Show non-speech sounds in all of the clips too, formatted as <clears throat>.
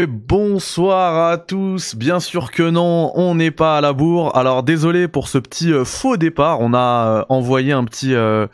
bonsoir à tous, bien sûr que non, on n'est pas à la bourre. Alors désolé pour ce petit euh, faux départ, on a euh, envoyé un petit euh,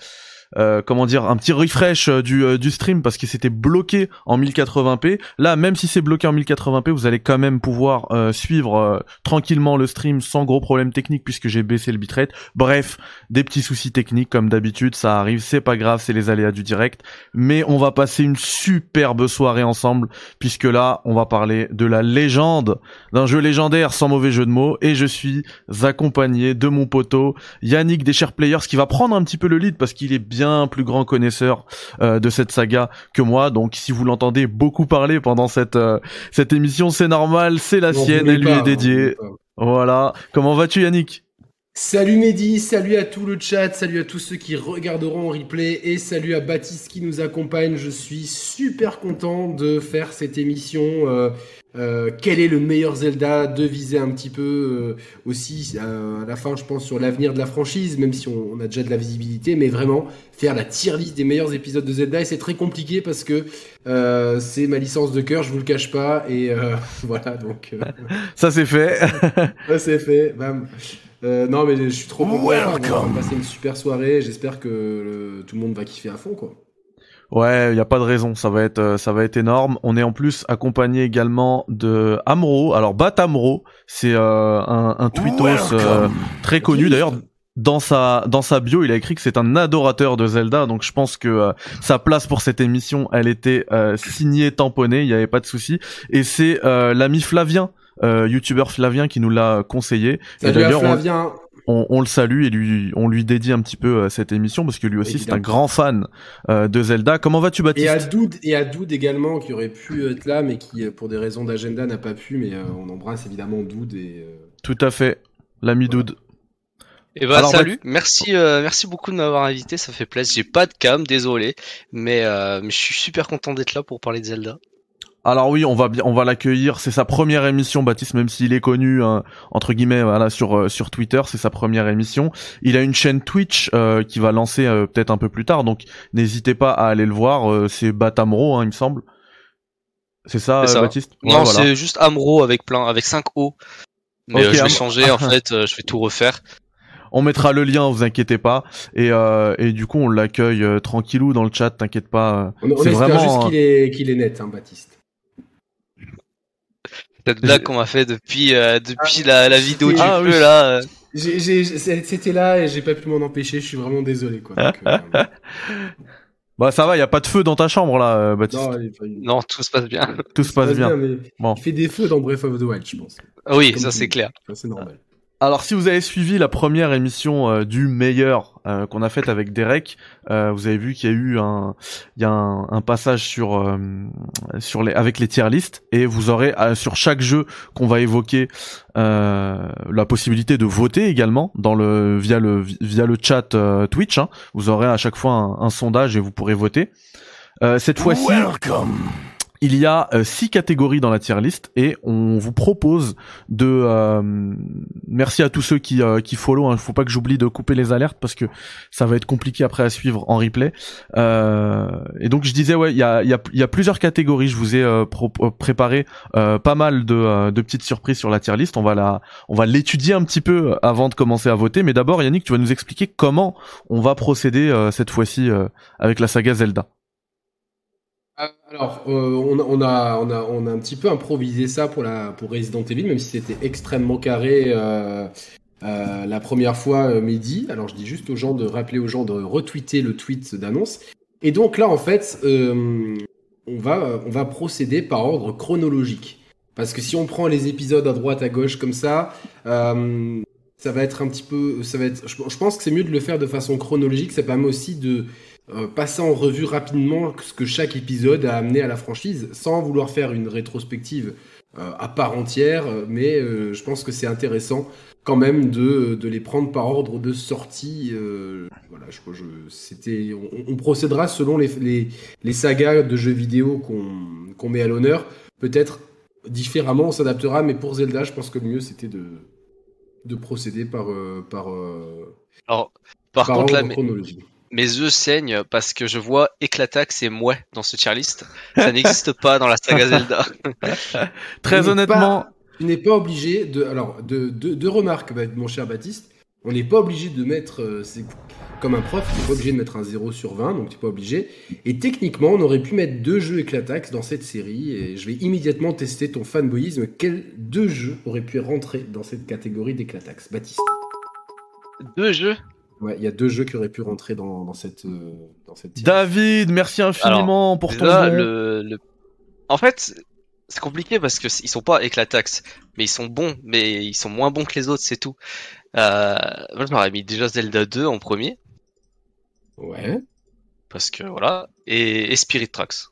euh, comment dire un petit refresh euh, du, euh, du stream parce qu'il s'était bloqué en 1080p. Là, même si c'est bloqué en 1080p, vous allez quand même pouvoir suivre tranquillement le stream sans gros problèmes techniques puisque j'ai baissé le bitrate. Bref, des petits soucis techniques comme d'habitude, ça arrive, c'est pas grave, c'est les aléas du direct. Mais on va passer une superbe soirée ensemble puisque là, on va parler de la légende d'un jeu légendaire sans mauvais jeu de mots et je suis accompagné de mon poteau Yannick des Players qui va prendre un petit peu le lead parce qu'il est bien bien plus grand connaisseur euh, de cette saga que moi. Donc si vous l'entendez beaucoup parler pendant cette euh, cette émission, c'est normal, c'est la sienne, elle lui est dédiée. Voilà. Comment vas-tu Yannick? Salut Mehdi, salut à tout le chat, salut à tous ceux qui regarderont en replay et salut à Baptiste qui nous accompagne. Je suis super content de faire cette émission. Euh, euh, quel est le meilleur Zelda? De viser un petit peu euh, aussi à la fin, je pense, sur l'avenir de la franchise, même si on, a déjà de la visibilité, mais vraiment faire la tier list des meilleurs épisodes de Zelda et c'est très compliqué parce que c'est ma licence de cœur, je vous le cache pas et <laughs> voilà donc. Ça c'est fait. <laughs> Ça c'est fait. Bam. Euh, non, mais je suis trop content. On va passer une super soirée. J'espère que tout le monde va kiffer à fond, quoi. Ouais, il y a pas de raison, ça va être euh, ça va être énorme. On est en plus accompagné également de Amro. Alors Bat Amro, c'est euh, un, un tweetos très connu d'ailleurs. Dans sa dans sa bio, il a écrit que c'est un adorateur de Zelda, donc je pense que sa place pour cette émission, elle était signée, tamponnée, il n'y avait pas de souci. Et c'est l'ami Flavien euh, youtubeur Flavien qui nous l'a conseillé. et d'ailleurs, Flavien. On, le salue et lui, on lui dédie un petit peu euh, cette émission parce que lui aussi c'est un grand fan euh, de Zelda. Comment vas-tu Baptiste Et à Doud et à Doud également qui aurait pu être là mais qui pour des raisons d'agenda n'a pas pu. Mais on embrasse évidemment Doud et. Tout à fait, l'ami Doud. Et eh bah ben, salut, merci, merci beaucoup de m'avoir invité, ça fait plaisir. J'ai pas de cam, désolé, mais, mais je suis super content d'être là pour parler de Zelda. Alors oui, on va bien, on va l'accueillir. C'est sa première émission, Baptiste, même s'il est connu hein, entre guillemets voilà sur euh, sur Twitter, c'est sa première émission. Il a une chaîne Twitch euh, qui va lancer euh, peut-être un peu plus tard, donc n'hésitez pas à aller le voir. c'est Batamro, hein, il me semble. C'est ça, Baptiste? Non, c'est juste Amro avec plein, avec 5 O. Mais je vais changer en <laughs> fait, je vais tout refaire. On mettra le lien, vous inquiétez pas. Et, et du coup, on l'accueille tranquillou dans le chat, t'inquiète pas. On, on espère juste qu'il est, qu'il est net, hein, Baptiste cette blague qu'on m'a fait depuis euh, depuis la, la, vidéo du ah, là. Euh. C'était là et j'ai pas pu m'en empêcher. Je suis vraiment désolé quoi. Euh, <laughs> bah ça va, y a pas de feu dans ta chambre là, Baptiste. Non, tout se passe bien. Tout, se passe, bien. bon. Il fait des feux dans Breath of the Wild, je pense. Oui, ça c'est clair. C'est normal. Alors si vous avez suivi la première émission euh, du meilleur euh, qu'on a faite avec Derek, euh, vous avez vu qu'il y a eu un il y a un, passage sur sur les avec les tier list et vous aurez sur chaque jeu qu'on va évoquer la possibilité de voter également dans le via le via le chat Twitch. Hein. Vous aurez à chaque fois un, un sondage et vous pourrez voter. cette fois-ci il y a euh, six catégories dans la tier list et on vous propose de euh, merci à tous ceux qui euh, qui follow hein, faut pas que j'oublie de couper les alertes parce que ça va être compliqué après à suivre en replay. Et donc je disais ouais il y a il y a, plusieurs catégories. Je vous ai préparé pas mal de, de petites surprises sur la tier list. On va la on va l'étudier un petit peu avant de commencer à voter. Mais d'abord Yannick tu vas nous expliquer comment on va procéder cette fois-ci avec la saga Zelda alors, euh, on, a, on, a, on a un petit peu improvisé ça pour, la, pour Resident Evil, même si c'était extrêmement carré euh, euh, la première fois midi. Alors, je dis juste aux gens de rappeler aux gens de retweeter le tweet d'annonce. Et donc là, en fait, on, va, on va procéder par ordre chronologique. Parce que si on prend les épisodes à droite, à gauche, comme ça, ça va être un petit peu. Ça va être, je pense que c'est mieux de le faire de façon chronologique. Ça permet aussi de euh, passer en revue rapidement ce que chaque épisode a amené à la franchise, sans vouloir faire une rétrospective euh, à part entière, mais euh, je pense que c'est intéressant quand même de, de, les prendre par ordre de sortie. voilà, je, je, c'était, on, procédera selon les, les, les, sagas de jeux vidéo qu'on, qu'on met à l'honneur. Peut-être différemment, on s'adaptera, mais pour Zelda, je pense que le mieux c'était de, de procéder par, par, Alors, par, contre, la, mes yeux saignent parce que je vois Eclatax et Mouais dans ce tier list. Ça n'existe pas dans la saga <laughs> Zelda. Très honnêtement. tu n'es pas obligé de. Alors, deux de, de remarques, mon cher Baptiste. On n'est pas obligé de mettre. Euh, comme un prof, tu n'es pas obligé de mettre un 0 sur 20, donc tu n'es pas obligé. Et techniquement, on aurait pu mettre deux jeux Eclatax dans cette série, et je vais immédiatement tester ton fanboyisme. Quels deux jeux auraient pu rentrer dans cette catégorie d'Eclatax Baptiste Deux jeux? Ouais, il y a deux jeux qui auraient pu rentrer dans, cette, euh, dans cette David, merci infiniment pour ton jeu. En fait, c'est compliqué parce que ils sont pas éclatax, mais ils sont bons, mais ils sont moins bons que les autres, c'est tout. Euh, moi, je m'aurais mis déjà Zelda 2 en premier. Ouais. Parce que voilà, et, Spirit Tracks.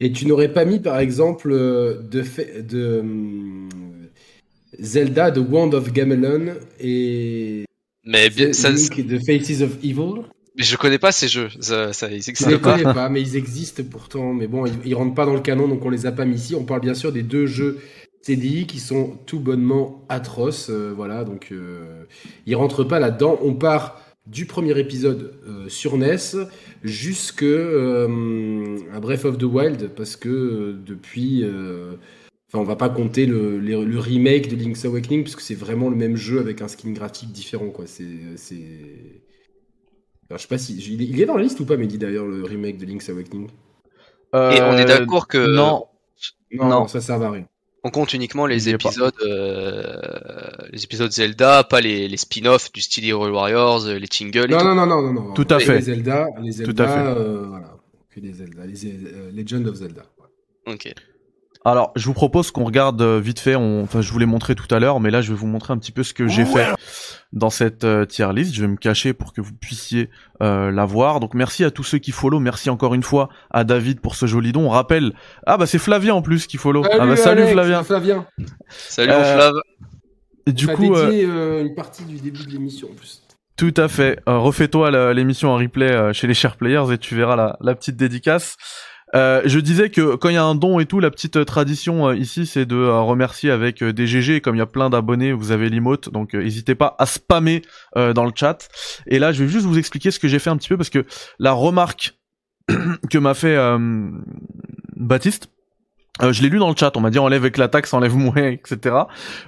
Et tu n'aurais pas mis par exemple euh, de, de Zelda The Wand of Gamelon et mais bien, ça, The Faces of Evil. Mais je connais pas ces jeux, ça, ça ils existent je les connais pas, <laughs> mais ils existent pourtant. Mais bon, ils, ils, rentrent pas dans le canon, donc on les a pas mis ici. On parle bien sûr des deux jeux CDI qui sont tout bonnement atroces. Euh, voilà, donc euh, ils rentrent pas là-dedans. On part du premier épisode euh, sur NES jusque euh, à Breath of the Wild parce que depuis Enfin, on va pas compter le, le, remake de Link's Awakening puisque c'est vraiment le même jeu avec un skin graphique différent quoi. C'est je sais pas si il est dans la liste ou pas, mais dit d'ailleurs le remake de Link's Awakening? Et on est d'accord que non. non, non, ça sert à rien. On compte uniquement les épisodes, euh, les épisodes Zelda, pas les, les spin-offs du style Hero Warriors, euh, les Tingle. Non, non, non, non, non, non, Tout à fait. Les Zelda, les Zelda, tout à fait. Euh, voilà, que les Zelda, les euh, Legend of Zelda. Ok. Alors, je vous propose qu'on regarde euh, vite fait. On... Enfin, je vous l'ai montré tout à l'heure, mais là, je vais vous montrer un petit peu ce que j'ai fait dans cette euh, tier list. Je vais me cacher pour que vous puissiez euh, la voir. Donc, merci à tous ceux qui follow. Merci encore une fois à David pour ce joli don. On rappelle. Ah bah c'est Flavien en plus qui follow. Salut, ah bah salut Flavien. Flavien. Salut Flav. Et du coup, dédié, une partie du début de l'émission en plus. Tout à fait. Refais-toi l'émission en replay chez les chers players et tu verras la, la petite dédicace. Euh, je disais que quand il y a un don et tout, la petite tradition euh, ici, c'est de euh, remercier avec des GG. Comme il y a plein d'abonnés, vous avez l'emote, donc n'hésitez pas à spammer dans le chat. Et là, je vais juste vous expliquer ce que j'ai fait un petit peu parce que la remarque <clears throat> que m'a fait Baptiste, euh, je l'ai lu dans le chat, on m'a dit enlève avec la taxe, enlève moins, etc.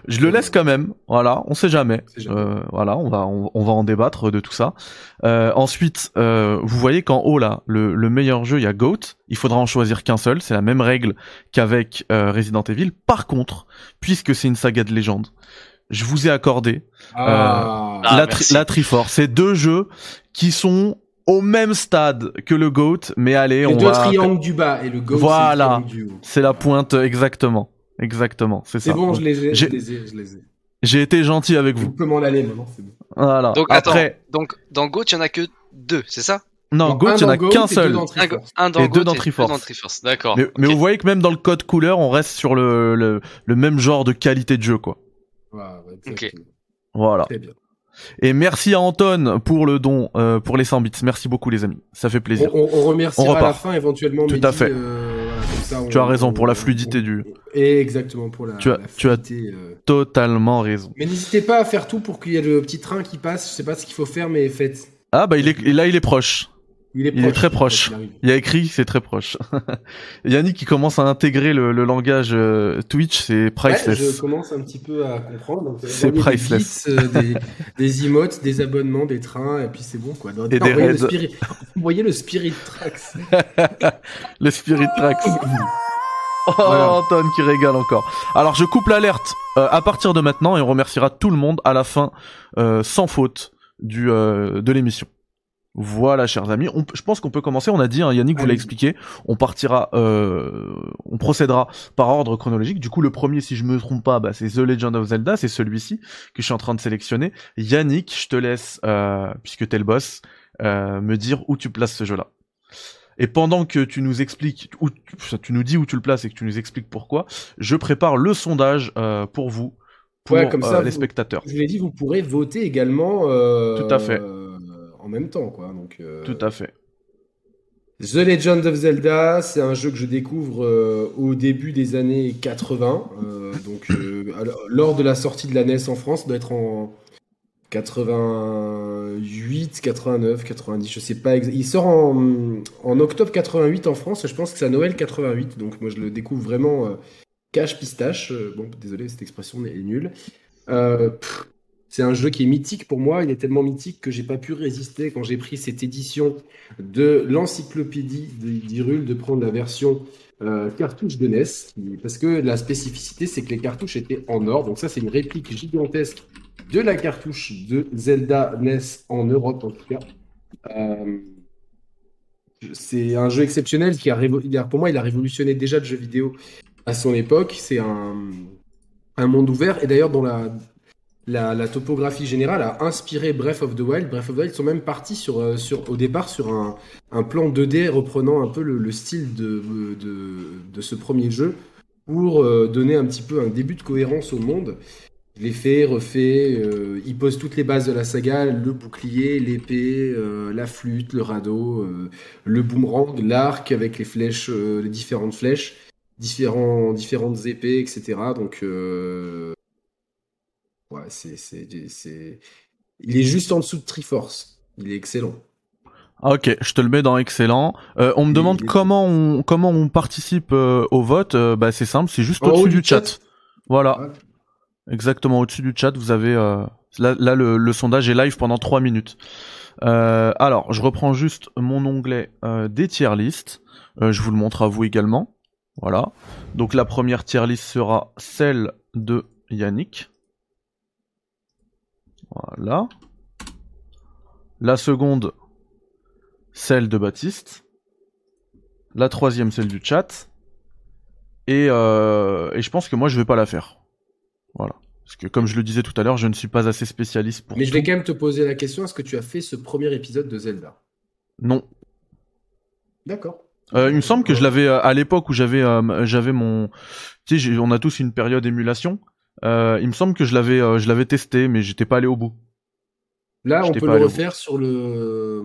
Je le laisse quand même, voilà, on sait jamais. Euh, voilà, on va on, va en débattre de tout ça. Euh, ensuite, euh, vous voyez qu'en haut là, le, le, meilleur jeu, il y a Goat. Il faudra en choisir qu'un seul. C'est la même règle qu'avec euh, Resident Evil. Par contre, puisque c'est une saga de légende, je vous ai accordé ah. la, la Triforce. C'est deux jeux qui sont au même stade que le GOAT, mais allez, on deux va... triangles du bas et le GOAT, voilà, c'est la pointe, exactement. Exactement, c'est ça. C'est bon, je les ai, je les ai, je les ai. J'ai été gentil avec vous. Tu peux m'en aller maintenant, c'est bon. Voilà. Donc, Après... donc, dans GOAT, il y en a que deux, c'est ça? Non, GOAT, il y en a qu'un seul. Un dans et deux dans Triforce. D'accord. Mais, mais, vous voyez que même dans le code couleur, on reste sur le, le, le même genre de qualité de jeu, quoi. Ouais, ouais, ok. Voilà. Très bien. Et merci à Anton pour le don, euh, pour les 100 bits. Merci beaucoup les amis, ça fait plaisir. On, on remerciera à la fin éventuellement. Tout à fait. Euh, tu as raison pour la fluidité du. Et exactement pour la. Tu as, tu as euh. totalement raison. Mais n'hésitez pas à faire tout pour qu'il y ait le petit train qui passe. Je sais pas ce qu'il faut faire, mais faites. Ah bah il est là, il est proche. Il est, très proche. Il, y a écrit, c'est très proche. <laughs> Yannick qui commence à intégrer le, langage euh, Twitch, c'est priceless. Ouais, je commence un petit peu à comprendre. Euh, c'est priceless. Des, euh, <laughs> des, emotes, des abonnements, des trains, et puis c'est bon quoi. et des raids. Vous voyez le Spirit Tracks. <laughs> le Spirit Tracks. Oh, Anton qui régale encore. Alors je coupe l'alerte à partir de maintenant et on remerciera tout le monde à la fin, sans faute, du de l'émission. Voilà, chers amis. On, je pense qu'on peut commencer. On a dit, hein, Yannick vous l'a expliqué. On partira, euh, on procédera par ordre chronologique. Du coup, le premier, si je me trompe pas, bah, c'est The Legend of Zelda. C'est celui-ci que je suis en train de sélectionner. Yannick, je te laisse, euh, puisque t'es le boss, euh, me dire où tu places ce jeu-là. Et pendant que tu nous expliques, où tu, nous dis où tu le places et que tu nous expliques pourquoi, je prépare le sondage euh, pour vous, pour comme ça, les spectateurs. Je l'ai dit, vous pourrez voter également. Tout à fait en même temps, quoi. Donc, euh, Tout à fait. The Legend of Zelda, c'est un jeu que je découvre euh, au début des années 80. Euh, donc, <coughs> lors de la sortie de la NES en France, doit être en, 88, 89, 90, je sais pas. Il sort en, en, octobre 88 en France. Je pense que c'est à Noël 88. Donc moi je le découvre vraiment cache pistache. Bon, désolé, cette expression est nulle. C'est un jeu qui est mythique pour moi. Il est tellement mythique que j'ai pas pu résister quand j'ai pris cette édition de l'encyclopédie d'Hyrule de prendre la version cartouche de NES. Parce que la spécificité, c'est que les cartouches étaient en or. Donc ça, c'est une réplique gigantesque de la cartouche de Zelda NES en Europe en tout cas. Euh, c'est un jeu exceptionnel qui a, pour moi, il a révolutionné déjà le jeu vidéo à son époque. C'est un, un monde ouvert et d'ailleurs dont la, la, topographie générale a inspiré Breath of the Wild. Breath of the Wild sont même partis euh, au départ sur un, plan 2D reprenant un peu le, style de, ce premier jeu pour euh, donner un petit peu un début de cohérence au monde. Il les fait, refait, euh, il pose toutes les bases de la saga, le bouclier, l'épée, la flûte, le radeau, le boomerang, l'arc avec les flèches, les différentes flèches, différentes épées, etc. Donc, ouais, c'est, c'est, il est juste en dessous de Triforce. Il est excellent. Ah, ok, je te le mets dans excellent. on me demande comment on comment on participe au vote. bah c'est simple, c'est juste au-dessus du chat. Voilà. Exactement au-dessus du chat, vous avez euh, là, le, sondage est live pendant 3 minutes. Euh, alors, je reprends juste mon onglet euh, des tier list. je vous le montre à vous également. Voilà. Donc la première tier list sera celle de Yannick. Voilà. La seconde, celle de Baptiste. La troisième, celle du chat. Et, et je pense que moi, je vais pas la faire. Voilà. Parce que comme je le disais tout à l'heure, je ne suis pas assez spécialiste pour. Mais je vais quand même te poser la question est-ce que tu as fait ce premier épisode de Zelda? Non. D'accord. Euh, il me semble que je l'avais euh, à l'époque où j'avais euh, j'avais mon tu sais on a tous une période émulation il me semble que je l'avais je l'avais testé mais j'étais pas allé au bout là on peut le refaire sur le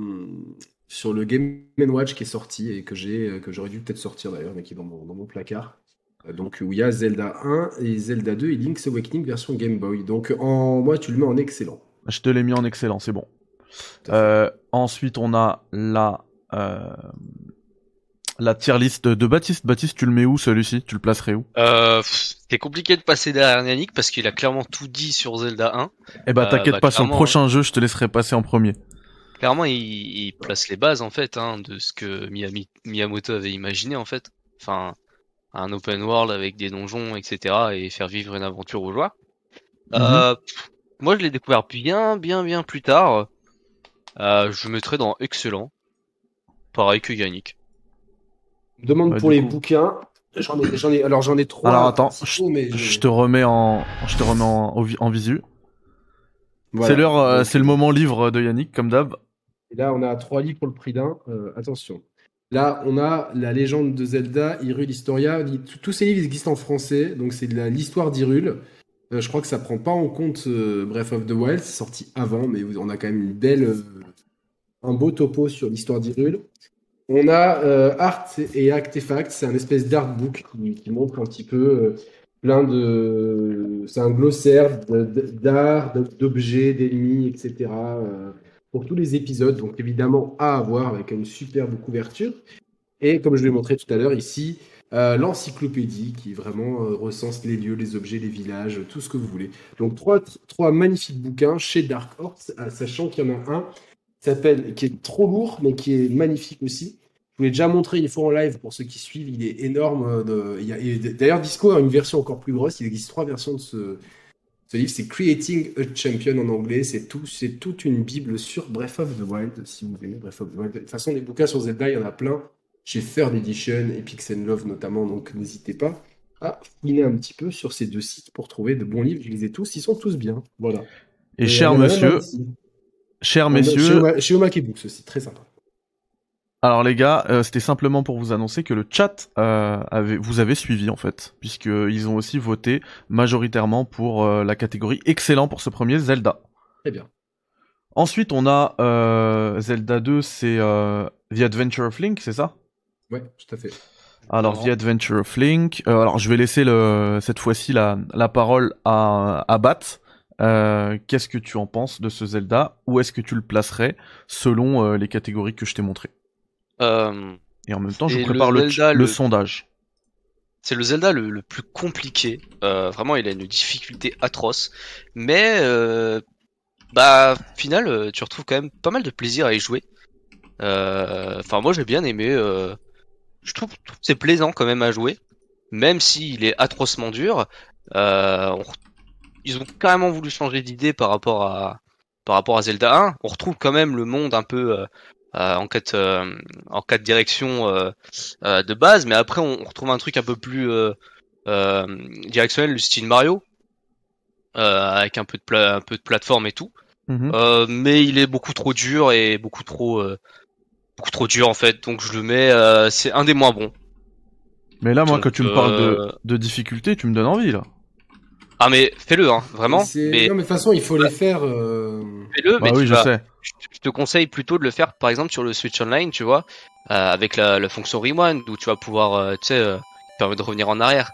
sur le Game Watch qui est sorti et que j'ai que j'aurais dû peut-être sortir d'ailleurs mais qui est dans mon, dans mon placard donc où il y a Zelda 1 et Zelda 2 et Link's Awakening version Game Boy. Donc en moi tu le mets en excellent. Je te l'ai mis en excellent, c'est bon. Euh, ensuite on a la euh, la tier list de Baptiste. Baptiste, tu le mets où celui-ci? Tu le placerais où? Euh, C'est compliqué de passer derrière Yannick parce qu'il a clairement tout dit sur Zelda 1. Eh bah t'inquiète bah, pas, sur le prochain jeu, je te laisserai passer en premier. Clairement, il, place les bases en fait hein, de ce que Miyamoto avait imaginé en fait. Enfin, un open world avec des donjons, etc. et faire vivre une aventure aux joueurs. Mhm. Euh, moi, je l'ai découvert bien, bien, bien plus tard. Euh, je mettrais dans excellent. Pareil que Yannick. Demande bah, pour les bouquins. J'en ai, j'en ai, alors j'en ai trois. Alors attends, je, te remets en, je te remets en, en visu. C'est l'heure, euh, c'est le moment livre de Yannick, comme d'hab. Et là, on a trois livres pour le prix d'un. attention. Là, on a la légende de Zelda, Hyrule Historia. Tous ces livres existent en français, donc c'est l'histoire d'Hyrule. Euh, je crois que ça prend pas en compte euh, Breath of the Wild, c'est sorti avant, mais on a quand même une belle, euh, un beau topo sur l'histoire d'Hyrule. On a Art et Artefact, c'est un espèce d'artbook qui, qui, montre un petit peu plein de. C'est un glossaire d'art, d'objets, d'ennemis, etc pour tous les épisodes, donc évidemment à avoir avec une superbe couverture. Et comme je l'ai montré tout à l'heure ici, euh, l'encyclopédie qui vraiment euh, recense les lieux, les objets, les villages, tout ce que vous voulez. Donc trois, trois magnifiques bouquins chez Dark Horse, euh, sachant qu'il y en a un qui s'appelle, qui est trop lourd, mais qui est magnifique aussi. Je vous l'ai déjà montré une fois en live pour ceux qui suivent, il est énorme. D'ailleurs, Disco a une version encore plus grosse, il existe trois versions de ce, ce livre, c'est Creating a Champion en anglais. C'est tout, c'est toute une bible sur Breath of the Wild, si vous aimez Breath of the Wild. De toute façon, les bouquins sur Zelda, il y en a plein. Chez Third Edition et Pix Love notamment, donc n'hésitez pas à fouiner un petit peu sur ces deux sites pour trouver de bons livres. Je les ai tous, ils sont tous bien. Voilà. Et, cher monsieur, cher messieurs, chez Omake Books aussi, très sympa. Alors les gars, euh, c'était simplement pour vous annoncer que le chat euh, avait, vous avez suivi en fait, puisqu'ils ont aussi voté majoritairement pour euh, la catégorie excellent pour ce premier Zelda. Très bien. Ensuite, on a Zelda 2, c'est The Adventure of Link, c'est ça? Ouais, tout à fait. Alors, The Adventure of Link. alors, je vais laisser le, cette fois-ci la, la parole à, à Bat, Euh, Qu'est-ce que tu en penses de ce Zelda? Où est-ce que tu le placerais selon euh, les catégories que je t'ai montrées? Euh, Et en même temps, je Et prépare le le, Zelda, le le- sondage. C'est le Zelda le, le plus compliqué. Vraiment, il a une difficulté atroce. Mais, bah, au final, tu retrouves quand même pas mal de plaisir à y jouer. Enfin, moi, j'ai bien aimé. je trouve, trouve que c'est plaisant quand même à jouer, même s'il est atrocement dur. Euh, on ils ont carrément voulu changer d'idée par rapport à par rapport à Zelda 1. On retrouve quand même le monde un peu euh, euh, en quatre euh, en quatre directions euh, euh, de base, mais après on, on retrouve un truc un peu plus euh, euh, directionnel, le style Mario, euh, avec un peu de pla- un peu de plateforme et tout. Mhm. Euh, mais il est beaucoup trop dur et beaucoup trop euh, beaucoup trop dur en fait. Donc je le mets, euh, c'est un des moins bons. Mais là, moi, donc, quand tu me parles de, euh, de difficulté, tu me donnes envie, là. Ah mais fais-le hein, vraiment. Mais Non, mais de toute façon, il faut les faire. euh, fais-le. Bah mais oui, tu je vas- sais. je te conseille plutôt de le faire par exemple sur le Switch Online, tu vois, euh, avec la, la fonction Rewind où tu vas pouvoir, euh, tu sais, euh, qui permet de revenir en arrière.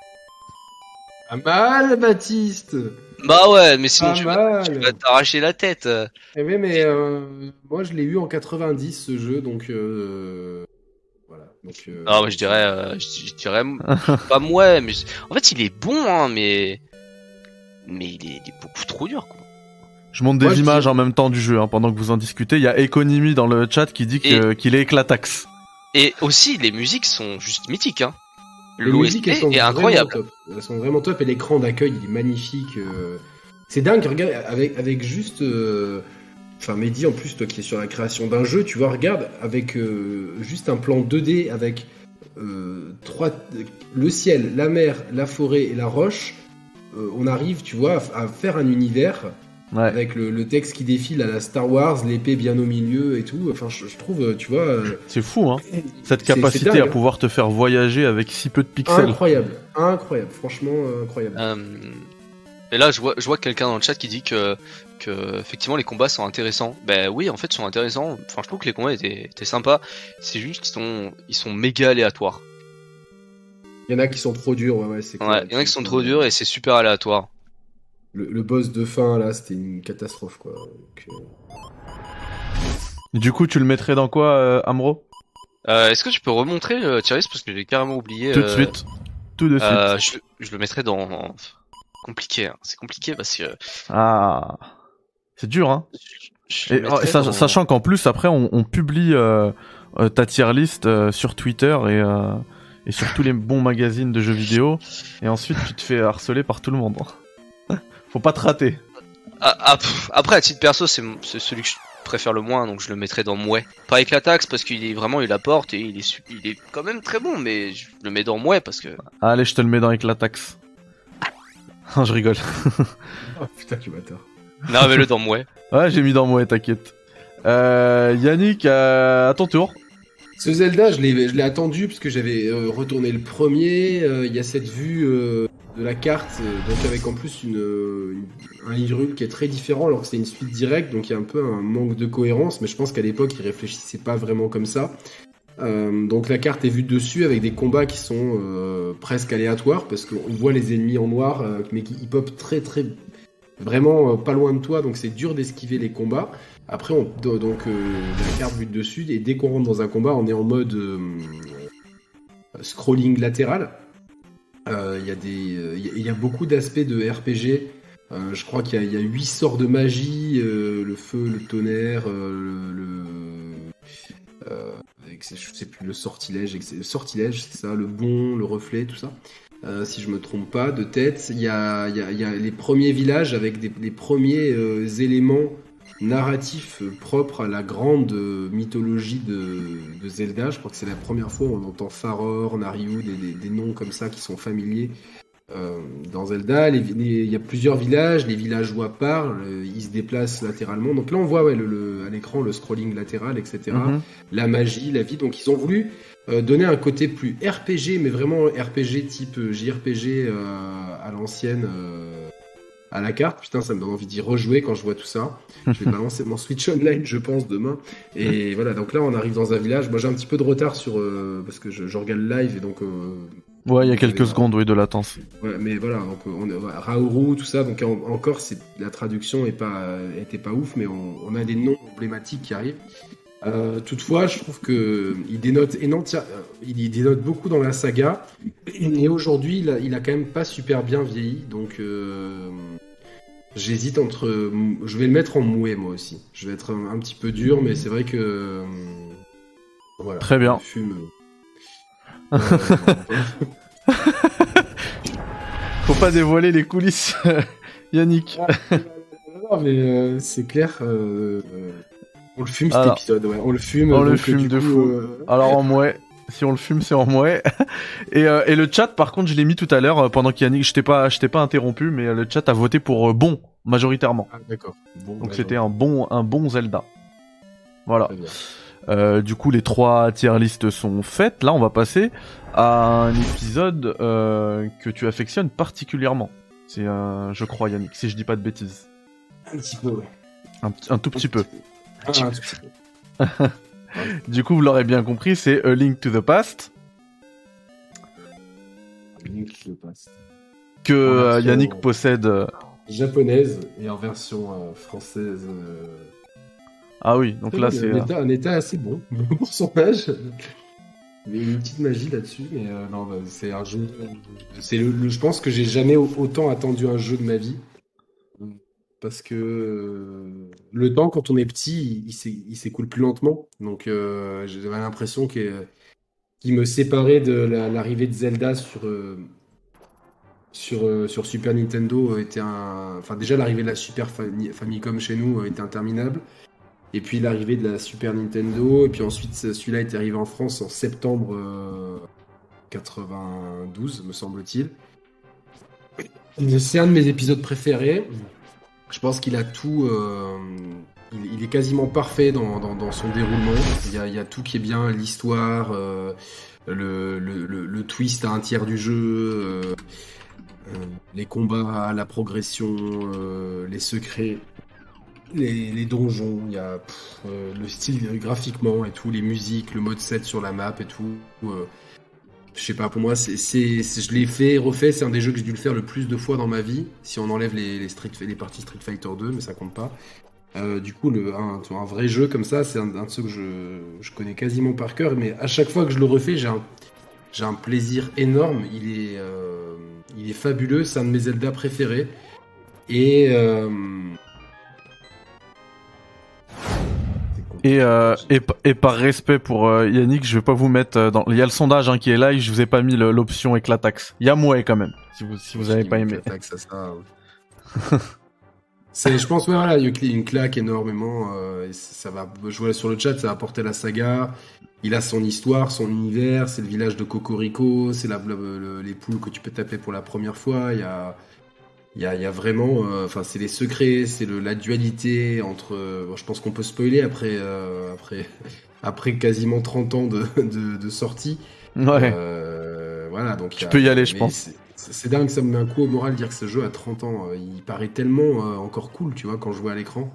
Pas mal, Baptiste Bah ouais, mais sinon Pas tu vas, mal tu vas t'arracher la tête. Eh oui, mais euh, moi, je l'ai eu en 90, ce jeu, donc... euh, Voilà. Donc, euh, Ah ouais, je dirais, euh, je, je dirais <laughs> pas moi, mais je- en fait il est bon, hein, mais mais il est, il est beaucoup trop dur. Quoi. Je monte des images dis- en même temps du jeu, hein, pendant que vous en discutez. Il y a Economy dans le chat qui dit que- qu'il est éclatax. Et aussi les musiques sont juste mythiques. Hein. Les musiques, elles L'OST sont est vraiment incroyable. top. Elles sont vraiment top et l'écran d'accueil, il est magnifique. euh. C'est dingue, regarde, avec, avec juste. euh, Enfin, Mehdi, en plus, toi qui es sur la création d'un jeu, tu vois, regarde, avec euh, juste un plan 2D avec euh, trois, le ciel, la mer, la forêt et la roche, euh, on arrive, tu vois, à, à faire un univers Ouais. avec le, le texte qui défile à la Star Wars, l'épée bien au milieu et tout. Enfin, je, je trouve, euh, tu vois. euh, C'est fou, hein. Cette capacité dingue, à hein. pouvoir te faire voyager avec si peu de pixels. Incroyable, incroyable, franchement incroyable. Euh, et là, je vois, je vois quelqu'un dans le chat qui dit que, que effectivement les combats sont intéressants. Ben oui, en fait, ils sont intéressants. Enfin, je trouve que les combats étaient, étaient sympas. C'est juste qu'ils sont, ils sont méga aléatoires. Il y en a qui sont trop durs, ouais, ouais, c'est Ouais, il y en a qui sont trop durs et c'est super aléatoire. Le, le boss de fin, là, c'était une catastrophe, quoi. Donc, euh, Du coup, tu le mettrais dans quoi, euh, Amro? Euh, Est-ce que tu peux remontrer le Thierry parce que j'ai carrément oublié. Tout de euh, suite. Tout de suite. euh, je, je le mettrais dans compliqué. hein. C'est compliqué parce que Ah. C'est dur, hein. je Et, dans- Sachant qu'en plus, après, on, on publie euh, euh, ta tier list euh, sur Twitter et, euh, et sur tous les bons magazines de jeux vidéo. Et ensuite, tu te fais harceler par tout le monde. <laughs> Faut pas te rater. Ah, ah, après, à titre perso, c'est c'est celui que je préfère le moins, donc je le mettrais dans Mouais. Pas avec la taxe, parce qu'il est vraiment, il apporte et il est, su- il est quand même très bon, mais je le mets dans Mouais parce que. Allez, je te le mets dans Eclatax. <laughs> Non, je rigole. Oh putain, tu bâtard. Non, mais le dans Mouais. Ouais, j'ai mis dans moi, t'inquiète. Euh, Yannick, euh, à ton tour. Ce Zelda, je l'ai attendu parce que j'avais euh, retourné le premier. euh, Il y a cette vue euh, de la carte, donc avec en plus un Hyrule qui est très différent alors que c'est une suite directe, donc il y a un peu un manque de cohérence, mais je pense qu'à l'époque, ils réfléchissaient pas vraiment comme ça. Donc la carte est vue de dessus avec des combats qui sont presque aléatoires parce qu'on voit les ennemis en noir mais qui hip-hop très très vraiment pas loin de toi donc c'est dur d'esquiver les combats. Après on donc euh, la carte dessus et dès qu'on rentre dans un combat on est en mode euh, scrolling latéral. Euh, Il y a des euh, y a- y, a beaucoup d'aspects de RPG. Euh, je crois qu'il y, a- huit sorts de magie, euh, le feu, le tonnerre, euh, le, euh, je sais plus le sortilège, le sortilège, c'est ça, le bon, le reflet, tout ça. Euh, si je me trompe pas, de tête, il y a, les premiers villages avec des, les premiers euh, éléments narratifs euh, propres à la grande mythologie de, de Zelda. Je crois que c'est la première fois où on entend Faror, Nariou, des, des- des noms comme ça qui sont familiers euh, dans Zelda. Il y a plusieurs villages, les villageois parlent, euh, ils se déplacent latéralement. Donc là, on voit ouais, le, le- à l'écran le scrolling latéral, etc Mhm. la magie, la vie. Donc ils ont voulu euh, donner un côté plus RPG, mais vraiment RPG type JRPG euh, à l'ancienne à la carte. Putain, ça me donne envie d'y rejouer quand je vois tout ça. Je vais <laughs> balancer mon Switch Online, je pense, demain. Et voilà, donc là on arrive dans un village. Moi j'ai un petit peu de retard sur... euh, parce que je, je regarde live et donc... euh, Ouais, il y a quelques avez- secondes, oui, de latence. Ouais, mais voilà, donc on, on, Raoru, tout ça, donc en- encore, c'est la traduction est pas, était pas ouf, mais on, on a des noms emblématiques qui arrivent. Euh, toutefois, je trouve que il dénote énorme- euh, il dénote beaucoup dans la saga, et aujourd'hui, il a, il a quand même pas super bien vieilli, donc euh, j'hésite entre, je vais le mettre en mouet moi aussi. Je vais être un, un petit peu dur, mais c'est vrai que euh, voilà. Très bien. Fume, euh, <laughs> euh, <laughs> Faut pas dévoiler les coulisses, <laughs> Yannick. Non, mais euh, c'est clair. Euh, euh, on le fume cet Alors. épisode, ouais. On le fume. On le donc, fume de coup, fou. euh, Alors en mouet, si on le fume, c'est en mouet. <laughs> Et, euh, et le chat, par contre, je l'ai mis tout à l'heure euh, pendant qu'Yannick, je t'ai pas, je t'ai pas interrompu, mais euh, le chat a voté pour euh, bon majoritairement. Ah, d'accord. Bon, Donc bah, c'était un bon, un bon Zelda. Voilà. Euh, du coup, les trois tier listes sont faites. Là, on va passer à un épisode euh, que tu affectionnes particulièrement. C'est, euh, je crois, Yannick, si je dis pas de bêtises. Un petit peu, ouais. Un, un tout petit peu. Un tout petit peu. <laughs> Du coup, vous l'aurez bien compris, c'est A Link to the Past Link que euh, version- Yannick possède. euh, Japonaise et en version euh, française. euh, Ah oui, donc là, c'est. un, état, un état assez bon <laughs> pour son âge. Il y a une petite magie là-dessus, mais euh, non, bah, c'est un jeu. C'est le, le- je pense que j'ai jamais au- autant attendu un jeu de ma vie. Parce que euh, le temps, quand on est petit, il, il s'é- il s'écoule plus lentement. Donc euh, j'avais l'impression qu'il me séparait de la- l'arrivée de Zelda sur, euh, sur, Super Nintendo était un. Enfin, déjà, l'arrivée de la Super Fami- Famicom chez nous était interminable. Et puis l'arrivée de la Super Nintendo, et puis ensuite celui-là est arrivé en France en septembre euh, 92, me semble-t-il. C'est un de mes épisodes préférés. Je pense qu'il a tout. euh, il, est quasiment parfait dans, son déroulement. Il y, a, tout qui est bien, l'histoire, euh, le, twist à un tiers du jeu, euh, les combats, la progression, les secrets les, donjons, il y a le style graphiquement et tout, les musiques, le mode 7 sur la map et tout. Je sais pas, pour moi, c'est, je l'ai fait, refait, c'est un des jeux que j'ai dû le faire le plus de fois dans ma vie, si on enlève les, les, parties Street Fighter 2, mais ça compte pas. Euh, du coup, un, vrai jeu comme ça, c'est un, de ceux que je, connais quasiment par cœur, mais à chaque fois que je le refais, j'ai un, j'ai un plaisir énorme. Il est, euh, il est fabuleux, c'est un de mes Zelda préférés. Et, euh, Et, euh, et, par respect pour euh, Yannick, je vais pas vous mettre euh, dans. Il y a le sondage hein, qui est là, et je vous ai pas mis l'option éclataxe. Il y a mouet quand même, si vous si vous avez pas aimé. Attaque, ça, je pense, ouais, voilà, il y a une- claque énormément. euh, et ça va, vois sur le chat, ça va porter la saga. Il a son histoire, son univers. C'est le village de Cocorico. C'est les poules que tu peux taper pour la première fois. Il y a, il y a, il y a vraiment, euh, enfin, c'est les secrets, c'est le, la dualité entre. euh, bon, je pense qu'on peut spoiler après, euh, après, <laughs> après quasiment 30 ans de, <laughs> de, de sortie. Ouais. Euh, voilà, donc Tu a- peux y aller, je pense. c'est- dingue, ça me met un coup au moral de dire que ce jeu a 30 ans. Il paraît tellement encore cool, tu vois, quand je vois à l'écran.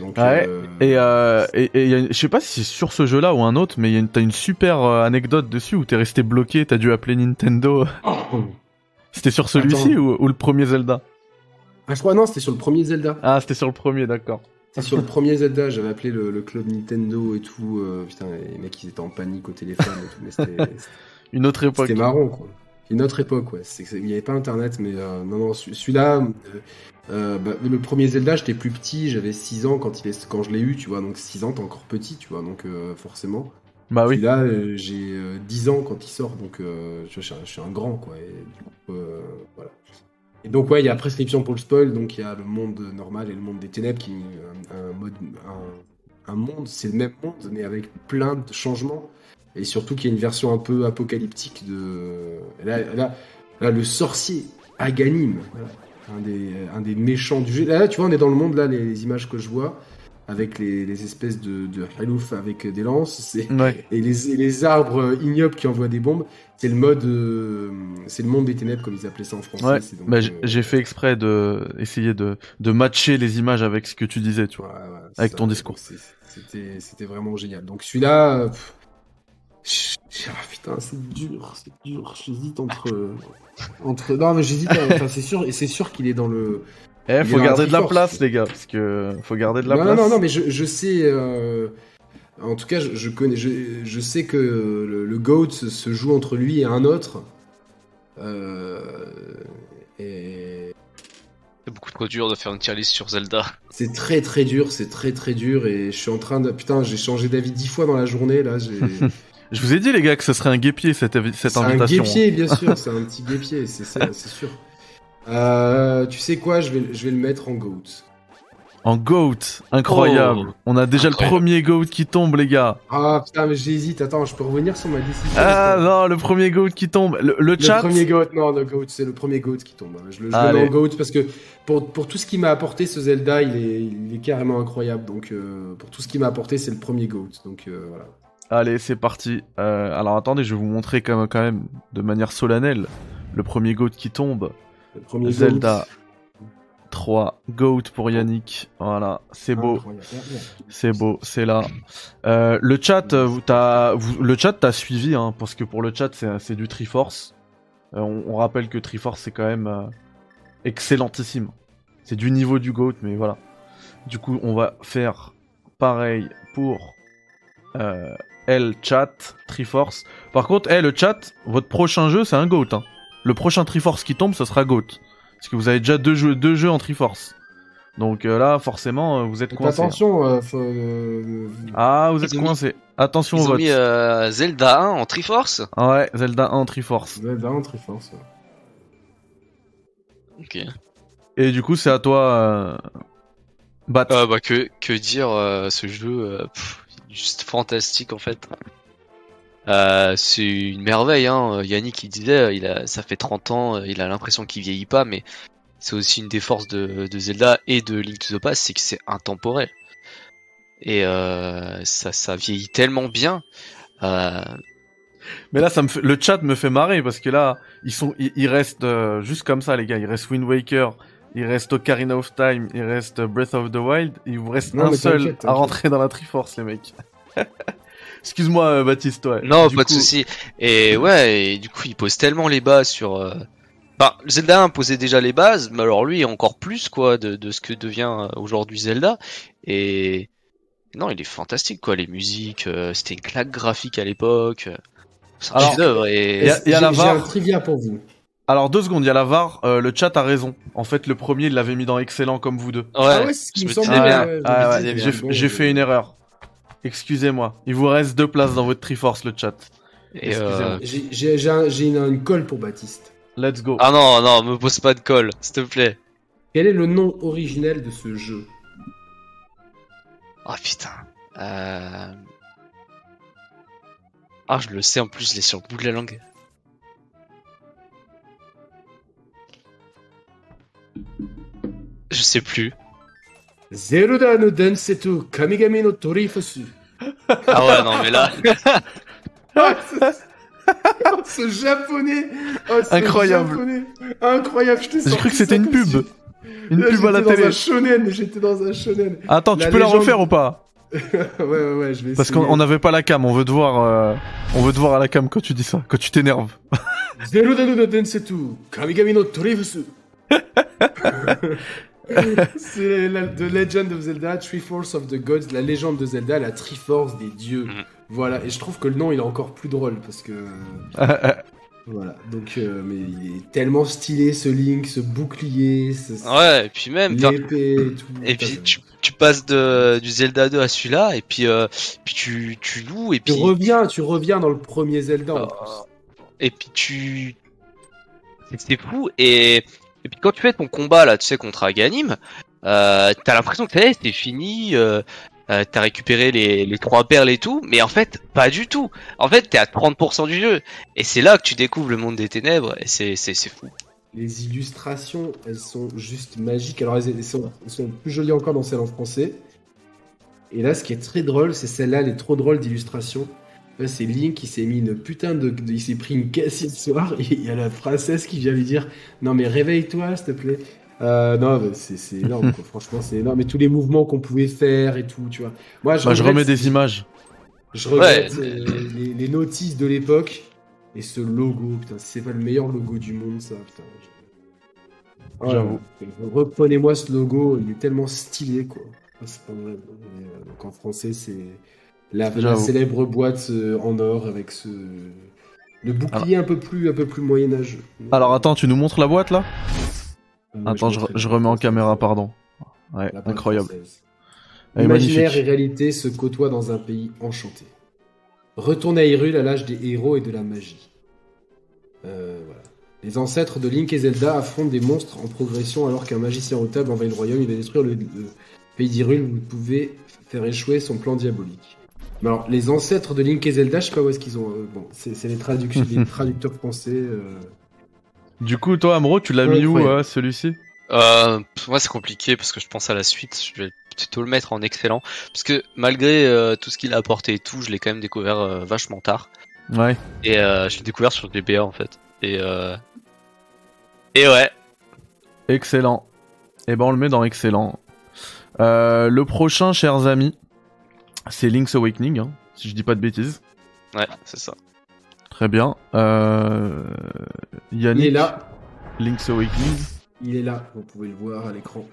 Donc, Ouais, euh, Et, euh, et, et il y a une- je sais pas si c'est sur ce jeu-là ou un autre, mais il y a une- t'as une super anecdote dessus où t'es resté bloqué, t'as dû appeler Nintendo. <laughs> C'était sur celui-ci ou, ou le premier Zelda Ah, je crois, non, c'était sur le premier Zelda. Ah, c'était sur le premier, d'accord. C'était sur le premier Zelda, j'avais appelé le, le club Nintendo et tout. euh, putain, les mecs, ils étaient en panique au téléphone et tout, mais c'était- <laughs> Une autre époque. C'était marrant, quoi. Une autre époque, ouais. Il n'y avait pas Internet, mais euh, non, non, celui- celui-là, euh, euh, bah, le premier Zelda, j'étais plus petit, j'avais 6 ans quand, il est, quand je l'ai eu, tu vois. Donc 6 ans, t'es encore petit, tu vois, donc euh, forcément. Bah oui. Celui-là, euh, j'ai euh, 10 ans quand il sort, donc euh, je, suis un, je suis un grand, quoi. Et, du coup, euh, voilà. Et donc, ouais, il y a prescription pour le spoil, donc il y a le monde normal et le monde des ténèbres qui est un, un mode. Un, un monde, c'est le même monde, mais avec plein de changements. Et surtout qu'il y a une version un peu apocalyptique de. Là, là, là, le sorcier, Aganim, voilà, un, des, un des méchants du jeu. Là, tu vois, on est dans le monde, là, les, les images que je vois, avec les, les espèces de, de halouf avec des lances. Ouais. et les, et les arbres ignobles qui envoient des bombes, c'est le mode, euh, c'est le monde des ténèbres comme ils appelaient ça en français. Ouais. Bah, euh, j'ai fait exprès de essayer de, de matcher les images avec ce que tu disais, tu vois. ouais, Avec ça, ton discours. C'était, c'était vraiment génial. Donc celui-là, euh, pff, ah, putain, c'est dur, c'est dur. J'hésite entre. entre... Non, mais j'hésite. Enfin, c'est sûr, et c'est sûr qu'il est dans le. Eh, Il faut garder de la place, les gars, parce que faut garder de la non, place. non, non, non, mais je, je sais. euh, En tout cas, je, je connais, je, je sais que le, le GOAT se, se joue entre lui et un autre. Euh, et C'est beaucoup trop dur de faire une tier list sur Zelda. c'est très très dur, c'est très très dur. Et je suis en train de. Putain, j'ai changé d'avis dix fois dans la journée. Là, j'ai. <laughs> Je vous ai dit, les gars, que ce serait un guépier cette, cette C'est un invitation. guépier, bien sûr. <laughs> C'est un petit guépier, c'est ça, c'est sûr. Euh, tu sais quoi, je vais, je vais le mettre en GOAT. En GOAT, incroyable. Oh. On a déjà Incroyable. le premier GOAT qui tombe, les gars. Ah putain, mais j'hésite. Attends, je peux revenir sur ma décision. Ah non, le premier GOAT qui tombe. Le, le Le chat. premier GOAT, non, le GOAT, c'est le premier GOAT qui tombe. hein. Je le, je le Allez. mets en GOAT parce que pour, pour tout ce qui m'a apporté ce Zelda, il est, il est carrément incroyable. Donc euh, pour tout ce qui m'a apporté, c'est le premier GOAT. Donc euh, voilà. Allez, c'est parti. Euh, alors attendez, je vais vous montrer quand même, quand même de manière solennelle le premier GOAT qui tombe. Le premier Zelda 3 GOAT pour Yannick. Voilà, c'est GOAT. beau. C'est beau, c'est là. Euh, le chat, euh, vous, t'as, le chat t'as suivi, hein, parce que pour le chat c'est, c'est du Triforce. Euh, on, on rappelle que Triforce c'est quand même euh, excellentissime. C'est du niveau du GOAT, mais voilà. Du coup, on va faire pareil pour L chat Triforce. Par contre, eh, le chat, votre prochain jeu c'est un GOAT. hein. Le prochain Triforce qui tombe, ce sera GOAT. Parce que vous avez déjà deux jeux, deux jeux en Triforce. Donc euh, là, forcément, euh, vous êtes coincé. attention, euh, faut, euh, Ah, vous êtes mis- coincé. Attention au Ils ont vote. mis euh, Zelda 1 en Triforce. Ouais, Zelda 1 en Triforce. Zelda en Triforce. ouais. Ok. Et du coup, c'est à toi, euh... Bat. Euh, bah que que dire euh, ce jeu euh, pff, juste fantastique en fait. Euh, c'est une merveille hein. Yannick il disait il a ça fait 30 ans, euh, il a l'impression qu'il vieillit pas mais c'est aussi une des forces de, de Zelda et de Link to the Past, c'est que c'est intemporel. Et euh, ça ça vieillit tellement bien. Euh, Mais là, ça me fait... le chat me fait marrer parce que là, ils sont, ils, ils restent euh, juste comme ça, les gars. Il reste Wind Waker, il reste Ocarina of Time, il reste Breath of the Wild. Il vous reste Non, un seul à rentrer dans la Triforce, les mecs. <laughs> Excuse-moi, euh, Baptiste. Ouais. Non, Du pas de souci. Et ouais, et du coup, il pose tellement les bases sur. euh, Enfin, Zelda 1 posait déjà les bases, mais alors lui encore plus quoi de, de ce que devient euh, aujourd'hui Zelda. Et non, il est fantastique quoi. Les musiques, euh, c'était une claque graphique à l'époque. C'est un Alors, chef-d'œuvre et a- il y a la J'ai- un trivia pour vous. Alors deux secondes, il y a la VAR. euh, le chat a raison. En fait, le premier, il l'avait mis dans excellent comme vous deux. ouais. ah ouais, c'est ce qui me me semble. Ah ouais, j'ai. Bon, fait une erreur. Excusez-moi. Il vous reste deux places dans votre Triforce, le chat. Euh, Excusez-moi. J'ai- J'ai j'ai un- j'ai une, une colle pour Baptiste. Let's go. Ah non, non, me pose pas de colle, s'il te plaît. Quel est le nom originel de ce jeu? Ah putain. Euh... Ah, je le sais en plus, je l'ai sur le bout de la langue. Je sais plus. Zeruda no Densetu Kamigami no Torifusu. Ah ouais, non, mais là. Ah, ce- Oh, ce japonais oh, ce Incroyable. japonais. Incroyable, je t'ai J'ai cru que c'était une pub. si- Une Là, pub à la j'étais télé. dans un shonen, j'étais dans un shonen. Attends, tu La peux la refaire ou pas? <laughs> Ouais, ouais, ouais, je vais Parce qu'on on n'avait pas la cam. On veut te voir. euh, On veut te voir à la cam quand tu dis ça. Quand tu t'énerves. Zeruda no Densetu Kamigami no Torifusu. <laughs> <laughs> C'est la, The Legend of Zelda, Triforce of the Gods, la légende de Zelda, la Triforce des dieux. Mhm. Voilà, et je trouve que le nom il est encore plus drôle parce que. <laughs> Voilà, donc, euh, mais il est tellement stylé ce Link, ce bouclier, ce, Ouais, et puis même. l'épée et tout. Et Putain, puis tu, tu passes de, du Zelda 2 à celui-là, et puis, euh, puis tu, tu loues, et tu puis. reviens, tu reviens dans le premier Zelda. en Euh, plus. Et puis tu. C'est fou. Et... et puis quand tu fais ton combat là, tu sais, contre Aganim, euh, t'as l'impression que ça fini. Euh, euh, t'as récupéré les, trois perles et tout, mais en fait, pas du tout. En fait, t'es à 30% du jeu. Et c'est là que tu découvres le monde des ténèbres, et c'est, c'est, c'est fou. Les illustrations, elles sont juste magiques. Alors, elles, elles sont, elles sont plus jolies encore dans celles en français. Et là, ce qui est très drôle, c'est celle-là, elle est trop drôle d'illustration. Là, c'est Link qui s'est mis une putain de, Il s'est pris une cassie ce soir, et il y a la princesse qui vient lui dire Non, mais réveille-toi, s'il te plaît. Euh, non, mais c'est c'est énorme, quoi. franchement, c'est énorme. Et tous les mouvements qu'on pouvait faire et tout, tu vois. Moi, je Bah, je remets des images. Je regrette euh, les, les notices de l'époque et ce logo. Putain, c'est pas le meilleur logo du monde, ça. Putain. je- J'avoue. Reprenez-moi ce logo, il est tellement stylé, quoi. Ah, c'est pas vrai. Mais, euh, donc en français, c'est la, célèbre boîte euh, en or avec ce le bouclier un peu plus un peu plus moyenâgeux. Alors attends, tu nous montres la boîte là? Euh, Attends, je, remets en caméra, pardon. Ouais, La incroyable. Elle Imaginaire et réalité se côtoient dans un pays enchanté. Retourne à Hyrule à l'âge des héros et de la magie. Euh, voilà. Les ancêtres de Link et Zelda affrontent des monstres en progression alors qu'un magicien au table envahit le royaume. Il va détruire le, le pays d'Hyrule. Vous pouvez faire échouer son plan diabolique. Mais alors, les ancêtres de Link et Zelda, je sais pas où est-ce qu'ils ont. euh, bon, c'est c'est les, traductions, <laughs> les traducteurs français. euh. Du coup, toi, Amro, tu l'as Ouais, mis où euh, celui-ci? Euh, moi c'est compliqué parce que je pense à la suite, je vais plutôt le mettre en excellent. Parce que malgré euh, tout ce qu'il a apporté et tout, je l'ai quand même découvert euh, vachement tard. Ouais. Et euh, je l'ai découvert sur GBA en fait. Et, euh... et ouais, Excellent. Et ben on le met dans excellent. Euh, le prochain, chers amis, c'est Link's Awakening, hein, si je dis pas de bêtises. ouais, c'est ça. Très bien. Euh... Yannick, Il est là. Link's Awakening. Il est là. Vous pouvez le voir à l'écran.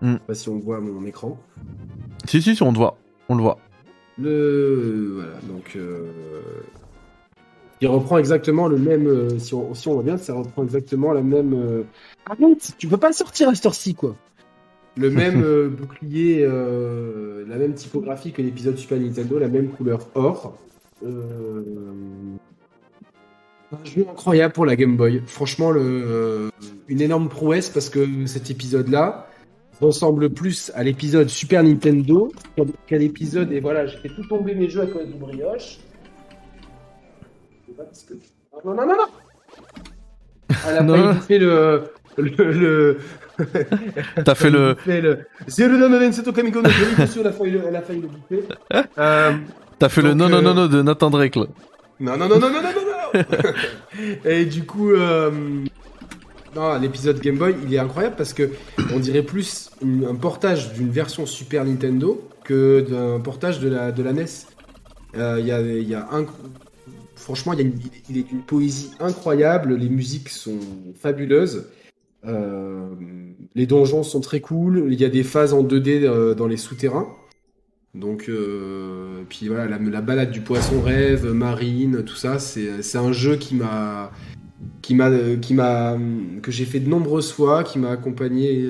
Hmm. Je sais pas si on voit mon écran. Si, si, si, on le voit. On le voit. Le voilà donc euh, il reprend exactement le même euh, si on si on voit bien ça reprend exactement la même euh... arrête tu peux pas sortir à cette heure-ci quoi le même euh, bouclier euh, la même typographie que l'épisode Super Nintendo la même couleur or euh... un jeu incroyable pour la Game Boy franchement le une énorme prouesse parce que cet épisode là ressemble plus à l'épisode Super Nintendo qu'à- l'épisode. Et voilà, j'ai fait tout tomber mes jeux à cause du brioche. Non, non, non, non Elle a Non, le. le, le... <laughs> T'as fait le. Fait bien sûr, bouffer. <laughs> Euh, T'as fait le Donc, non, non, euh, non, non de Nathan Drake là. Non, non, non, non, non, non, non, non Et du coup, euh, non, l'épisode Game Boy, il est incroyable parce que on dirait plus une- un portage d'une version Super Nintendo que d'un portage de la, de la NES. Euh, Il y, a, il y a un... Franchement, il, y a une- il est d'une poésie incroyable, les musiques sont fabuleuses. Euh, les donjons sont très cool, il y a des phases en 2D euh, dans les souterrains. Donc, euh, puis voilà, la, la balade du poisson rêve, marine, tout ça, c'est un jeu qui m'a, qui m'a, qui m'a, que j'ai fait de nombreuses fois, qui m'a accompagné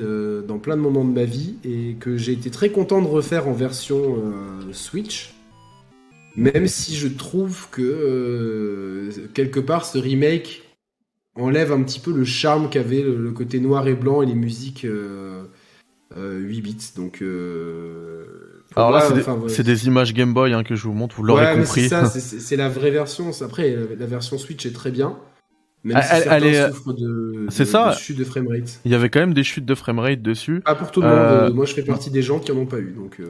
dans plein de moments de ma vie et que j'ai été très content de refaire en version Switch. Même si je trouve que quelque part ce remake enlève un petit peu le charme qu'avait le, le côté noir et blanc et les musiques euh, euh, 8 bits. Donc, euh, Alors là, c'est des, ouais. images Game Boy hein, que je vous montre, vous l'aurez Ouais, compris. <laughs> c'est la vraie version. Après, la, version Switch est très bien. Même Elle- si elle- est- de, c'est de- ça. de chute de framerate. Il y avait quand même des chutes de framerate dessus. Pas pour tout le monde. Euh, euh, Moi, je fais partie des gens qui en ont pas eu. Donc, euh,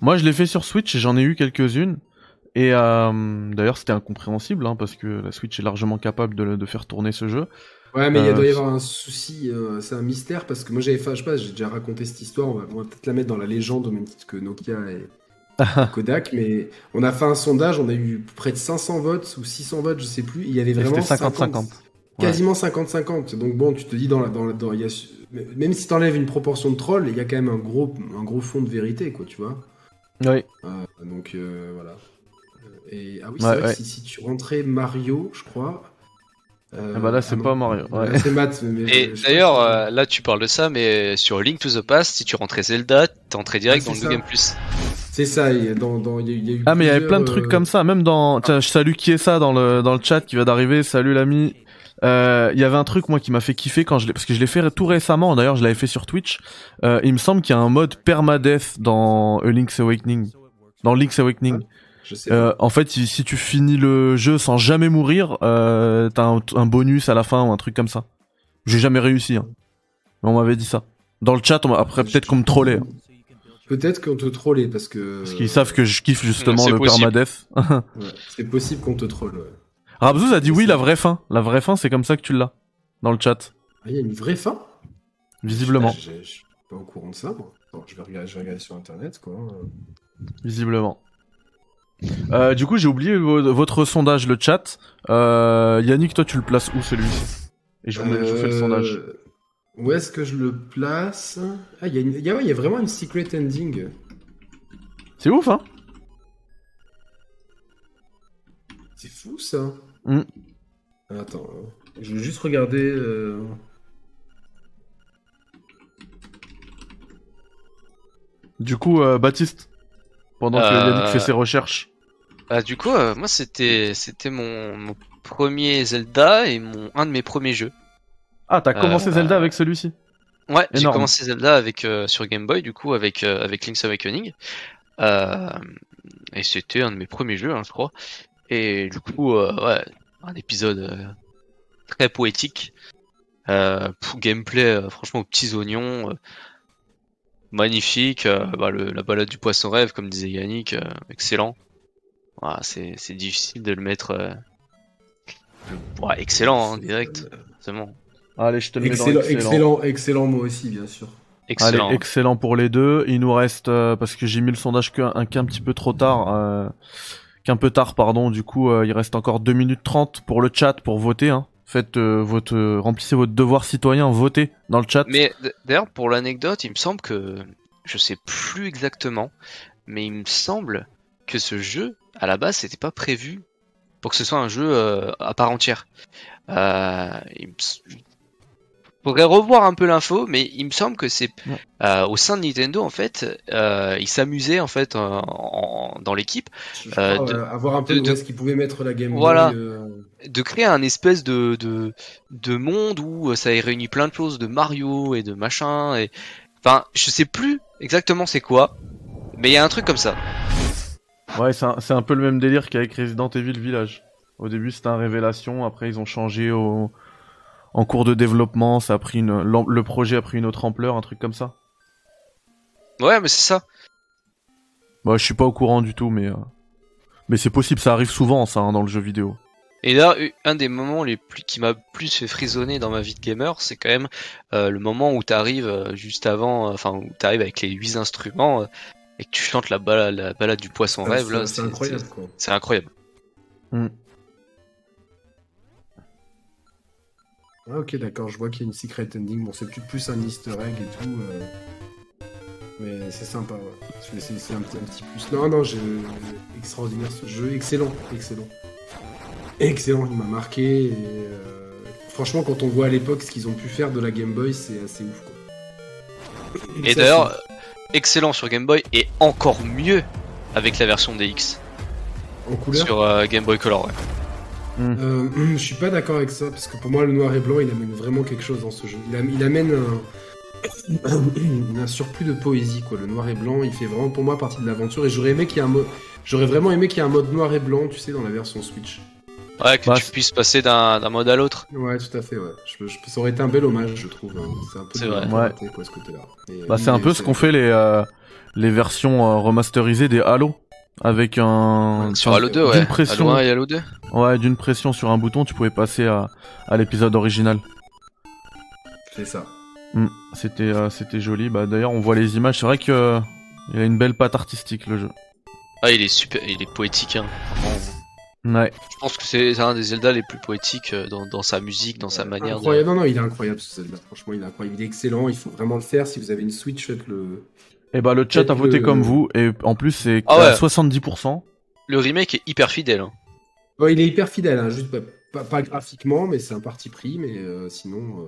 Moi, je l'ai fait sur Switch et j'en ai eu quelques-unes. Et euh, d'ailleurs, c'était incompréhensible hein, parce que la Switch est largement capable de, de faire tourner ce jeu. Ouais, mais il Euh, doit y avoir un souci, euh, c'est un mystère parce que moi j'avais fait, je sais pas, j'ai déjà raconté cette histoire, on va, on va peut-être la mettre dans la légende au même titre que Nokia et, <laughs> Kodak, mais on a fait un sondage, on a eu près de 500 votes ou 600 votes, je sais plus, il y avait vraiment c'était 50-50. quasiment 50-50. Donc bon, tu te dis dans la, dans la- dans- y a, même si t'enlèves une proportion de trolls, il y a quand même un gros, un gros fond de vérité, quoi, tu vois. Oui. Euh, donc euh, voilà. Et ah oui, Ouais, c'est vrai ouais. que si, si tu rentrais Mario, je crois. euh, Ah bah là, c'est pas Mario. Ouais. C'est Matt. mais Et d'ailleurs, euh, là tu parles de ça, mais sur Link to the Past, si tu rentrais Zelda, t'es entré direct Ah, dans le New. Game Plus. C'est ça, il y a, dans, dans, il y a, il y a eu Ah mais il y avait plein de trucs euh, comme ça, même dans... Tiens, je salue qui est ça dans le, dans le chat qui va d'arriver, salut l'ami. Euh, Il y avait un truc moi qui m'a fait kiffer quand je l'ai... Parce que je l'ai fait tout récemment, d'ailleurs je l'avais fait sur Twitch. Euh, il me semble qu'il y a un mode permadeath dans A Link's Awakening. Dans Link's Awakening. Je sais Euh, en fait, si, si tu finis le jeu sans jamais mourir, euh, t'as un, un bonus à la fin ou un truc comme ça. J'ai jamais réussi, hein. Mais on m'avait dit ça. Dans le chat, on m'a- après peut-être qu'on me trollait. hein. Peut-être qu'on te trollait parce que. Parce qu'ils savent que je kiffe justement le possible. permadeath. <laughs> Ouais, c'est possible qu'on te troll. Ouais. Rabzouz a dit oui, la vraie fin. La vraie fin, c'est comme ça que tu l'as. Dans le chat. Ah, il y a une vraie fin? Visiblement. J'ai- Je suis pas au courant de ça. Je, vais regarder, je vais regarder sur internet quoi. Visiblement. Euh, du coup, j'ai oublié vo- votre sondage, le chat. Euh, Yannick, toi, tu le places où celui-ci? Et je vous, je fais le sondage. Euh, Où est-ce que je le place? Ah, il y, a une- il y a- ouais, il y a vraiment une secret ending. C'est ouf, hein? C'est fou ça. Mm. Attends, hein. je vais juste regarder. Du coup, Baptiste, pendant que Euh, Yannick fait ses recherches. Bah, du coup, euh, moi, c'était c'était mon, mon premier Zelda et mon un de mes premiers jeux. Ah, t'as commencé euh, Zelda avec celui-ci Ouais, j'ai commencé Zelda avec euh, sur Game Boy, du coup, avec euh, avec Link's Awakening. Euh, et c'était un de mes premiers jeux, hein, je crois. Et du coup, euh, ouais, un épisode euh, très poétique. Euh, pour gameplay, euh, franchement, aux petits oignons. Magnifique. euh, bah, le- la balade du poisson rêve, comme disait Yannick, euh, excellent. Voilà, c'est c'est difficile de le mettre. euh, ouais, excellent, hein, direct. C'est bon. Allez, je te le mets Excellent, dans excellent. excellent, excellent, moi aussi, bien sûr. Excellent. Allez, excellent pour les deux. Il nous reste, euh, parce que j'ai mis le sondage qu'un un- qu'un petit peu trop tard, euh, qu'un peu tard, pardon. Du coup, euh, il reste encore 2 minutes 30 pour le chat, pour voter. Hein. Faites euh, votre, euh, remplissez votre devoir citoyen, votez dans le chat. Mais d'ailleurs, pour l'anecdote, il me semble que je sais plus exactement, mais il me semble que ce jeu, à la base, c'était pas prévu pour que ce soit un jeu euh, à part entière. Euh, il me faudrait revoir un peu l'info, mais il me semble que c'est euh, au sein de Nintendo en fait, euh, ils s'amusaient en fait en- en- dans l'équipe avoir un peu de- où de- est-ce qu'ils pouvaient mettre la Game Boy. Voilà. De créer un espèce de, de, de monde où euh, ça réunit plein de choses de Mario et de machin et enfin je sais plus exactement c'est quoi mais il y a un truc comme ça Ouais, c'est un, peu le même délire qu'avec Resident Evil Village. Au début, c'était un révélation. Après, ils ont changé au, en cours de développement. Ça a pris une, le projet a pris une autre ampleur, un truc comme ça. ouais mais c'est ça Bah, je suis pas au courant du tout, mais, euh, mais c'est possible. Ça arrive souvent, ça, hein, dans le jeu vidéo. Et là un des moments les plus qui m'a plus fait frissonner dans ma vie de gamer c'est quand même euh, le moment où t'arrives euh, juste avant euh, enfin où t'arrives avec les huit instruments euh, et que tu chantes la balade, la balade du poisson c'est- rêve là c'est incroyable, quoi. c'est incroyable Ah, ok, d'accord, je vois qu'il y a une secret ending. Bon, c'est plus, plus un easter egg et tout. euh, Mais c'est sympa, ouais. C'est- un, petit- un petit plus. Non, non, j'ai extraordinaire ce jeu. Excellent, excellent. Excellent, il m'a marqué. Et, euh, Franchement, quand on voit à l'époque ce qu'ils ont pu faire de la Game Boy, c'est assez ouf, quoi. et d'ailleurs excellent sur Game Boy et encore mieux avec la version DX en couleur. sur euh, Game Boy Color ouais. Euh, je suis pas d'accord avec ça, parce que pour moi, le noir et blanc, il amène vraiment quelque chose dans ce jeu. Il, am- il amène un, <coughs> un surplus de poésie, quoi. Le noir et blanc, il fait vraiment pour moi partie de l'aventure, et j'aurais aimé qu'il y ait un mode. J'aurais vraiment aimé qu'il y ait un mode noir et blanc, tu sais, dans la version Switch. Ouais, que Bah, tu puisses passer d'un d'un mode à l'autre. Ouais, tout à fait, ouais. Je, je- ça aurait été un bel hommage, je trouve. hein. C'est vrai. quoi, ce côté-là. Et, Bah, c'est un peu ce qu'ont fait les, euh, les versions euh, remasterisées des Halo. Avec un. Sur Halo 2, d'une ouais. pression, Halo 1 et Halo 2. ouais, d'une pression sur un bouton, tu pouvais passer à, à l'épisode original. C'est ça. Hmm, C'était, euh, c'était joli. Bah, d'ailleurs, on voit les images. C'est vrai que euh, il a une belle patte artistique le jeu. Ah, il est super, il est poétique, hein. Ouais. Je pense que c'est un des Zelda les plus poétiques euh, dans, dans sa musique, dans sa manière de. Incroyable. Non, non, il est incroyable ce Zelda. Franchement, il est incroyable. Il est excellent. Il faut vraiment le faire. Si vous avez une Switch, faites-le. Et bah, le chat a voté le- comme vous. Et en plus, c'est Ah à ouais. 70%. Le remake est hyper fidèle. hein. Bon, il est hyper fidèle, hein, juste pas, pas- pas graphiquement, mais c'est un parti pris. Mais euh, sinon, euh,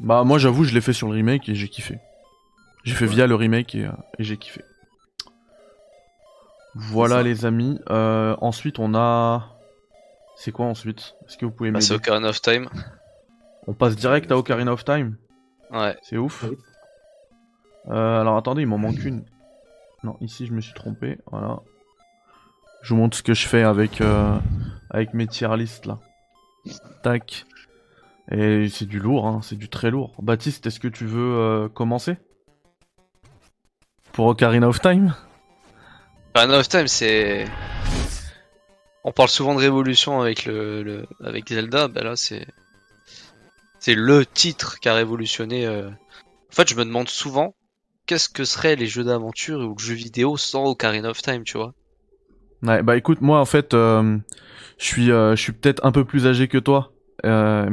Bah, moi, j'avoue, je l'ai fait sur le remake et j'ai kiffé. J'ai fait Ouais. via le remake et, euh, et j'ai kiffé. Voilà, les amis. Euh, ensuite, on a. C'est quoi ensuite? Est-ce que vous pouvez Bah, m'aider? c'est Ocarina of Time. On passe direct à Ocarina of Time. Ouais. C'est ouf. Euh, alors attendez, il m'en manque une. Non, ici je me suis trompé. Voilà. Je vous montre ce que je fais avec euh, avec mes tier list là. Tac. Et c'est du lourd, hein, c'est du très lourd. Baptiste, est-ce que tu veux euh, commencer? Pour Ocarina of Time? Ocarina of Time, c'est. On parle souvent de révolution avec le, le- avec Zelda, bah là c'est c'est le titre qui a révolutionné. euh. En fait, je me demande souvent qu'est-ce que seraient les jeux d'aventure ou le jeu vidéo sans Ocarina of Time, tu vois? Ouais, bah écoute, moi en fait, euh, je suis, euh, je suis peut-être un peu plus âgé que toi, mais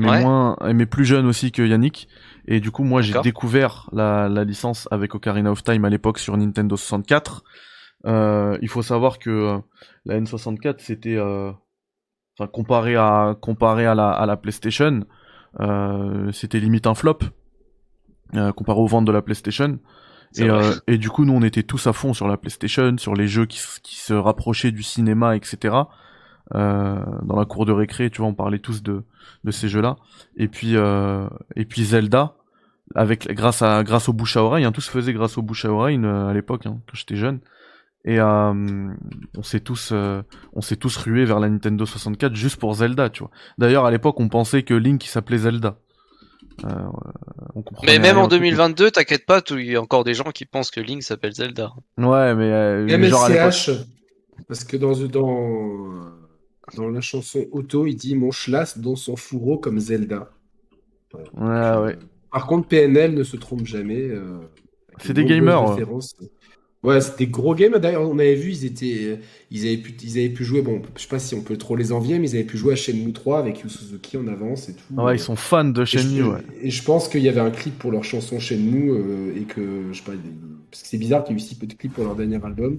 Ouais. moins, mais plus jeune aussi que Yannick. Et du coup, moi, j'ai découvert la, la licence avec Ocarina of Time à l'époque sur Nintendo 64. Euh, il faut savoir que euh, la N64, c'était, euh, enfin, comparé à, comparé à la, à la PlayStation, c'était limite un flop comparé aux ventes de la PlayStation. Et, et du coup, nous, on était tous à fond sur la PlayStation, sur les jeux qui, qui se rapprochaient du cinéma, etc. Euh, dans la cour de récré, tu vois, on parlait tous de, de ces jeux-là. Et puis, euh, et puis Zelda, avec grâce à grâce au bouche à oreille, hein, tout se faisait grâce au bouche à oreille euh, à l'époque, hein, quand j'étais jeune. Et euh, on s'est tous, euh, on s'est tous rués vers la Nintendo 64 juste pour Zelda, tu vois. D'ailleurs, à l'époque, on pensait que Link il s'appelait Zelda. Euh, on Mais même en au truc. 2022, t'inquiète pas, il y a encore des gens qui pensent que Link s'appelle Zelda. Ouais, mais euh, mais genre à l'époque. MSCH, parce que dans, dans, dans la chanson Auto, il dit Mon schlass dans son fourreau comme Zelda. Ouais, ouais. Par contre, PNL ne se trompe jamais. euh, C'est de des gamers, ouais. Ouais, c'était gros gamers. D'ailleurs, on avait vu, ils étaient, ils avaient pu, ils avaient pu jouer. Bon, je sais pas si on peut trop les envier, mais ils avaient pu jouer à Shenmue 3 avec Yu Suzuki en avance et tout. Ah Ouais, ils sont fans de Et je- Shenmue, ouais. Et je pense qu'il y avait un clip pour leur chanson Shenmue euh, et que je sais pas, parce que c'est bizarre qu'il y ait eu si peu de clips pour leur dernier album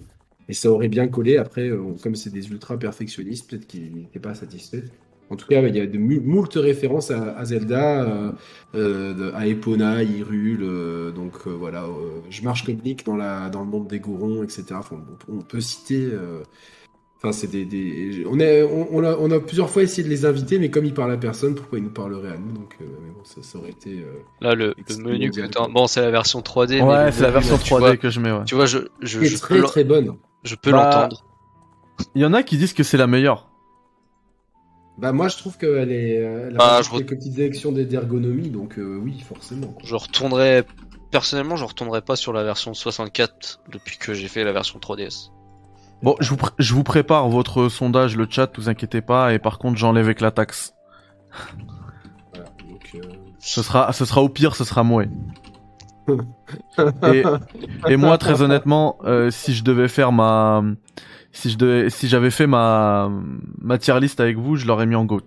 et ça aurait bien collé. Après, euh, comme c'est des ultra perfectionnistes, peut-être qu'ils n'étaient pas satisfaits. En tout cas, il y a de moult références à, à Zelda, euh, euh, à Epona, Hyrule. euh, donc euh, voilà, euh, je marche comme Link dans, la, dans le monde des Gorons, etc. Enfin, on, on peut citer. euh, Enfin, c'est des, des- On, est, on, on a, on a plusieurs fois essayé de les inviter, mais comme ils parlent à personne, pourquoi ils nous parleraient à nous Donc, euh, mais bon, ça, ça aurait été. euh, Là, le, le menu que t'as- Bon, c'est la version 3D. mais Ouais, c'est la version tu 3D vois- que je mets, ouais. Tu vois, je, je, je très peux très bonne. je peux Bah, l'entendre. Il y en a qui disent que c'est la meilleure. Bah moi je trouve qu'elle est, euh, elle a Bah, je re- quelques petites élections d'ergonomie, donc euh, oui forcément. quoi. Je retournerai. Personnellement, je retournerai pas sur la version 64 depuis que j'ai fait la version 3DS. Bon, je vous, pr- je vous prépare votre sondage, le chat, vous inquiétez pas, et par contre, j'enlève avec la taxe. Voilà, donc, euh, Ce sera, ce sera au pire, ce sera Moé. <laughs> Et, et moi, très honnêtement, euh, si je devais faire ma, si je devais, si j'avais fait ma, ma tier list avec vous, je l'aurais mis en GOAT.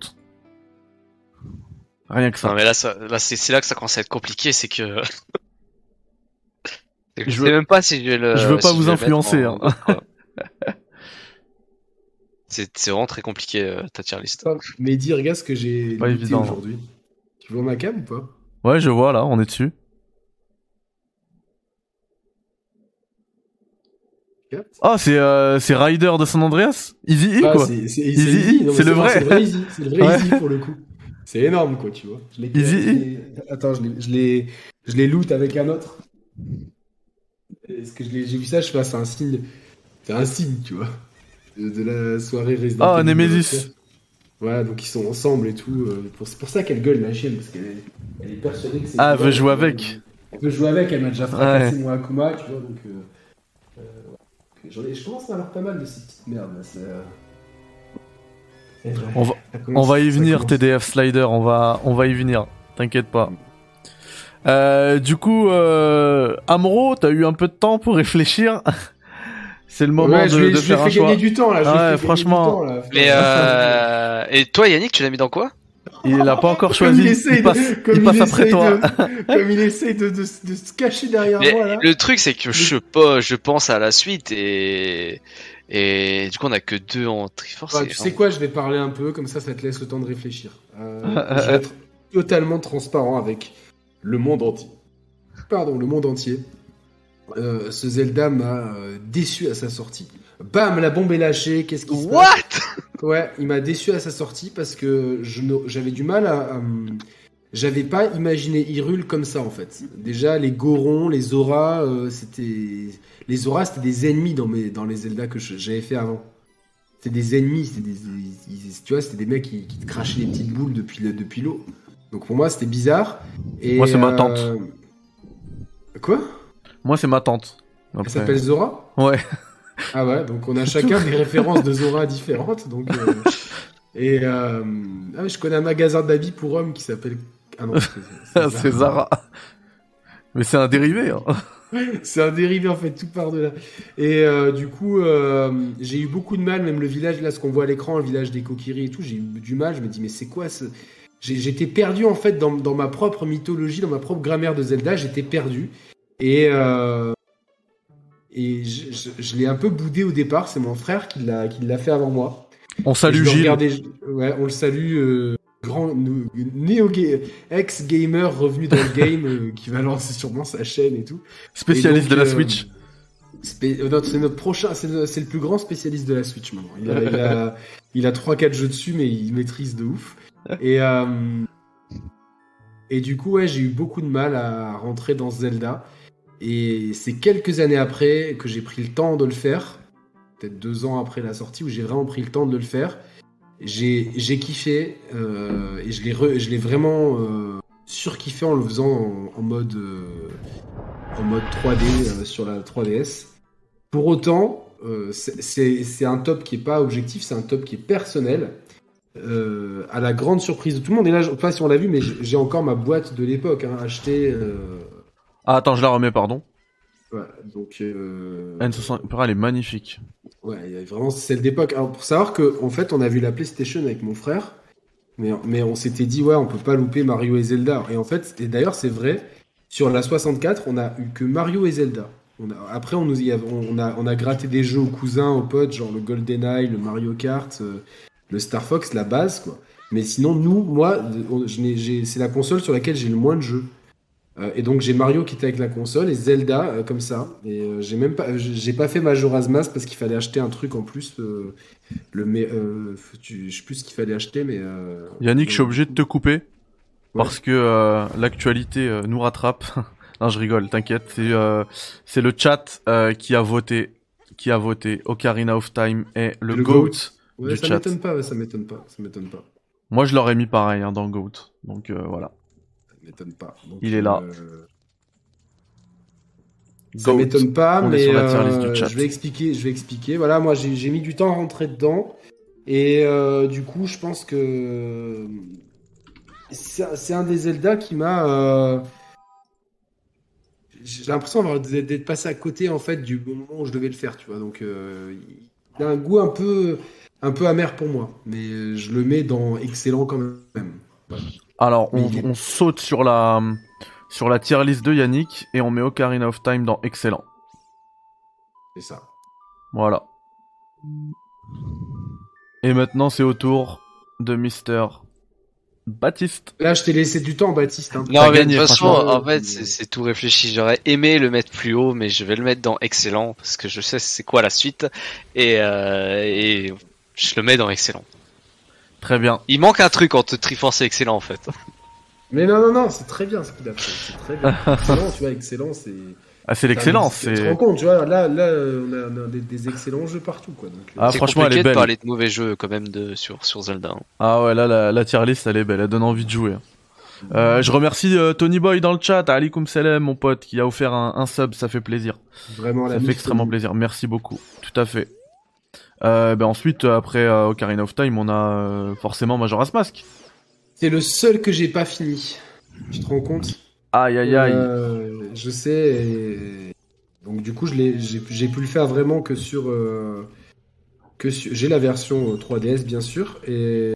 Rien que ça. Non, mais là, ça, là c'est c'est là que ça commence à être compliqué, c'est que. <laughs> je Je sais veux- même pas si je vais le. je veux pas si vous influencer, en- hein. <laughs> C'est c'est vraiment très compliqué euh, ta tier list. Mehdi, regarde ce que j'ai évident. aujourd'hui. Tu vois ma cam ou pas? Ouais, je vois là, on est dessus. Ah, c'est, euh, c'est Ryder de San Andreas? Easy E, Ah, quoi. c'est c'est- Easy c'est E, mais c'est le vrai. C'est le vrai Easy, c'est le vrai Ouais. Easy pour le coup. C'est énorme quoi, tu vois. Je Easy E. Attends, je l'ai- l'ai loot avec un autre. Est-ce que j'ai vu ça, je passe un signe. C'est un signe, tu vois. De, de la soirée Resident Ah, Nemesis. Voilà, donc ils sont ensemble et tout. euh, C'est pour ça qu'elle gueule la chienne, parce qu'elle est, persuadée que c'est. Ah, elle veut jouer avec. Elle veut jouer avec, elle m'a déjà fracassé Ouais. mon Akuma, tu vois, donc. euh, ai- je commence à avoir pas mal de ces petites merdes là. c'est, euh, vrai. On va, on va y venir. TDF Slider, on va, on va y venir. T'inquiète pas. Euh, du coup, euh, Amro, t'as eu un peu de temps pour réfléchir. <laughs> C'est le moment Ouais, de, je lui de je lui ai faire un fait choix. gagner du temps là. je ai Ouais, franchement. du temps, là. Mais euh... <laughs> et toi, Yannick, tu l'as mis dans quoi? Il a pas encore Comme choisi. il essaye Il passe, de- comme il passe après essaye toi. de- comme il essaye de, de, de se cacher derrière Mais moi là. le truc, c'est que je, pas, je pense à la suite et et du coup, on a que deux en Triforce. Ouais, et tu sais vraiment- quoi, je vais parler un peu, comme ça, ça te laisse le temps de réfléchir. Euh, <laughs> je vais être totalement transparent avec le monde entier. Pardon, le monde entier. Euh, ce Zelda m'a euh, déçu à sa sortie. Bam, la bombe est lâchée. Qu'est-ce qui se passe? What? Ouais, il m'a déçu à sa sortie parce que j'avais du mal à. J'avais pas imaginé Hyrule comme ça en fait. Déjà, les Gorons, les Auras, euh, c'était. Les Auras, c'était des ennemis dans, mes... dans les Zelda que je- j'avais fait avant. C'était des ennemis, c'était des. ils- Tu vois, c'était des mecs qui, qui te crachaient des petites boules depuis le- depuis l'eau. Donc pour moi, c'était bizarre. Et, Moi, c'est ma tante. euh, Quoi? Moi, c'est ma tante. Elle Après- s'appelle Zora? Ouais. Ah ouais, donc on a chacun des références de Zora différentes. Donc, euh, <laughs> et euh, ah, je connais un magasin d'habits pour hommes qui s'appelle. Ah non, c'est- <laughs> Zara. Mais c'est un dérivé. Hein. <laughs> c'est un dérivé en fait, tout part de là. Et euh, du coup, j'ai eu beaucoup de mal, même le village, là, ce qu'on voit à l'écran, le village des Kokiri et tout, j'ai eu du mal. Je me dis, mais c'est quoi ce. J'étais perdu en fait dans, dans ma propre mythologie, dans ma propre grammaire de Zelda, j'étais perdu. Et, euh, et je, je- je l'ai un peu boudé au départ, c'est mon frère qui l'a qui l'a fait avant moi. On salue Gilles. regardais- ouais, on le salue, euh, grand néo ex gamer revenu dans le game, euh, qui va lancer sûrement sa chaîne et tout. Spécialiste Et de la euh, Switch. spé- C'est notre prochain, c'est le, plus grand spécialiste de la Switch maintenant. Il a, il a, <laughs> il a 3-4 jeux dessus, mais il maîtrise de ouf. Et, et du coup, ouais, j'ai eu beaucoup de mal à rentrer dans Zelda. Et c'est quelques années après que j'ai pris le temps de le faire, peut-être deux ans après la sortie, où j'ai vraiment pris le temps de le faire. J'ai kiffé euh, et je l'ai vraiment euh, surkiffé en le faisant en, mode en mode 3D euh, sur la 3DS. Pour autant, c'est- un top qui est pas objectif, c'est un top qui est personnel. À la grande surprise de tout le monde. Et là, je sais pas si on l'a vu, mais j'ai encore ma boîte de l'époque hein, achetée. Ah, attends, je la remets, pardon. voilà, donc euh, N60, Putain, elle est magnifique. Ouais, vraiment celle d'époque. Alors pour savoir que en fait, on a vu la PlayStation avec mon frère, mais, mais on s'était dit ouais, on peut pas louper Mario et Zelda. Et en fait, et d'ailleurs c'est vrai, sur la 64, on a eu que Mario et Zelda. On a, après, on nous y a, on a, on a gratté des jeux aux cousins, aux potes, genre le GoldenEye, le Mario Kart, euh, le Star Fox, la base quoi. Mais sinon, nous, moi, c'est la console sur laquelle j'ai le moins de jeux. Euh, et donc j'ai Mario qui était avec la console et Zelda euh, comme ça. Et euh, j'ai même pas, j'ai pas fait Majora's Mask parce qu'il fallait acheter un truc en plus. le mais, je sais plus ce qu'il fallait acheter, mais. Yannick, je suis obligé de te couper. Parce que l'actualité nous rattrape. <laughs> non, je rigole, t'inquiète. C'est c'est le chat qui a voté. Qui a voté Ocarina of Time est le, GOAT. Du ça m'étonne pas, ça m'étonne pas, ça m'étonne pas, Moi, je l'aurais mis pareil hein, dans GOAT. Donc voilà. Ça m'étonne pas. Donc, Il est là. euh, Ça m'étonne pas, On mais euh, je vais expliquer. Je vais expliquer. Voilà, moi j'ai mis du temps à rentrer dedans, et euh, du coup, je pense que c'est un des Zelda qui m'a. J'ai l'impression d'être passé à côté en fait du moment où je devais le faire, tu vois. Donc, il a un goût un peu, un peu amer pour moi, mais je le mets dans excellent quand même. Alors, on, on saute sur la sur la tier list de Yannick et on met Ocarina of Time dans excellent. C'est ça. Voilà. Et maintenant, c'est au tour de Mister Baptiste. Là, je t'ai laissé du temps, Baptiste. hein. Non, mais de toute façon, franchement. en fait, c'est c'est tout réfléchi. J'aurais aimé le mettre plus haut, mais je vais le mettre dans excellent parce que je sais c'est quoi la suite et, euh, et je le mets dans excellent. Très bien. Il manque un truc entre Triforce et excellent en fait. Mais non, non, non, c'est très bien ce qu'il a fait. C'est très bien. <laughs> excellent, tu vois, excellent, c'est. Ah, c'est l'excellence. Tu te C'est rends compte, tu vois, là, là on a, on a des, des excellents jeux partout, quoi. Donc, euh, Ah, c'est franchement, elle est belle. de parler de mauvais jeux quand même de sur sur Zelda. hein. ah ouais là la, la tier list elle est belle, elle donne envie de jouer. Euh, je remercie euh, Tony Boy dans le chat, Alikum Salam mon pote qui a offert un, un sub, ça fait plaisir. vraiment, la Ça fait extrêmement plaisir, merci beaucoup. Tout à fait. Euh, ben ensuite, après euh, Ocarina of Time, on a euh, forcément Majora's Mask. C'est le seul que j'ai pas fini. Tu te rends compte? Aïe aïe aïe. Euh, Je sais. et- Donc, du coup, j'ai pu le faire vraiment que sur. que sur... J'ai la version euh, 3DS, bien sûr, et.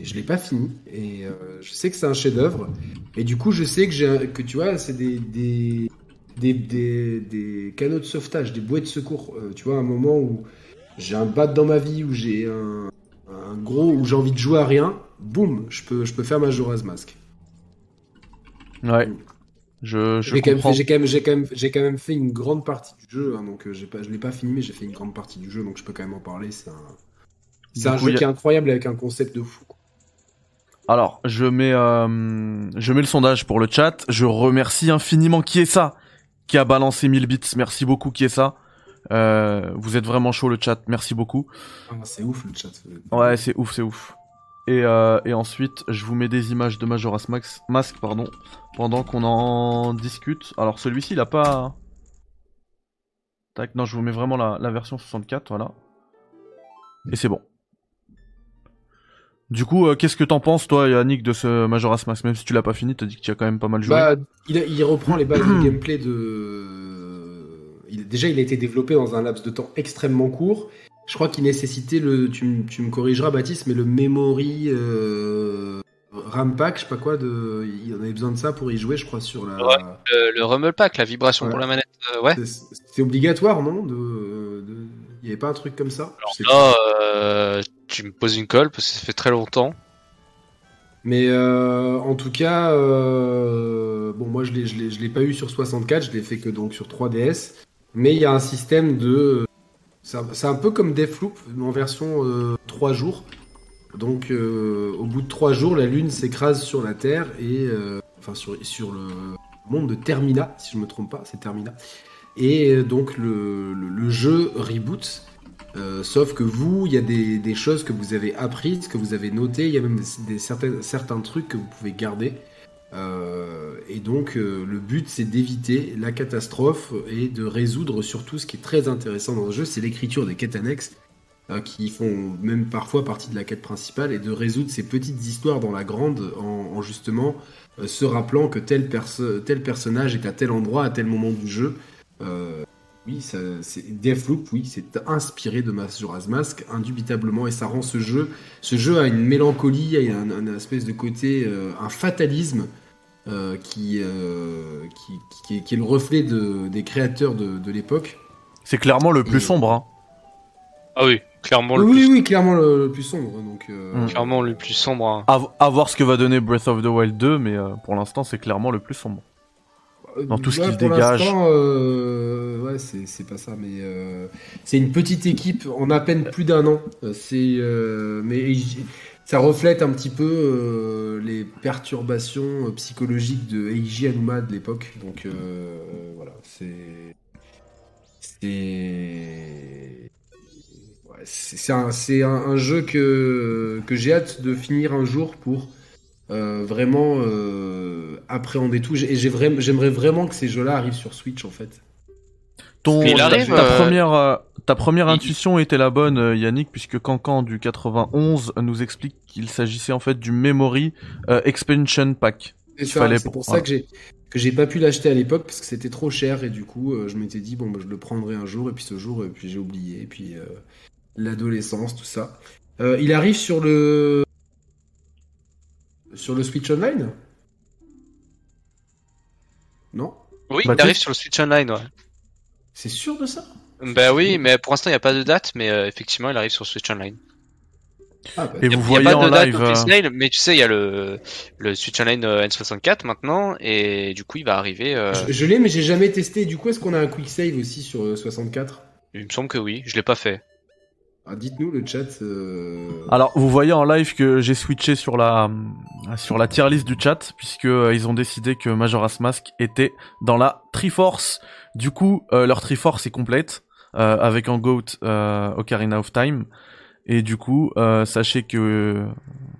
et je l'ai pas fini. Et je sais que c'est un chef-d'œuvre. Et du coup, je sais que, j'ai que tu vois, c'est des, des, des, des, des canaux de sauvetage, des bouées de secours. Euh, tu vois, un moment où j'ai un bat dans ma vie, où j'ai un, un gros, où j'ai envie de jouer à rien, boum, je peux, je peux faire Majora's Mask. Ouais. Je, je J'ai quand, même comprends. fait- j'ai quand, même- j'ai quand, même- j'ai quand même fait une grande partie du jeu, hein, donc euh, j'ai pas, je l'ai pas fini, mais j'ai fait une grande partie du jeu, donc je peux quand même en parler. C'est un, c'est un coup, jeu a- qui est incroyable avec un concept de fou. quoi. Alors, je mets, euh, je mets le sondage pour le chat. Je remercie infiniment qui est ça? Qui a balancé 1000 bits. Merci beaucoup qui est ça. Euh, vous êtes vraiment chaud le chat. Merci beaucoup. Ah, c'est ouf le chat. Ouais, c'est ouf, c'est ouf. Et, euh, et ensuite, je vous mets des images de Majora's Max, Mask, pardon, pendant qu'on en discute. Alors celui-ci, il a pas. Tac, non, je vous mets vraiment la, la version 64, voilà. Et c'est bon. Du coup, euh, qu'est-ce que t'en penses, toi, Yannick, de ce Majora's Mask Même si tu l'as pas fini, t'as dit que tu as quand même pas mal joué. Bah, il, a- il reprend les bases du gameplay de. il- déjà, il a été développé dans un laps de temps extrêmement court. Je crois qu'il nécessitait le. Tu, me- tu me corrigeras, Baptiste, mais le memory euh, RAM pack, je sais pas quoi, de. Il en avait besoin de ça pour y jouer, je crois, sur la. Ouais. Le, le Rumble Pack, la vibration Ouais. pour la manette, euh, ouais. C'est- C'était obligatoire, non de, de- Il y avait pas un truc comme ça? Je sais pas. Là, euh, tu me poses une colle parce que ça fait très longtemps. Mais euh, en tout cas, euh, bon, moi je l'ai, l'ai, l'ai pas eu sur 64, je l'ai fait que donc sur 3DS. Mais il y a un système de, c'est un, peu comme Deathloop, mais en version euh, 3 jours. Donc euh, au bout de 3 jours, la Lune s'écrase sur la Terre et euh, enfin sur, sur le monde de Termina, si je me trompe pas, c'est Termina. Et euh, donc le, le jeu reboot. Euh, sauf que vous, il y a des, choses que vous avez apprises, que vous avez notées, il y a même des, certains, certains trucs que vous pouvez garder. Euh, et donc euh, le but c'est d'éviter la catastrophe et de résoudre surtout ce qui est très intéressant dans le jeu, c'est l'écriture des quêtes annexes euh, qui font même parfois partie de la quête principale et de résoudre ces petites histoires dans la grande en, en justement se rappelant que tel, tel personnage est à tel endroit à tel moment du jeu. Oui, ça, c'est Deathloop, oui, c'est inspiré de Majora's Mask, indubitablement, et ça rend ce jeu, ce jeu a une mélancolie, a un, un espèce de côté, euh, un fatalisme euh, qui, euh, qui, qui, est, qui est le reflet de, des créateurs de, de l'époque. C'est clairement le plus sombre. Hein. Ah oui, clairement le, Oui, plus, oui, clairement le, le plus sombre. Donc, euh, Mm. clairement le plus sombre. hein. À, à voir ce que va donner Breath of the Wild 2, mais euh, pour l'instant, c'est clairement le plus sombre. Dans tout ce qui se pour dégage. euh, ouais, c'est pas ça, mais euh, c'est une petite équipe en à peine plus d'un an. Euh, C'est, euh, mais ça reflète un petit peu euh, les perturbations euh, psychologiques de Eiji Anuma de l'époque. Donc euh, voilà, c'est c'est ouais, c'est un, c'est un, un jeu que que j'ai hâte de finir un jour pour euh, vraiment euh, appréhender tout. Et j'aimerais vraiment que ces jeux-là arrivent sur Switch en fait. Ton, ta, arrive, ta euh, première, euh, ta première il- intuition était la bonne, euh, Yannick, puisque Cancan du 91 nous explique qu'il s'agissait en fait du Memory euh, Expansion Pack. C'est fallait pour- pour ça que j'ai que j'ai pas pu l'acheter à l'époque parce que c'était trop cher et du coup euh, je m'étais dit bon bah, je le prendrai un jour et puis ce jour et puis j'ai oublié et puis euh, l'adolescence tout ça. Euh, il arrive sur le sur le Switch Online Non Oui, Bah, il tu- arrive sur le Switch Online, ouais. C'est sûr de ça Bah oui, mais pour l'instant il n'y a pas de date, mais euh, effectivement il arrive sur Switch Online. ah, bah, Et Il y a- vous voyez pas en de date live. euh, officielle, mais tu sais, il y a le, le Switch Online euh, N64 maintenant, et du coup, il va arriver. euh, Je, je l'ai mais j'ai jamais testé. Du coup est-ce qu'on a un quick save aussi sur euh, 64 Il me semble que oui, je l'ai pas fait. Ah, Dites-nous le chat. euh, Alors, vous voyez en live que j'ai switché sur la sur la tier list du chat puisque euh, ils ont décidé que Majora's Mask était dans la Triforce. Du coup, euh, leur Triforce est complète euh, avec en GOAT Ocarina of Time. Et du coup, sachez que,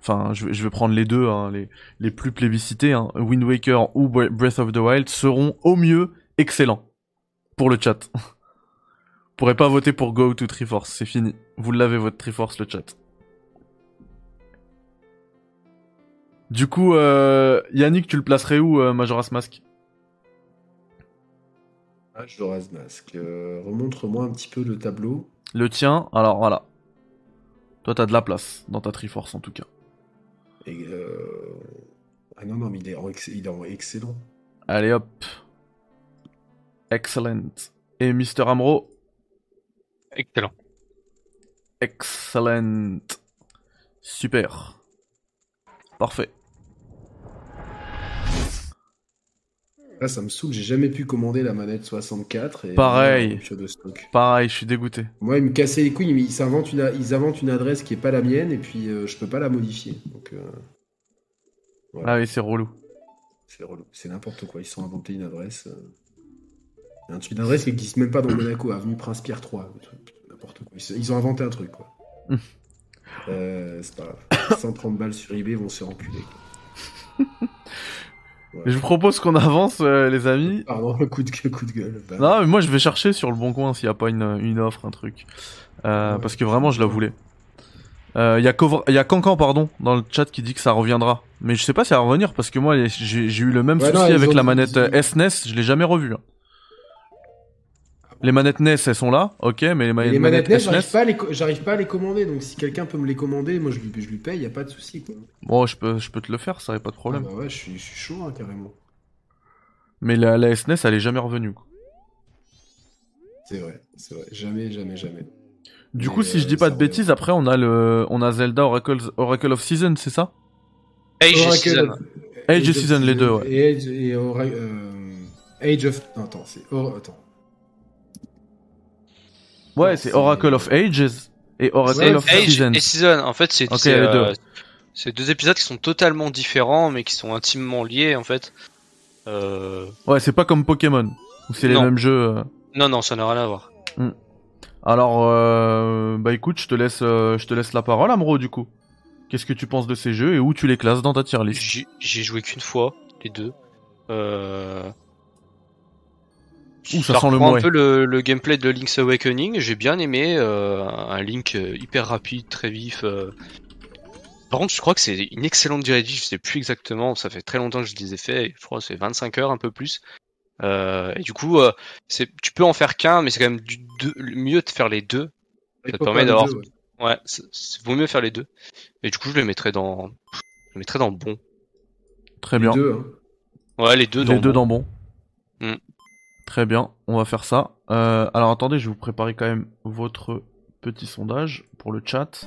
enfin, je, vais- prendre les deux, hein, les les plus plébiscités, hein, Wind Waker ou Bre- Breath of the Wild seront au mieux excellents pour le chat. <laughs> Pourrez pas voter pour Go to Triforce, c'est fini. Vous l'avez votre Triforce le chat. Du coup, euh, Yannick, tu le placerais où, euh, Majora's Mask? Majora's Mask. Euh, Remontre-moi un petit peu le tableau. Le tien, alors voilà. Toi, t'as de la place dans ta Triforce en tout cas. Et, euh, Ah non, non, mais il est en, ex- il est en excellent. Allez hop. Excellent. Et Mr. Amro, Excellent. Excellent. Super. Parfait. Là, ça me saoule, j'ai jamais pu commander la manette 64. Et Pareil. euh, de stock. Pareil, je suis dégoûté. Moi, ils me cassaient les couilles, mais ils inventent une, a- ils inventent une adresse qui est pas la mienne et puis euh, je peux pas la modifier. Donc, euh, Ah oui, c'est relou. c'est relou. C'est n'importe quoi. Ils sont inventés une adresse. euh, Un truc d'adresse qui n'existe même pas dans Monaco, avenue Prince Pierre 3. N'importe quoi. Ils, ont inventé un truc, quoi. <laughs> Euh, c'est pas grave. 130 balles sur eBay vont se faire enculer. quoi. <laughs> Et je vous propose qu'on avance, euh, les amis. Pardon, le coup de, le coup de gueule. Bah, Non, mais moi je vais chercher sur le bon coin s'il n'y a pas une, une offre, un truc. Euh, Ouais. Parce que vraiment je la voulais. Euh, Il y a Covra- y a Cancan pardon dans le chat qui dit que ça reviendra. Mais je sais pas si ça va revenir parce que moi j'ai eu le même Ouais, souci non, avec la manette SNES, je l'ai jamais revu. hein. Les manettes NES elles sont là, ok, mais les, Et manettes, les manettes NES, SNES, j'arrive pas, à les j'arrive pas à les commander, donc si quelqu'un peut me les commander, moi je lui, je lui paye, y a pas de souci quoi. bon, je peux, je peux te le faire, ça y a pas de problème. Ah bah ouais, je suis, je suis chaud hein, carrément. Mais la, la SNES elle est jamais revenue. quoi. C'est vrai, c'est vrai. Jamais, jamais, jamais. Du Mais, coup, si je euh, dis pas ça de bêtises, après on a le, on a Zelda Oracle, Oracle of Season, c'est ça? Age of Oracle Season. of- Age of Season, les deux, ouais. Et Age, et Ora- euh, Age of. Non, attends, c'est. Attends. Ouais, c'est Oracle of Ages et Oracle Ouais, of Age Seasons. et Season, en fait, c'est euh, c'est deux épisodes qui sont totalement différents, mais qui sont intimement liés, en fait. Euh... Ouais, c'est pas comme Pokémon où c'est les mêmes jeux. euh. Non, non, ça n'a rien à voir. Alors, euh, bah écoute, je te laisse, euh, je te laisse la parole, Amro, du coup. Qu'est-ce que tu penses de ces jeux et où tu les classes dans ta tier list? J'ai j'ai joué qu'une fois, les deux. Euh... Ouh, ça sent le un peu le, le gameplay de Link's Awakening, j'ai bien aimé, euh, un Link euh, hyper rapide, très vif. euh. Par contre, je crois que c'est une excellente durée de vie, je sais plus exactement, ça fait très longtemps que je les ai fait, je crois que c'est 25 heures, un peu plus. Euh, et du coup, euh, c'est, tu peux en faire qu'un, mais c'est quand même du deux- mieux de faire les deux. Ça te permet d'avoir- Ouais, c'est, c'est- vaut mieux faire les deux. Et du coup, je les mettrais dans, je les mettrais dans bon. Très bien. Deux, hein. Ouais, les deux dans les deux bon. dans bon. Hmm. Très bien, on va faire ça. Euh, alors attendez, je vais vous préparer quand même votre petit sondage pour le chat.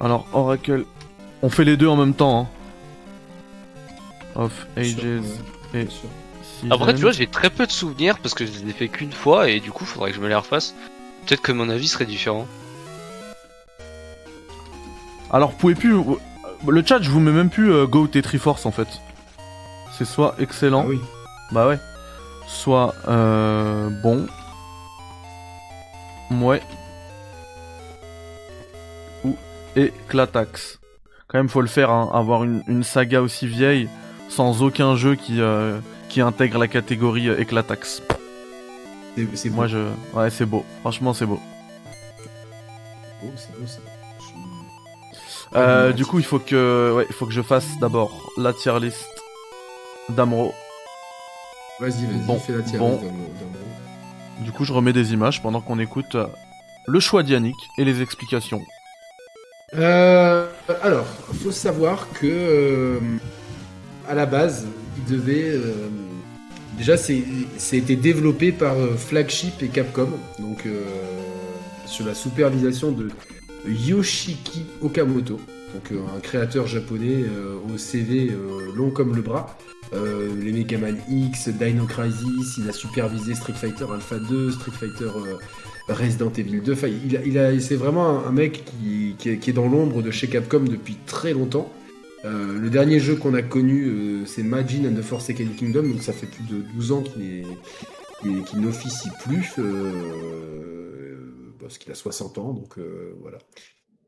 Alors, Oracle. On fait les deux en même temps. Hein. Of Ages et. Seasons. Après, tu vois, j'ai très peu de souvenirs parce que je les ai fait qu'une fois et du coup, faudrait que je me les refasse. Peut-être que mon avis serait différent. Alors, vous pouvez plus. euh, Le chat, je vous mets même plus euh, Go Tetriforce en fait. C'est soit excellent, Ah oui. bah ouais, soit euh, bon. Ouais. Ou éclatax. Quand même, faut le faire, hein, avoir une, une saga aussi vieille sans aucun jeu qui, euh, qui intègre la catégorie euh, éclatax. C'est-. Moi, je. Ouais, c'est beau. Franchement, c'est beau. Beau, c'est beau, c'est beau. Euh, Ouais, du coup, il faut que, ouais, il faut que je fasse d'abord la tier list d'Amro. Vas-y, vas-y, Bon, fais la bon. Du coup, je remets des images pendant qu'on écoute euh, le choix d'Yannick et les explications. Euh, alors, faut savoir que euh, à la base, il devait euh, déjà été développé par Flagship et Capcom, donc euh, sur la supervision de Yoshiki Okamoto, donc euh, un créateur japonais euh, au CV euh, long comme le bras. Les Mega Man X, Dino Crisis, il a supervisé Street Fighter Alpha 2, Street Fighter Resident Evil 2. Enfin, il c'est vraiment un, mec qui, est, dans l'ombre de chez Capcom depuis très longtemps. Le dernier jeu qu'on a connu, c'est Majin and the Forsaken Kingdom, donc ça fait plus de 12 ans qu'il n'officie plus, parce qu'il a 60 ans, donc voilà.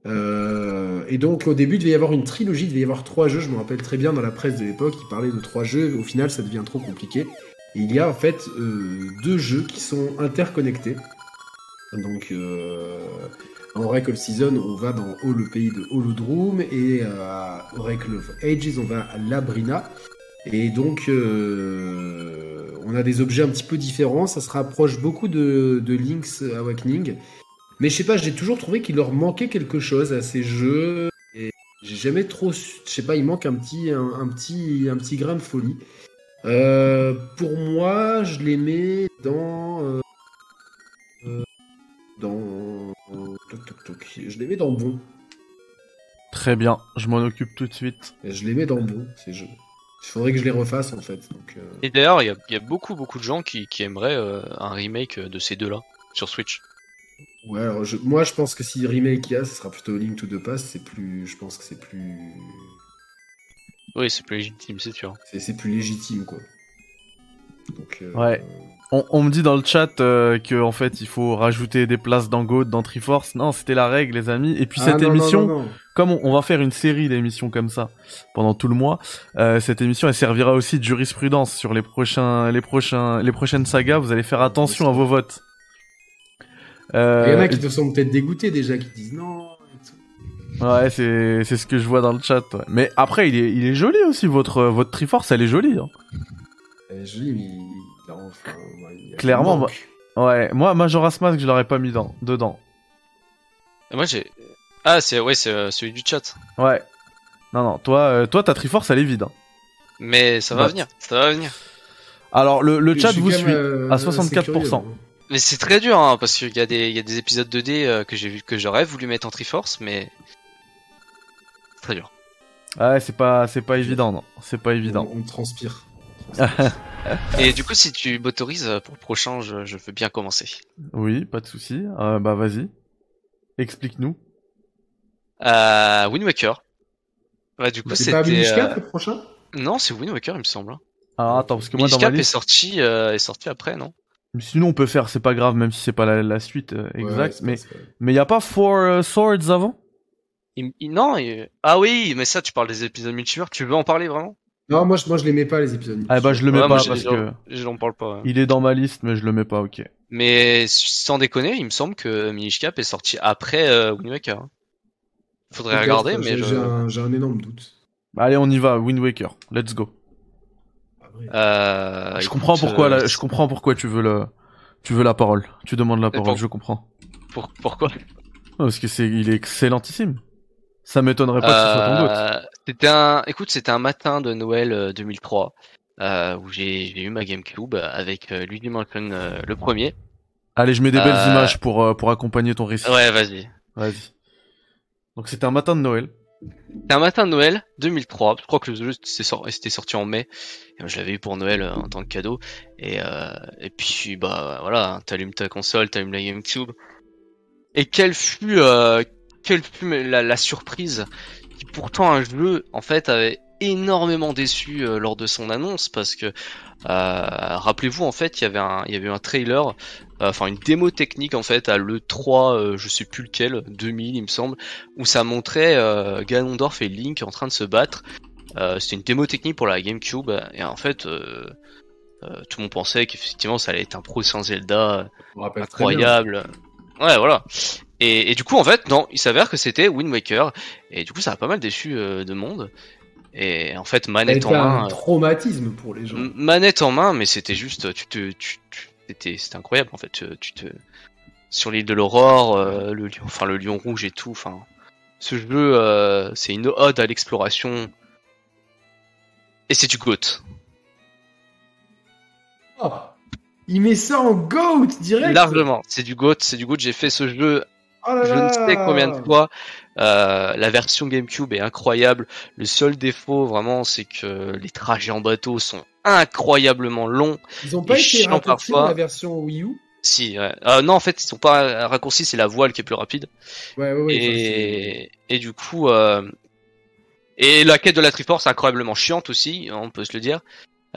Euh, et donc au début, il devait y avoir une trilogie, il devait y avoir trois jeux, je me rappelle très bien dans la presse de l'époque, il parlait de trois jeux, au final ça devient trop compliqué. Et il y a en fait euh, deux jeux qui sont interconnectés. Donc euh, en Oracle Season, on va dans Oh, le pays de Holodroom et à Oracle of Ages, on va à Labrina. Et donc euh, on a des objets un petit peu différents, ça se rapproche beaucoup de, de Link's Awakening. Mais je sais pas, j'ai toujours trouvé qu'il leur manquait quelque chose à ces jeux. Et j'ai jamais trop su, je sais pas, il manque un petit, un, un petit, un petit grain de folie. Euh, pour moi, je les mets dans. euh, euh, dans. Toc, toc, toc. Je les mets dans bon. Très bien, je m'en occupe tout de suite. Et Je les mets dans bon, ces jeux. Il faudrait que je les refasse en fait. Donc, euh, Et d'ailleurs, il y a, il y a beaucoup, beaucoup de gens qui, qui aimeraient euh, un remake de ces deux-là sur Switch. Ouais, alors je- moi je pense que si remake il y a, ce sera plutôt Link to the Past. C'est plus. Je pense que c'est plus. Oui, c'est plus légitime, c'est sûr. C'est plus légitime quoi. Donc, euh, Ouais. On, on me dit dans le chat euh, que en fait il faut rajouter des places dans Goat, dans Triforce. Non, c'était la règle, les amis. Et puis ah, cette non, non, émission, non, non. comme on, on va faire une série d'émissions comme ça pendant tout le mois, euh, cette émission elle servira aussi de jurisprudence sur les prochains, les prochains, les prochaines sagas. Vous allez faire attention à vos votes. Il y en Euh, a qui te sont peut-être dégoûtés déjà, qui disent non. et tout. Ouais, c'est c'est ce que je vois dans le chat. ouais. Mais après, il est il est joli aussi votre votre Triforce, elle est jolie. hein. Euh, Je dis, mais il- enfin, ouais, Clairement, manque. Ouais, moi Majora's Mask, je l'aurais pas mis dans dedans. Et moi j'ai. Ah, c'est ouais, c'est euh, celui du chat. Ouais. Non non, toi euh, toi ta Triforce, elle est vide. hein. Mais ça va Ouais. venir, ça va venir. Alors le le chat vous suit euh, à assez 64%. Mais c'est très dur, hein, parce qu'il y a des, il y a des épisodes 2D euh, que j'ai vu que j'aurais voulu mettre en Triforce, mais c'est très dur. Ouais, c'est pas c'est pas évident non, c'est pas évident. On, on transpire. <laughs> Et du coup, si tu m'autorises euh, pour le prochain, je, je veux bien commencer. Oui, pas de souci. Euh, bah vas-y. Explique-nous. Euh, Wind Waker. Ouais, du coup, c'est pas c'était. Euh, 4 le prochain? Non, c'est Wind Waker, il me semble. hein. Alors attends parce que moi Minish dans ma Cap est liste, sorti, euh, est sorti après, non? Sinon on peut faire, c'est pas grave même si c'est pas la, la suite euh, exacte, mais pas- mais y a pas Four euh, Swords avant? Il, il- Non, il- ah oui, mais ça, tu parles des épisodes multivers. Tu veux en parler vraiment? Non, moi je, moi je l'aimais pas les épisodes. Ah bah je le mets Ouais, pas parce que J'en parle pas. ouais. il est dans ma liste mais je le mets pas, OK. Mais sans déconner, il me semble que Minish Cap est sorti après euh, Wind Waker. hein. Faudrait regarder, j'ai- mais je... j'ai un, j'ai un énorme doute. Allez, on y va, Wind Waker. Let's go. Euh, je écoute, comprends pourquoi euh, la- je comprends pourquoi tu veux le tu veux la parole. Tu demandes la parole, pour- je comprends. pour- pourquoi? Parce que c'est il est excellentissime. Ça m'étonnerait pas que ce soit ton goût. Euh, C'était un, écoute, c'était un matin de Noël euh, 2003 euh, où j'ai eu ma GameCube avec euh, Luigi Mansion euh, le premier. Allez, je mets des belles images pour euh, pour accompagner ton récit. Ouais, vas-y. Vas-y. Donc c'était un matin de Noël. C'était un matin de Noël 2003. Je crois que le jeu c'était sor- c'était sorti en mai. Je l'avais eu pour Noël euh, en tant que cadeau. Et euh, et puis bah voilà, t'allumes ta console, t'allumes la GameCube. Et quelle fut euh, quelle fut la, la surprise qui pourtant un jeu en fait avait énormément déçu euh, lors de son annonce parce que euh, rappelez-vous en fait il y avait un il y avait un trailer euh, enfin une démo technique en fait à le 3 euh, je sais plus lequel 2000 il me semble où ça montrait Ganondorf et Link en train de se battre c'était une démo technique pour la GameCube et en fait tout le monde pensait qu'effectivement ça allait être un Zelda rappelle très bien. incroyable. Ouais, voilà. Et, et du coup, en fait, non, il s'avère que c'était Wind Waker. Et du coup, ça a pas mal déçu euh, de monde. Et en fait, manette en un main, euh, traumatisme pour les gens. manette en main, mais c'était juste, tu te, tu, tu- c'était, c'était incroyable en fait. Tu, tu te, sur l'île de l'aurore, euh, le lion, enfin le lion rouge et tout. Enfin, ce jeu, euh, c'est une ode à l'exploration. Et c'est du GOAT. Oh, il met ça en GOAT direct Largement, c'est du GOAT, c'est du GOAT. J'ai fait ce jeu Oh là je ne sais combien de fois. Euh, la version GameCube est incroyable. Le seul défaut, vraiment, c'est que les trajets en bateau sont incroyablement longs. Ils ont pas été raccourcis dans la version Wii U? Si, ouais. Euh, non, en fait, ils sont pas raccourcis. C'est la voile qui est plus rapide. Ouais, ouais, et, et du coup, euh, et la quête de la Triforce est incroyablement chiante aussi, on peut se le dire.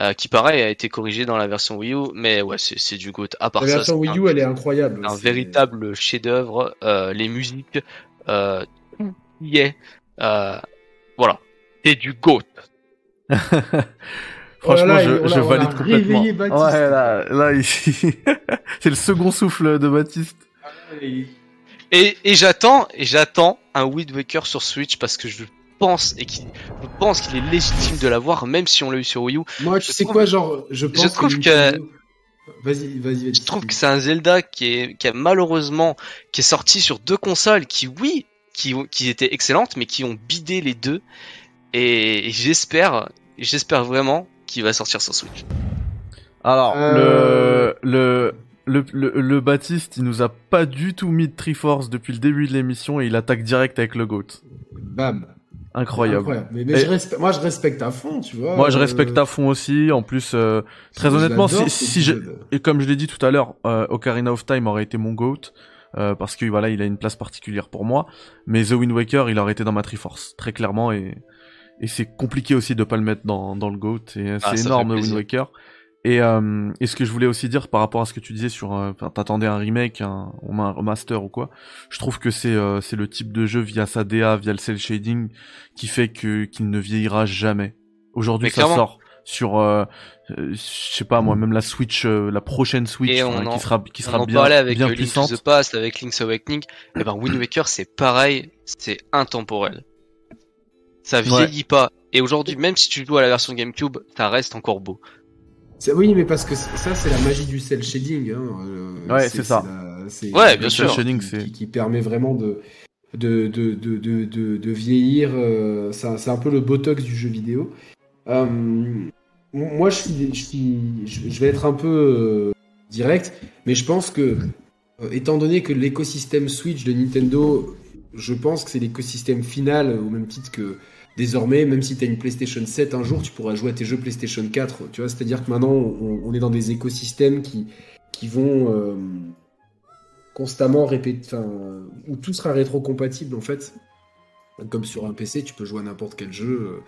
Euh, qui pareil a été corrigée dans la version Wii U, mais ouais, c'est c'est du GOAT. À part La ça, version Wii un- U, elle est incroyable. un c'est- véritable chef-d'œuvre, euh, les musiques, euh, tout y est, euh, voilà, c'est du GOAT. <laughs> Franchement, Oh là là, je, je valide complètement. réveillé Baptiste. Ouais, là, là, ici, <laughs> c'est le second souffle de Baptiste. Et- Et, et j'attends, et j'attends un Wind Waker sur Switch parce que je pense et qu'il, je pense qu'il est légitime de l'avoir, même si on l'a eu sur Wii U. Moi, tu Je sais trouve- quoi, genre, je pense trouve Nintendo- Vas-y, vas-y, vas-y. Je trouve que c'est un Zelda qui est, qui a malheureusement, qui est sorti sur deux consoles qui, oui, qui, qui étaient excellentes, mais qui ont bidé les deux. Et, et j'espère, j'espère vraiment qu'il va sortir sur Switch. Alors, Euh. le, le, le, le, le Baptiste, il nous a pas du tout mis de Triforce depuis le début de l'émission et il attaque direct avec le GOAT. Bam. Incroyable. Mais, mais Et- je respecte, moi, je respecte à fond, tu vois. Moi, je euh, respecte à fond aussi. En plus, euh, très honnêtement, si, je, et comme je l'ai dit tout à l'heure, euh, Ocarina of Time aurait été mon GOAT. euh, parce que voilà, il a une place particulière pour moi. Mais The Wind Waker, il aurait été dans ma Triforce, très clairement. Et, et c'est compliqué aussi de pas le mettre dans, dans le GOAT. Et euh, Ah, c'est énorme, The Wind. Waker. Et, euh, et ce que je voulais aussi dire par rapport à ce que tu disais sur, euh, t'attendais un remake, un, un remaster ou quoi. Je trouve que c'est euh, c'est le type de jeu via sa DA, via le cel shading, qui fait que qu'il ne vieillira jamais. Aujourd'hui, ça clairement. sort, sur, euh, euh, je sais pas moi, même la Switch, euh, la prochaine Switch, hein, on en- qui sera qui On sera en bien parlait avec bien euh, Link to puissante. the Past, avec Link's Awakening. Et ben Wind Waker, c'est pareil, c'est intemporel. Ça Ouais. vieillit pas. Et aujourd'hui, même si tu joues à la version GameCube, ça reste encore beau. Oui, mais parce que ça, c'est la magie du cel shading. Hein. euh, Ouais, c'est ça. la- c'est Ouais, le bien sûr. shading, qui, c'est- qui, permet vraiment de de, de, de, de, de, de vieillir. euh, c'est un- peu le botox du jeu vidéo. Euh, moi, je, suis, je, suis, je je vais être un peu euh, direct, mais je pense que, euh, étant donné que l'écosystème Switch de Nintendo, je pense que c'est l'écosystème final, au même titre que désormais, même si tu as une PlayStation 7 un jour, tu pourras jouer à tes jeux PlayStation 4. Tu vois, c'est-à-dire que maintenant, on, est dans des écosystèmes qui, vont euh, constamment répéter, où tout sera rétro-compatible en fait. Comme sur un PC, tu peux jouer à n'importe quel jeu, euh,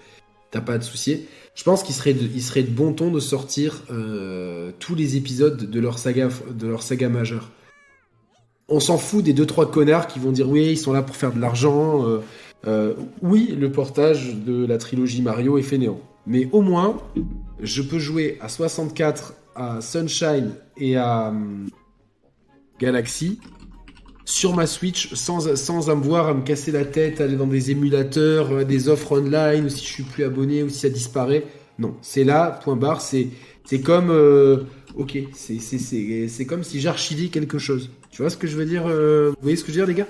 t'as pas à te. Je pense qu'il serait, serait de bon ton de sortir euh, tous les épisodes de leur saga, de leur saga majeure. On s'en fout des deux trois connards qui vont dire oui, ils sont là pour faire de l'argent. Euh, oui, le portage de la trilogie Mario est fainéant. Mais au moins, je peux jouer à 64, à Sunshine et à hum, Galaxy sur ma Switch sans, sans avoir à me casser la tête, aller dans des émulateurs, euh, des offres online, ou si je suis plus abonné, ou si ça disparaît. Non, c'est là, point barre, c'est c'est comme... euh, ok, c'est c'est- c'est c'est comme si j'archivais quelque chose. Tu vois ce que je veux dire Vous voyez ce que je veux dire, les gars?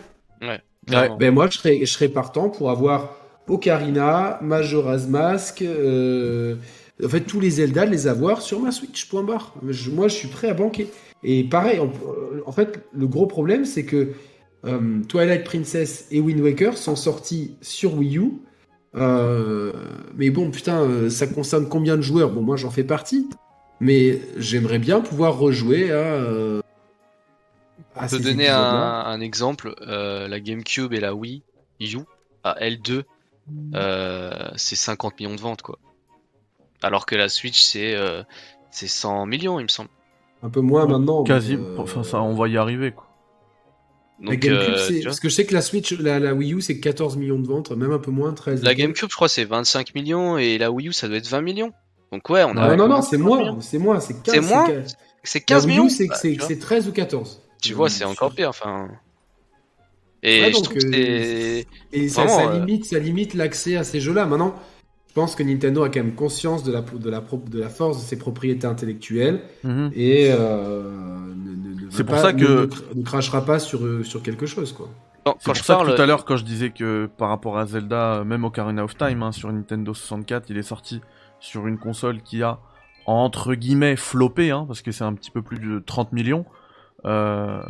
Ben moi, je serais, partant pour avoir Ocarina, Majora's Mask, euh, en fait tous les Zelda, les avoir sur ma Switch. Moi, je suis prêt à banquer. Et pareil, en, fait, le gros problème, c'est que euh, Twilight Princess et Wind Waker sont sortis sur Wii U. Euh, mais bon, putain, ça concerne combien de joueurs? Bon, moi, j'en fais partie. Mais j'aimerais bien pouvoir rejouer à. Euh, à On peut ces donner un, un exemple, euh, la GameCube et la Wii U à L2, euh, c'est 50 millions de ventes quoi. Alors que la Switch c'est euh, c'est 100 millions il me semble. Un peu moins maintenant. Quasi, euh, enfin ça, on va y arriver quoi. La Donc GameCube, euh, parce que je sais que la Switch, la, la Wii U, c'est 14 millions de ventes, même un peu moins, 13. la GameCube je crois c'est 25 millions et la Wii U ça doit être 20 millions. Donc ouais, on a Non, non, non, c'est à 20 moins, c'est moins, c'est 15. C'est moins. C'est La 15 Wii U, millions. c'est Bah, c'est- tu vois. c'est 13 ou 14. Tu vois, Euh, c'est encore pire. Enfin. Et Ouais, je donc, trouve que euh, c'est. Et ça, Vraiment, ça limite, ça limite l'accès à ces jeux-là. Maintenant, je pense que Nintendo a quand même conscience de la, de la, pro- de la force de ses propriétés intellectuelles et euh, ne, ne- ne C'est va pour pas- ça que- ne, ne cr- ne crachera pas sur, euh, sur quelque chose, quoi. Quand, C'est quand pour je ça parle. que tout à l'heure, quand je disais que par rapport à Zelda, euh, même Ocarina of Time, hein, sur Nintendo 64, il est sorti sur une console qui a, entre guillemets, floppé, hein, parce que c'est un petit peu plus de 30 millions. Euh,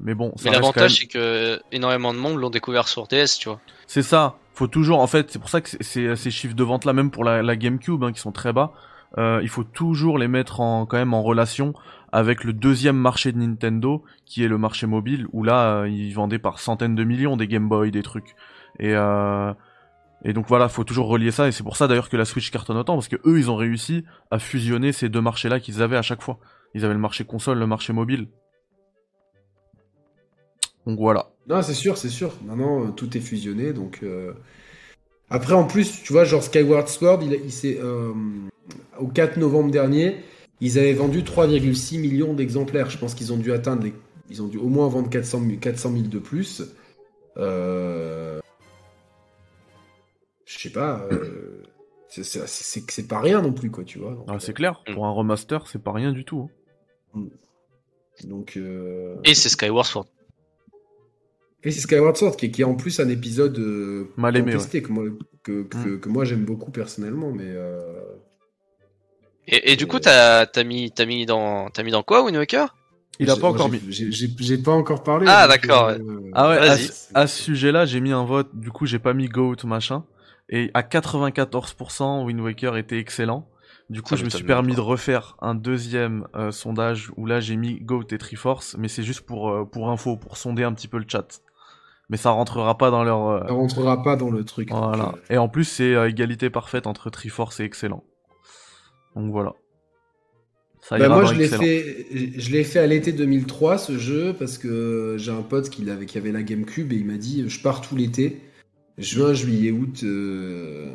mais bon, ça Mais l'avantage, même- c'est que énormément de monde l'ont découvert sur DS, tu vois. C'est ça. Faut toujours, en fait, c'est pour ça que c'est ces chiffres de vente là, même pour la, la GameCube, hein, qui sont très bas, euh, il faut toujours les mettre en quand même en relation avec le deuxième marché de Nintendo, qui est le marché mobile, où là, euh, ils vendaient par centaines de millions des Game Boy, des trucs. Et euh, et donc voilà, faut toujours relier ça, et c'est pour ça d'ailleurs que la Switch cartonne autant, parce que eux, ils ont réussi à fusionner ces deux marchés-là qu'ils avaient à chaque fois. Ils avaient le marché console, le marché mobile. Donc voilà. Non, c'est sûr, c'est sûr. Maintenant, euh, tout est fusionné, donc. euh, Après, en plus, tu vois, genre Skyward Sword, il, il s'est, euh, au 4 novembre dernier, ils avaient vendu 3,6 millions d'exemplaires. Je pense qu'ils ont dû atteindre les... Ils ont dû au moins vendre 400 000, 400 000 de plus. Euh... Je sais pas. euh, <clears throat> c'est- C'est c'est- c'est pas rien non plus, quoi, tu vois. Donc, Ah, c'est clair, Mm. pour un remaster, c'est pas rien du tout. hein. donc, euh, Et c'est Skyward Sword. Et c'est Skyward Sword qui est, qui est en plus un épisode euh, Mal aimé, contesté, que moi, que, que, Mm. que moi j'aime beaucoup personnellement, mais euh, Et, et du Et- coup, t'as t'as mis, t'as mis, dans, t'as mis dans quoi, Wind Waker Il a j'ai- pas encore mis. J'ai j'ai- j'ai pas encore parlé. Ah, d'accord, euh, Ah ouais, à, à ce sujet-là, j'ai mis un vote, du coup j'ai pas mis GOAT machin, et à 94% Wind Waker était excellent. Du coup Ça je me suis permis pas. de refaire un deuxième euh, sondage où là j'ai mis GOAT et Triforce, mais c'est juste pour, euh, pour info, pour sonder un petit peu le chat. Mais ça rentrera pas dans leur... euh, Ça rentrera pas dans le truc. donc, Voilà. euh, Et en plus c'est euh, égalité parfaite entre Triforce et excellent. Donc voilà. Ça Bah, moi, je l'ai fait, je l'ai fait à l'été 2003 ce jeu parce que j'ai un pote qui avait, qui avait la GameCube et il m'a dit je pars tout l'été, juin, juillet, août, euh,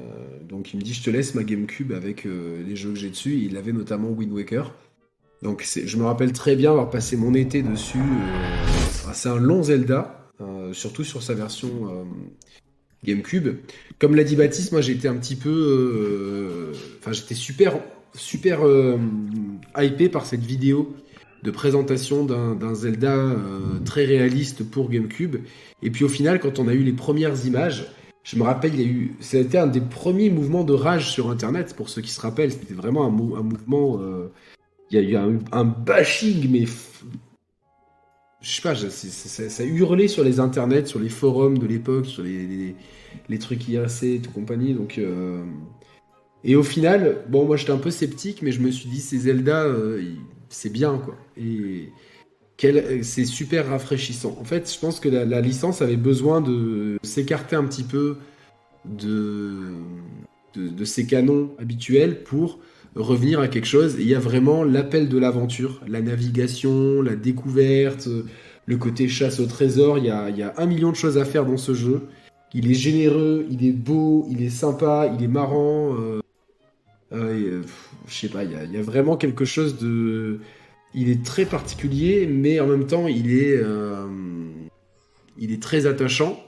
donc il me dit je te laisse ma GameCube avec les jeux que j'ai dessus. Il avait notamment Wind Waker. Donc je me rappelle très bien avoir passé mon été dessus. c'est un long Zelda, surtout sur sa version GameCube. Comme l'a dit Baptiste, moi été un petit peu, enfin j'étais super super hypé par cette vidéo de présentation d'un Zelda euh, très réaliste pour GameCube. Et puis au final, quand on a eu les premières images, je me rappelle, il y a eu, c'était un des premiers mouvements de rage sur Internet, pour ceux qui se rappellent, c'était vraiment un, mouvement, euh, il y a eu un, bashing, mais je sais pas, ça, hurlait sur les internets, sur les forums de l'époque, sur les, les, trucs IRC et tout compagnie, donc... Euh, et au final, bon, moi j'étais un peu sceptique, mais je me suis dit, ces Zelda, c'est bien, quoi. Et c'est super rafraîchissant. En fait, je pense que la, licence avait besoin de s'écarter un petit peu de, de, ses canons habituels pour revenir à quelque chose. il y a vraiment l'appel de l'aventure, la navigation, la découverte, le côté chasse au trésor. Il y, a, il y a un million de choses à faire dans ce jeu. Il est généreux, il est beau, il est sympa, il est marrant. Euh, euh, je sais pas, il y, a, vraiment quelque chose de. Il est très particulier, mais en même temps, il est, euh, il est très attachant.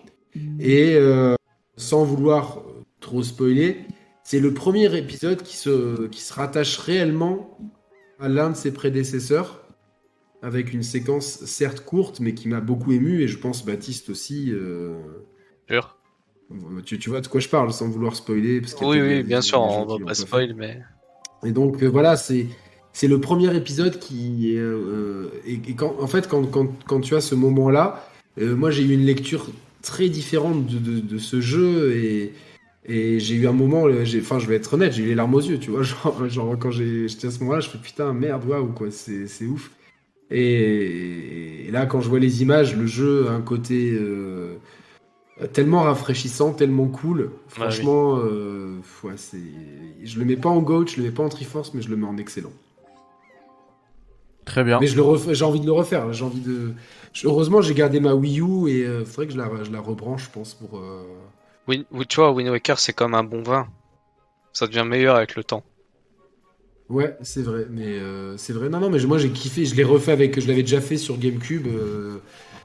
Et euh, sans vouloir trop spoiler, c'est le premier épisode qui se, qui se rattache réellement à l'un de ses prédécesseurs, avec une séquence certes courte, mais qui m'a beaucoup ému, et je pense Baptiste aussi. Sûr. Tu, tu, vois de quoi je parle sans vouloir spoiler parce Oui, oui, bien sûr, on va pas spoiler, mais. Et donc euh, voilà, c'est c'est le premier épisode qui euh, et, quand en fait quand, quand, quand tu as ce moment là, euh, moi j'ai eu une lecture très différente de, de, de ce jeu et et j'ai eu un moment, enfin je vais être honnête, j'ai eu les larmes aux yeux, tu vois, <laughs> genre, genre quand j'étais à ce moment-là, je fais putain merde waouh quoi, c'est ouf. Et, et, là quand je vois les images, le jeu a un côté tellement rafraîchissant, tellement cool. Franchement, euh, c'est... je le mets pas en GOAT, je le mets pas en Triforce, mais je le mets en excellent. Très bien. Mais je le j'ai envie de le refaire. J'ai envie de. Heureusement, j'ai gardé ma Wii U et il euh, faudrait que je la, je la rebranche, je pense, pour. Oui, tu vois, Wind Waker, c'est comme un bon vin. Ça devient meilleur avec le temps. Ouais, c'est vrai, mais euh, c'est vrai. Non, non, mais moi j'ai kiffé. Je l'ai refait avec. Je l'avais déjà fait sur GameCube. Euh,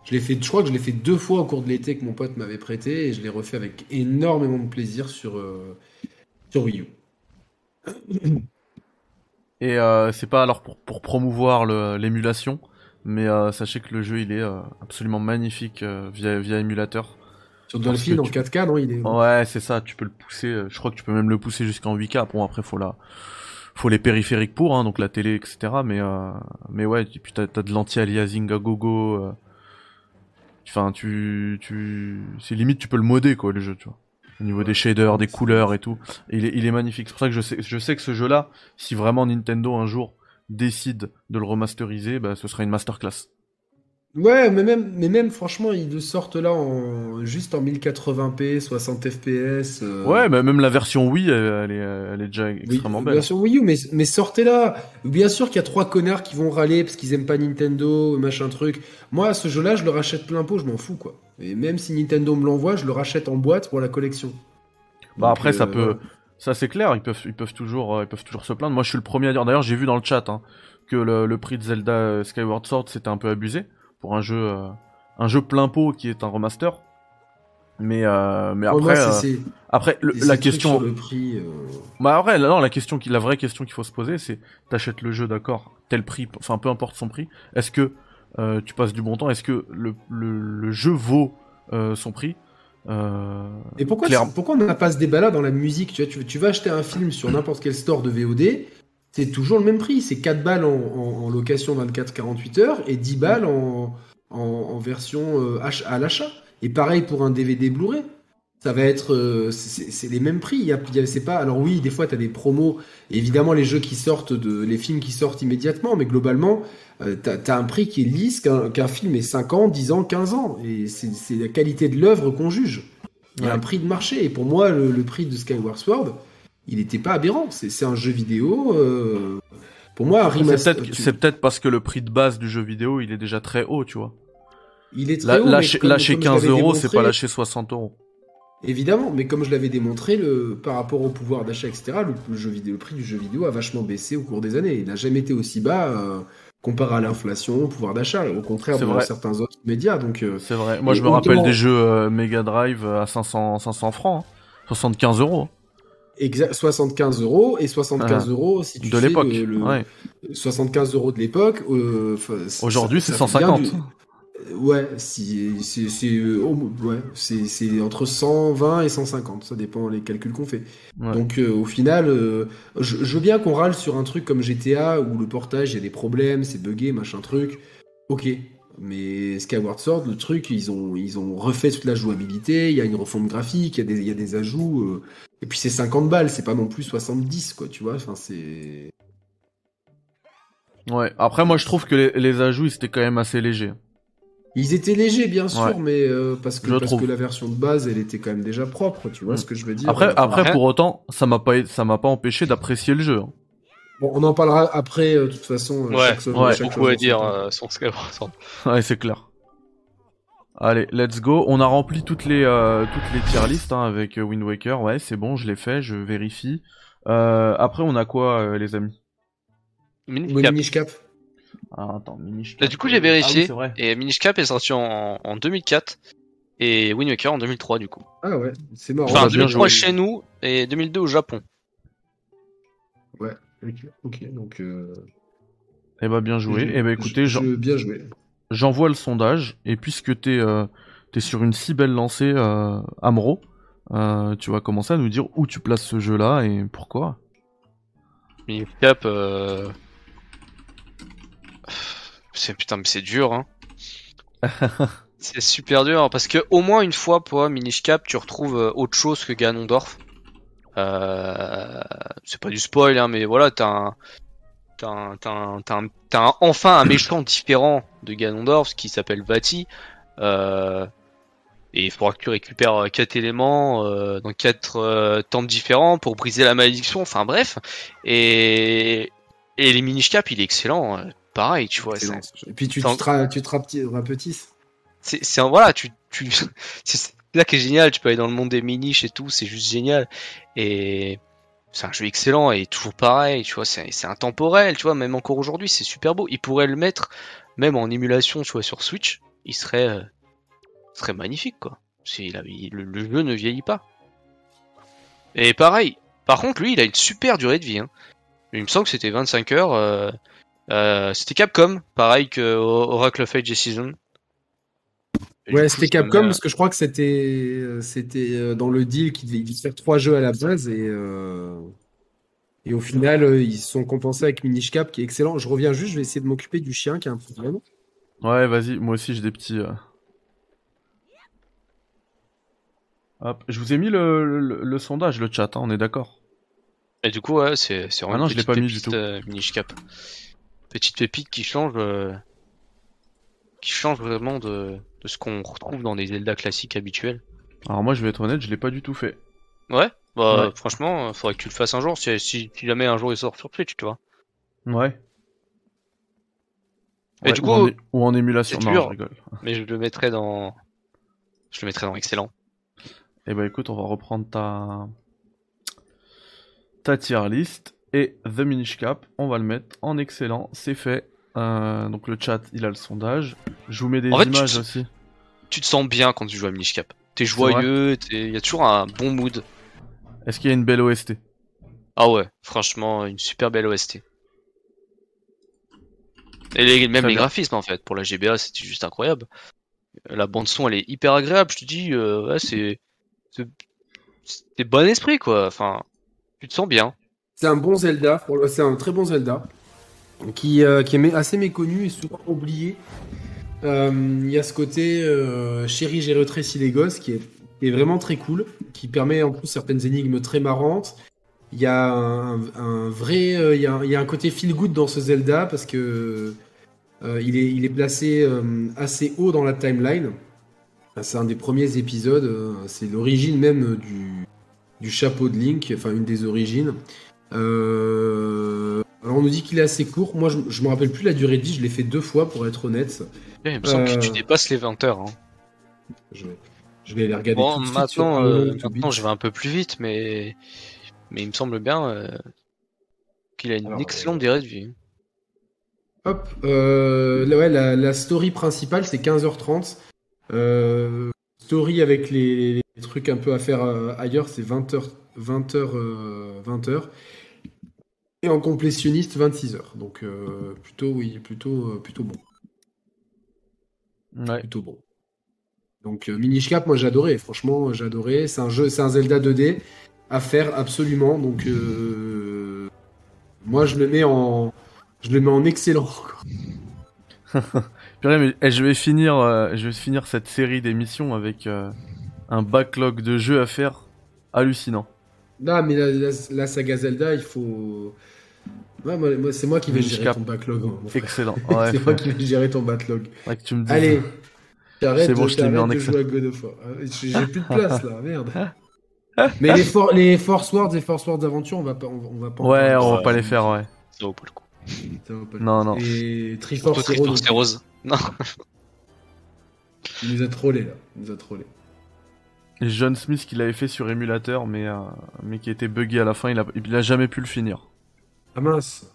je l'ai fait, je crois que je l'ai fait deux fois au cours de l'été que mon pote m'avait prêté et je l'ai refait avec énormément de plaisir sur, euh, sur Wii U. <coughs> Et euh, c'est pas alors pour, pour promouvoir l'émulation, mais euh, sachez que le jeu il est euh, absolument magnifique euh, via, via émulateur. Sur Dolphin en 4K, non il est... Ouais, c'est ça, tu peux le pousser, je crois que tu peux même le pousser jusqu'en 8K. Bon, après, faut la faut les périphériques pour, hein, donc la télé, etc. Mais, mais ouais, et puis t'as as de l'anti-aliasing à gogo. Enfin, tu, tu, c'est limite, tu peux le modder, quoi, le jeu, tu vois. Au niveau des shaders, des couleurs et tout. il, est, il est magnifique. C'est pour ça que je sais, je sais que ce jeu-là, si vraiment Nintendo un jour décide de le remasteriser, bah, ce sera une masterclass. Ouais, mais même, mais même franchement, ils le sortent là en, juste en 1080p, 60 fps. Ouais, mais même la version Wii, elle, est, elle est déjà extrêmement belle. La version Wii U, mais, mais sortez-la. Bien sûr qu'il y a trois connards qui vont râler parce qu'ils aiment pas Nintendo, machin truc. Moi, ce jeu-là, je le rachète plein pot, je m'en fous, quoi. Et même si Nintendo me l'envoie, je le rachète en boîte pour la collection. Bah après, ça euh, peut, ça c'est clair, ils peuvent, ils peuvent toujours, euh, ils peuvent toujours se plaindre. Moi, je suis le premier à dire. D'ailleurs, j'ai vu dans le chat hein, que le, le prix de Zelda euh, Skyward Sword c'était un peu abusé pour un jeu, euh, un jeu plein pot qui est un remaster. Mais euh, mais après, euh, après la question. le prix, Bah après, non, la question qui, la vraie question qu'il faut se poser, c'est t'achètes le jeu, d'accord, tel prix, enfin peu importe son prix. Est-ce que tu passes du bon temps Est-ce que le, le, jeu vaut son prix Et pourquoi, pourquoi on n'a pas ce débat-là dans la musique tu, vois, tu, tu, vas acheter un film sur n'importe quel store de VOD, c'est toujours le même prix. C'est 4 balles en, en, location 24-48 heures et 10 balles en, en version euh, à l'achat. Et pareil pour un DVD Blu-ray. Ça va être, euh, c'est les mêmes prix. Il y a, c'est pas. Alors oui, des fois tu as des promos. Évidemment, les jeux qui sortent de, les films qui sortent immédiatement, mais globalement, euh, tu as, un prix qui est lisse qu'un film est 5 ans, 10 ans, 15 ans. Et c'est la qualité de l'œuvre qu'on juge. Il y a un prix de marché. Et pour moi, le, le prix de Skyward Sword, il n'était pas aberrant. C'est un jeu vidéo. Euh, pour moi, remaster. C'est peut-être parce que le prix de base du jeu vidéo, il est déjà très haut, tu vois. Il est très haut. Lâcher, 15 euros, c'est pas lâcher 60 euros. Évidemment, mais comme je l'avais démontré, le, par rapport au pouvoir d'achat, etc., le, le jeu vidéo, le prix du jeu vidéo a vachement baissé au cours des années. Il n'a jamais été aussi bas euh, comparé à l'inflation, au pouvoir d'achat. Au contraire, vrai. certains autres médias. Donc, euh, C'est vrai. Moi, je me rappelle des jeux euh, Mega Drive à 500, 500 francs. hein. 75 euros. Exact, 75 euros et 75 Ah. euros si tu De l'époque. le- le- Ouais. 75 euros de l'époque. euh, Aujourd'hui, c'est ça fait bien 150. du- Ouais, si, c'est euh, oh, ouais, c'est- c'est entre 120 et 150, ça dépend les calculs qu'on fait. Ouais. Donc euh, au final, euh, je, je veux bien qu'on râle sur un truc comme GTA où le portage, il y a des problèmes, c'est buggé, machin truc. Ok, mais Skyward Sword, le truc, ils ont, ils ont refait toute la jouabilité, il y a une refonte graphique, il y a des, il y a des ajouts. euh, et puis c'est 50 balles, c'est pas non plus 70, quoi, tu vois. Enfin, c'est. Ouais. Après, moi, je trouve que les, les ajouts, ils étaient quand même assez légers. Ils étaient légers, bien sûr, Ouais. mais euh, parce, que, parce que la version de base, elle était quand même déjà propre, tu vois Mm. ce que je veux dire. Après, Euh, après, pour autant, ça m'a pas, ça m'a pas empêché d'apprécier le jeu. hein. Bon, on en parlera après, euh, de toute façon. euh, Ouais, chaque chose- ouais, chaque Beaucoup chose à dire euh, sur Skyward Sword. Ouais, c'est clair. Allez, let's go. On a rempli toutes les euh, toutes les tier lists hein, avec euh, Wind Waker. Ouais, c'est bon, je l'ai fait, je vérifie. Euh, après, on a quoi, euh, les amis? Minish Cap. Minish Cap. ah, Attends, Minish. Là, du coup, j'ai Ah vérifié. oui, vrai. Et Minish Cap est sorti en, en 2004 et Wind Waker en 2003 du coup. Ah ouais, c'est marrant. Enfin, bah, bien 2003 joué. chez nous et 2002 au Japon. Ok, donc. Euh... Eh bah, bien joué. je- Eh bah, écoutez, je- j'en- je- bien joué. j'envoie le sondage. Et puisque t'es euh, t'es sur une si belle lancée, euh, Amro, euh, tu vas commencer à nous dire où tu places ce jeu-là et pourquoi. Minish Cap, euh... c'est putain, mais c'est dur, hein. <laughs> c'est super dur parce que au moins une fois pour Minish Cap, tu retrouves autre chose que Ganondorf. Euh... C'est pas du spoil, hein, mais voilà, t'as un... T'as un, t'as un- t'as un- t'as un- enfin un méchant différent de Ganondorf qui s'appelle Vati. Euh... Et il faudra que tu récupères euh, quatre éléments euh, dans quatre euh, temples différents pour briser la malédiction. Enfin bref. Et, et les Minish Cap, il est excellent. euh, Pareil, tu vois. Et puis tu te, tu te rapeti- rapetisses. C'est voilà, tu tu <laughs> c'est là qui est génial. Tu peux aller dans le monde des Minish et tout. C'est juste génial. Et c'est un jeu excellent et toujours pareil. Tu vois, c'est intemporel. Tu vois, même encore aujourd'hui, c'est super beau. Il pourrait le mettre même en émulation, tu vois, sur Switch. Il serait euh, serait magnifique quoi. Le, jeu ne vieillit pas. Et pareil. Par contre, lui, il a une super durée de vie. Hein. Il me semble que c'était 25 heures. euh, euh, c'était Capcom, pareil que Oracle of Age Season. Ouais, c'était Capcom parce que je crois que c'était euh, c'était euh, dans le deal qu'ils devaient, faire trois jeux à la base et euh, et au final euh, ils se sont compensés avec Minish Cap qui est excellent. Je reviens juste, je vais essayer de m'occuper du chien qui a un problème. Ouais, vas-y, moi aussi j'ai des petits. euh. Hop, je vous ai mis le, le, le sondage, le chat, hein, on est d'accord. Et du coup, ouais, c'est c'est vraiment Ah non, je l'ai petite pas mis du pépite, tout. euh, Minish Cap. Petite pépite qui change, euh, qui change vraiment de, de ce qu'on retrouve dans des Zelda classiques habituels. Alors moi je vais être honnête, je l'ai pas du tout fait. Ouais, bah Ouais. franchement, euh, faudrait que tu le fasses un jour, si, si, si jamais un jour il sort sur Twitch, tu vois. Ouais. Et Ouais, du ou coup, en, é- ou en émulation. Non, dur. je rigole. <laughs> Mais je le mettrai dans, je le mettrai dans excellent. Eh ben écoute, on va reprendre ta ta tier list et The Minish Cap, on va le mettre en excellent, c'est fait. Euh, donc le chat, il a le sondage. Je vous mets des En fait, tu images te- aussi. Tu te sens bien quand tu joues à Minish Cap. T'es joyeux, il y a toujours un bon mood. Est-ce qu'il y a une belle OST Ah ouais, franchement, une super belle OST. Et les, même Très les bien. graphismes en fait, pour la GBA c'était juste incroyable. La bande son elle est hyper agréable, je te dis, euh, ouais, c'est c'est c'est bon esprit quoi. Enfin, tu te sens bien. C'est un bon Zelda, pour le- c'est un très bon Zelda qui euh, qui est assez méconnu et souvent oublié. Euh, Il y a ce côté euh, chéri j'ai rétréci les gosses qui est, vraiment très cool, qui permet en plus certaines énigmes très marrantes. Il y a un, vrai, euh, il y a, un- côté feel good dans ce Zelda parce que il est placé assez haut dans la timeline. C'est un des premiers épisodes, c'est l'origine même du du chapeau de Link, enfin une des origines. Euh, Alors on nous dit qu'il est assez court. Moi je, je me rappelle plus la durée de vie, je l'ai fait deux fois pour être honnête. Il me semble que tu Euh. dépasses les 20 heures. Hein. Je- Je vais les regarder Bon, tout de suite sur maintenant, euh, to maintenant je vais un peu plus vite, mais mais il me semble bien euh, qu'il a une Alors, excellente euh, durée de vie. Hop, euh, ouais, la, la story principale c'est 15h30. Euh, story avec les, les trucs un peu à faire euh, ailleurs c'est 20h, 20h, euh, 20h. Et en complétionniste 26h. Donc euh, plutôt oui, plutôt euh, plutôt bon, Ouais. plutôt bon. Donc euh, Minish Cap, moi j'adorais, franchement j'adorais. C'est un jeu, c'est un Zelda 2D à faire absolument. Donc euh, moi je le mets en, je le mets en excellent. quoi. <laughs> Purée, mais eh, je vais finir, euh, je vais finir cette série d'émissions avec un backlog de jeux à faire hallucinant. Non, mais la, la- la saga Zelda, il faut. Ouais, moi, moi, c'est moi qui vais gérer ton backlog. mon frère. Excellent. <laughs> Ouais, c'est moi qui vais gérer ton backlog. faudrait que tu me dises. Allez, t'arrêtes C'est bon, de- je t'ai mis t'arrêtes en de jouer à God of War. Ah, J'ai plus de place là, merde. <laughs> Mais les, for- les Force Words et Force Words Aventure, on va pas, on, va- on va pas. en Ouais, on va Ouais. pas les faire, ouais. Ça vaut pas le coup. Non, non. Et Triforce et Rose. Non. il nous a trollé là. Il nous a trollé. Et John Smith qui l'avait fait sur émulateur, mais, euh, mais qui était buggé à la fin, il a, il a jamais pu le finir. Ah mince.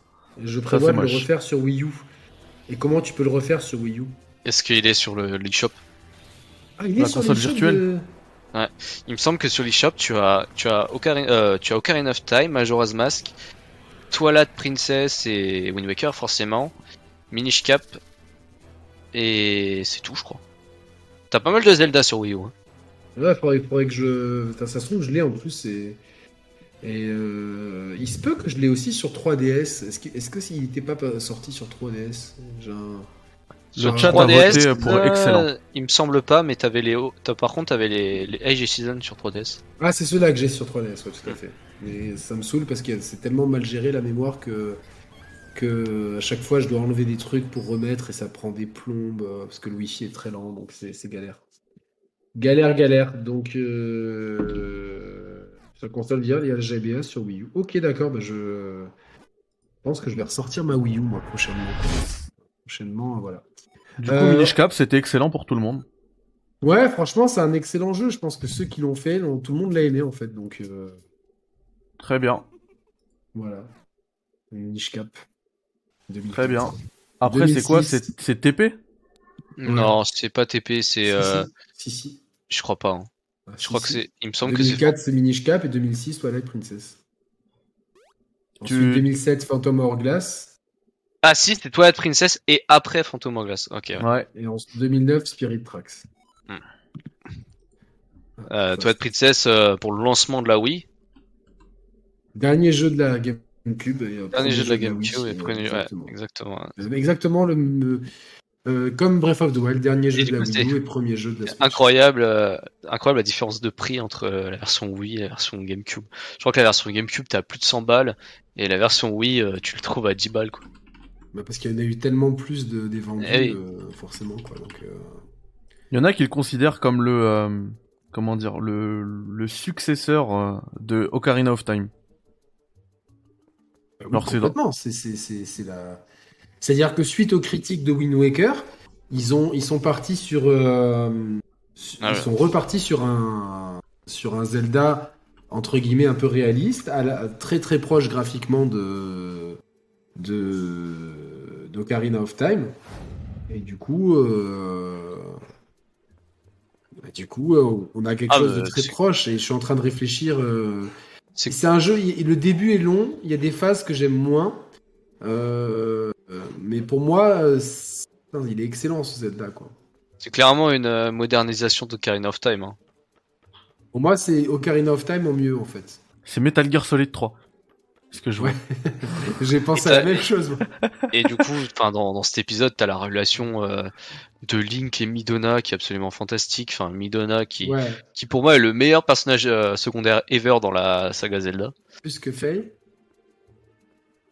Je prévois de le moche. refaire sur Wii U. Et comment tu peux le refaire sur Wii U Est-ce qu'il est sur le l'eShop Ah, il La est sur console virtuelle. de- Il me semble que sur l'eShop, tu as tu as Ocarina, euh, tu as Ocarina of Time, Majora's Mask, Twilight Princess et Wind Waker forcément, Minish Cap et c'est tout, je crois. T'as pas mal de Zelda sur Wii U. hein. Ouais, faudrait, faudrait que je. Ça se trouve, je l'ai en plus. Et, et euh, il se peut que je l'ai aussi sur 3DS. Est-ce que, est-ce que s'il n'était pas pa- sorti sur 3DS J'ai un- Le Sur chat a 3DS, voté pour euh, excellent. Il me semble pas, mais t'avais les, t'as- par contre t'avais les, les Age of Season sur 3DS. Ah, c'est ceux-là que j'ai sur 3DS, ouais, tout à fait. Mais ça me saoule parce que c'est tellement mal géré la mémoire que. Que à chaque fois je dois enlever des trucs pour remettre et ça prend des plombes euh, parce que le wifi est très lent donc c'est c'est galère. Galère, galère. Donc, euh... sur console VR, il y a le GBA sur Wii U. Ok, d'accord, bah je pense que je vais ressortir ma Wii U, moi, prochainement. Prochainement, voilà. Du coup, Euh, Minish Cap, c'était excellent pour tout le monde. Ouais, franchement, c'est un excellent jeu. Je pense que ceux qui l'ont fait, tout le monde l'a aimé, en fait. Donc, euh, Très bien, voilà. Niche Cap. 2004. très bien. Après, c'est quoi? 2006. C'est c'est TP Non, c'est pas TP, c'est, Si, euh, si. si, si. je crois pas. hein. Ah, Je si, crois que c'est, il me semble que c'est. 2004, c'est Minish Cap et 2006, Twilight Princess. Ensuite, Tu- 2007, Phantom Hourglass. Ah si, c'est Twilight Princess et après Phantom Hourglass. Ok. ouais. Ouais. Et en 2009, Spirit Tracks. Hmm. Ah, Euh, Twilight Princess euh, pour le lancement de la Wii. Dernier jeu de la GameCube. et, euh, Dernier jeu de la GameCube et premier, ouais, exactement. exactement. Exactement le, le- euh, comme Breath of the Wild, dernier jeu Et de la coup, Wii U et premier jeu de la Switch. Incroyable, euh, incroyable la différence de prix entre euh, la version Wii et la version GameCube. Je crois que la version GameCube t'as plus de 100 balles et la version Wii euh, tu le trouves à 10 balles quoi. Bah, parce qu'il y en a eu tellement plus de, des vendus, Eh oui. euh, forcément. Quoi, donc, euh, Il y en a qui le considèrent comme le euh, comment dire le, le successeur euh, de Ocarina of Time. bah oui, Alors, c'est complètement. C'est c'est- c'est- c'est la... C'est-à-dire que suite aux critiques de Wind Waker, ils, ont, ils sont partis sur. euh, Ah ils ouais. sont repartis sur un, sur un Zelda, entre guillemets, un peu réaliste, à la- très très proche graphiquement de. de d'Ocarina of Time. Et du coup. euh, du coup, euh, on a quelque Ah, chose de bah, très proche et je suis en train de réfléchir. euh, C'est- un jeu, le début est long, il y a des phases que j'aime moins. euh, mais pour moi, euh, putain, il est excellent ce Zelda. Quoi. C'est clairement une euh, modernisation d'Ocarina of Time. Hein. Pour moi, c'est Ocarina of Time en mieux en fait. C'est Metal Gear Solid 3. Ce que je vois. Ouais. <laughs> J'ai pensé à la même chose. moi. Et du coup, enfin dans, dans cet épisode, t'as la relation euh, de Link et Midona qui est absolument fantastique. Enfin Midona qui, Ouais, qui pour moi est le meilleur personnage euh, secondaire ever dans la saga Zelda. plus que Faye.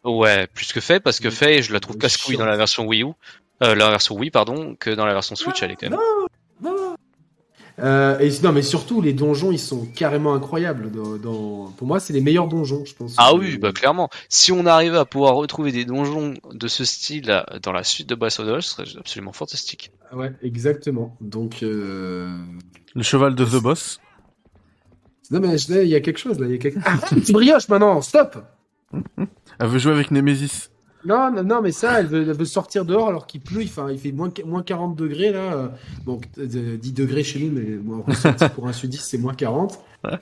Ouais, plus que Faye parce que Oui. Faye, je la trouve Oui, casse-couille dans la version Wii U, euh, la version Wii pardon, que dans la version Switch, elle est quand même. Euh, et non, mais surtout, les donjons, ils sont carrément incroyables. Dans, dans- Pour moi, c'est les meilleurs donjons, je pense. Ah Euh, oui, bah clairement. Si on arrivait à pouvoir retrouver des donjons de ce style là, dans la suite de Breath of the Wild, ce serait absolument fantastique. ouais, exactement. Donc. euh, Le cheval de The Boss. Non, mais je- il y a quelque chose là. Il y a quelque... <laughs> Ah, brioche maintenant, stop! <laughs> Elle veut jouer avec Nemesis. Non, non, non, mais ça, elle veut, elle veut sortir dehors alors qu'il pleut, il fait, il fait moins, moins 40 degrés là. euh, Bon, euh, 10 degrés chez nous, mais ressenti pour un sudiste, c'est moins 40.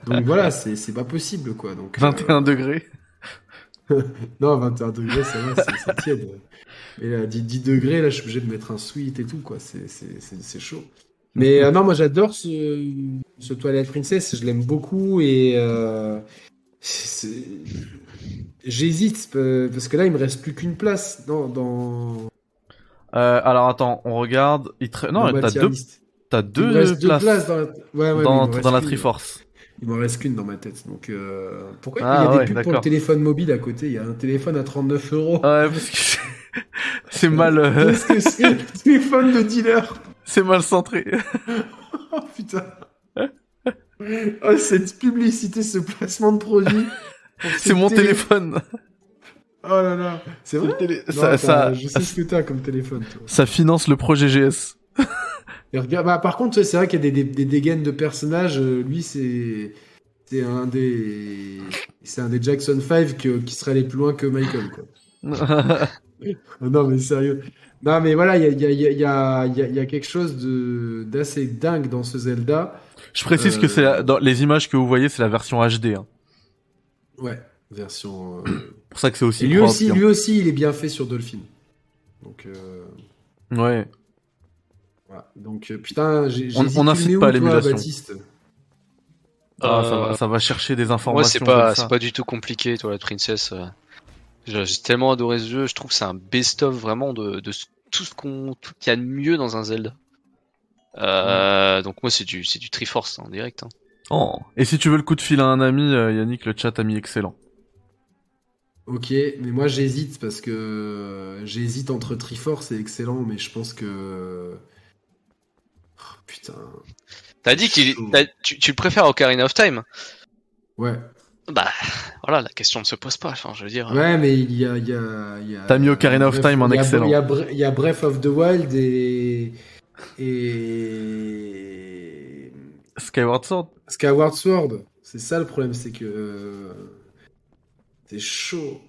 Donc voilà, c'est pas possible quoi. Donc, euh, 21 degrés. <laughs> Non, 21 degrés, ça va, c'est- tiède. Mais là, 10, 10 degrés, là, je suis obligé de mettre un sweat et tout, quoi. C'est- chaud. Mais euh, non, moi, j'adore ce, ce Twilight Princess. Je l'aime beaucoup et euh, j'hésite euh, parce que là, il me reste plus qu'une place dans, dans, Euh, alors attends, on regarde. Il Non, t'as deux, t'as deux places, dans la, ouais, ouais, dans, dans. Triforce. Il m'en reste qu'une dans ma tête. Donc, euh, pourquoi Ah, il y a des ouais, pubs pour le téléphone mobile à côté? Il y a un téléphone à 39 euros. Ouais, parce que <laughs> c'est- mal, euh, Qu'est-ce que c'est le téléphone de dealer? c'est mal centré. <laughs> Oh putain. Oh, cette publicité, ce placement de produit. <laughs> C'est mon télé- téléphone. Oh là là. C'est vrai Télé- Non, ça, t'as- ça, Je sais ce que t'as comme téléphone, toi. ça finance le projet GS. Et regarde, bah, par contre, c'est vrai qu'il y a des, des, des dégaines de personnages. euh, Lui, c'est. C'est un des. C'est un des Jackson 5 que- qui serait allé plus loin que Michael, quoi. <laughs> Non, mais sérieux. Non, mais voilà, il y a, y, a, y, a, il y, a, il y a- il y a quelque chose de d'assez dingue dans ce Zelda. Je précise que Euh, c'est la- dans les images que vous voyez, c'est la version HD. Hein. Ouais, version. euh, pour ça que c'est aussi. Et lui aussi, ambiant. lui aussi, il est bien fait sur Dolphin. Donc, euh, Ouais. voilà. Donc, euh, putain, j'ai. On- n'incite pas à l'émulation. Baptiste? Ah, ça, Euh, va, ça va chercher des Moi, informations. c'est pas, c'est pas du tout compliqué, toi, la Princess. euh. J'ai tellement adoré ce jeu, je trouve que c'est un best-of vraiment de, tout ce qu'on, tout qu'il y a de mieux dans un Zelda. Euh, Donc moi, c'est du, c'est du Triforce en direct. hein. Oh. Et si tu veux le coup de fil à un ami, euh, Yannick, le chat a mis excellent. Ok, mais moi j'hésite parce que euh, j'hésite entre Triforce et Excellent, mais je pense que. Oh, putain. T'as dit qu'il, tu, tu le préfères à Ocarina of Time? Ouais. Bah, voilà, la question ne se pose pas. Enfin, je veux dire. Ouais, mais il y a. il y a, il y a T'as mis Ocarina of Time en excellent. Il y, a, Bre- il y a Breath of the Wild et. Et. Skyward Sword Skyward Sword. C'est ça le problème, c'est que. euh, C'est chaud.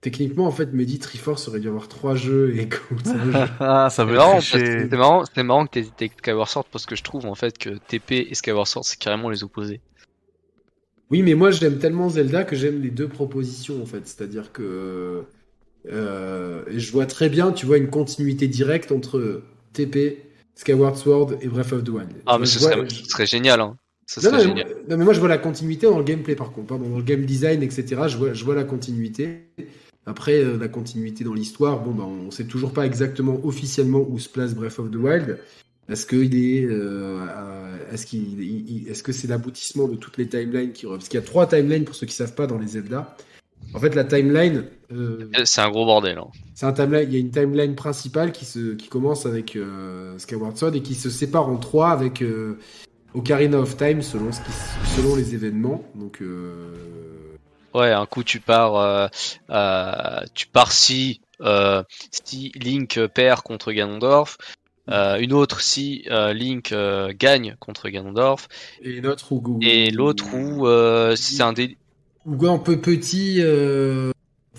Techniquement, en fait, Mehdi Triforce aurait dû avoir trois jeux et. <laughs> Ah, ça C'est veut marrant, c'est marrant, c'est marrant que t'aies été Skyward Sword parce que je trouve en fait que TP et Skyward Sword c'est carrément les opposés. Oui, mais moi j'aime tellement Zelda que j'aime les deux propositions en fait. C'est-à-dire que euh, et je vois très bien, tu vois, une continuité directe entre TP, Skyward Sword et Breath of the Wild. Ah, mais ce vois- serait, ce serait génial, hein. Ce Non, serait non, génial. mais, non, mais moi je vois la continuité dans le gameplay par contre, pardon, dans le game design, etc. Je vois, je vois la continuité. Après, euh, la continuité dans l'histoire, bon, bah, on sait toujours pas exactement officiellement où se place Breath of the Wild. Est-ce qu'il est, euh, est-ce qu'il, il- il- est-ce que c'est l'aboutissement de toutes les timelines qui, parce qu'il y a trois timelines pour ceux qui savent pas dans les Zelda. En fait, la timeline, euh, C'est un gros bordel. Hein. c'est un timeline, il y a une timeline principale qui se, qui commence avec euh, Skyward Sword et qui se sépare en trois avec euh, Ocarina of Time selon ce qui, selon les événements. Donc, Ouais, un coup tu pars, tu pars si, si Link perd contre Ganondorf. Euh, une autre si euh, Link euh, gagne contre Ganondorf. et l'autre où, Et l'autre où c'est un des... où un peu petit. euh,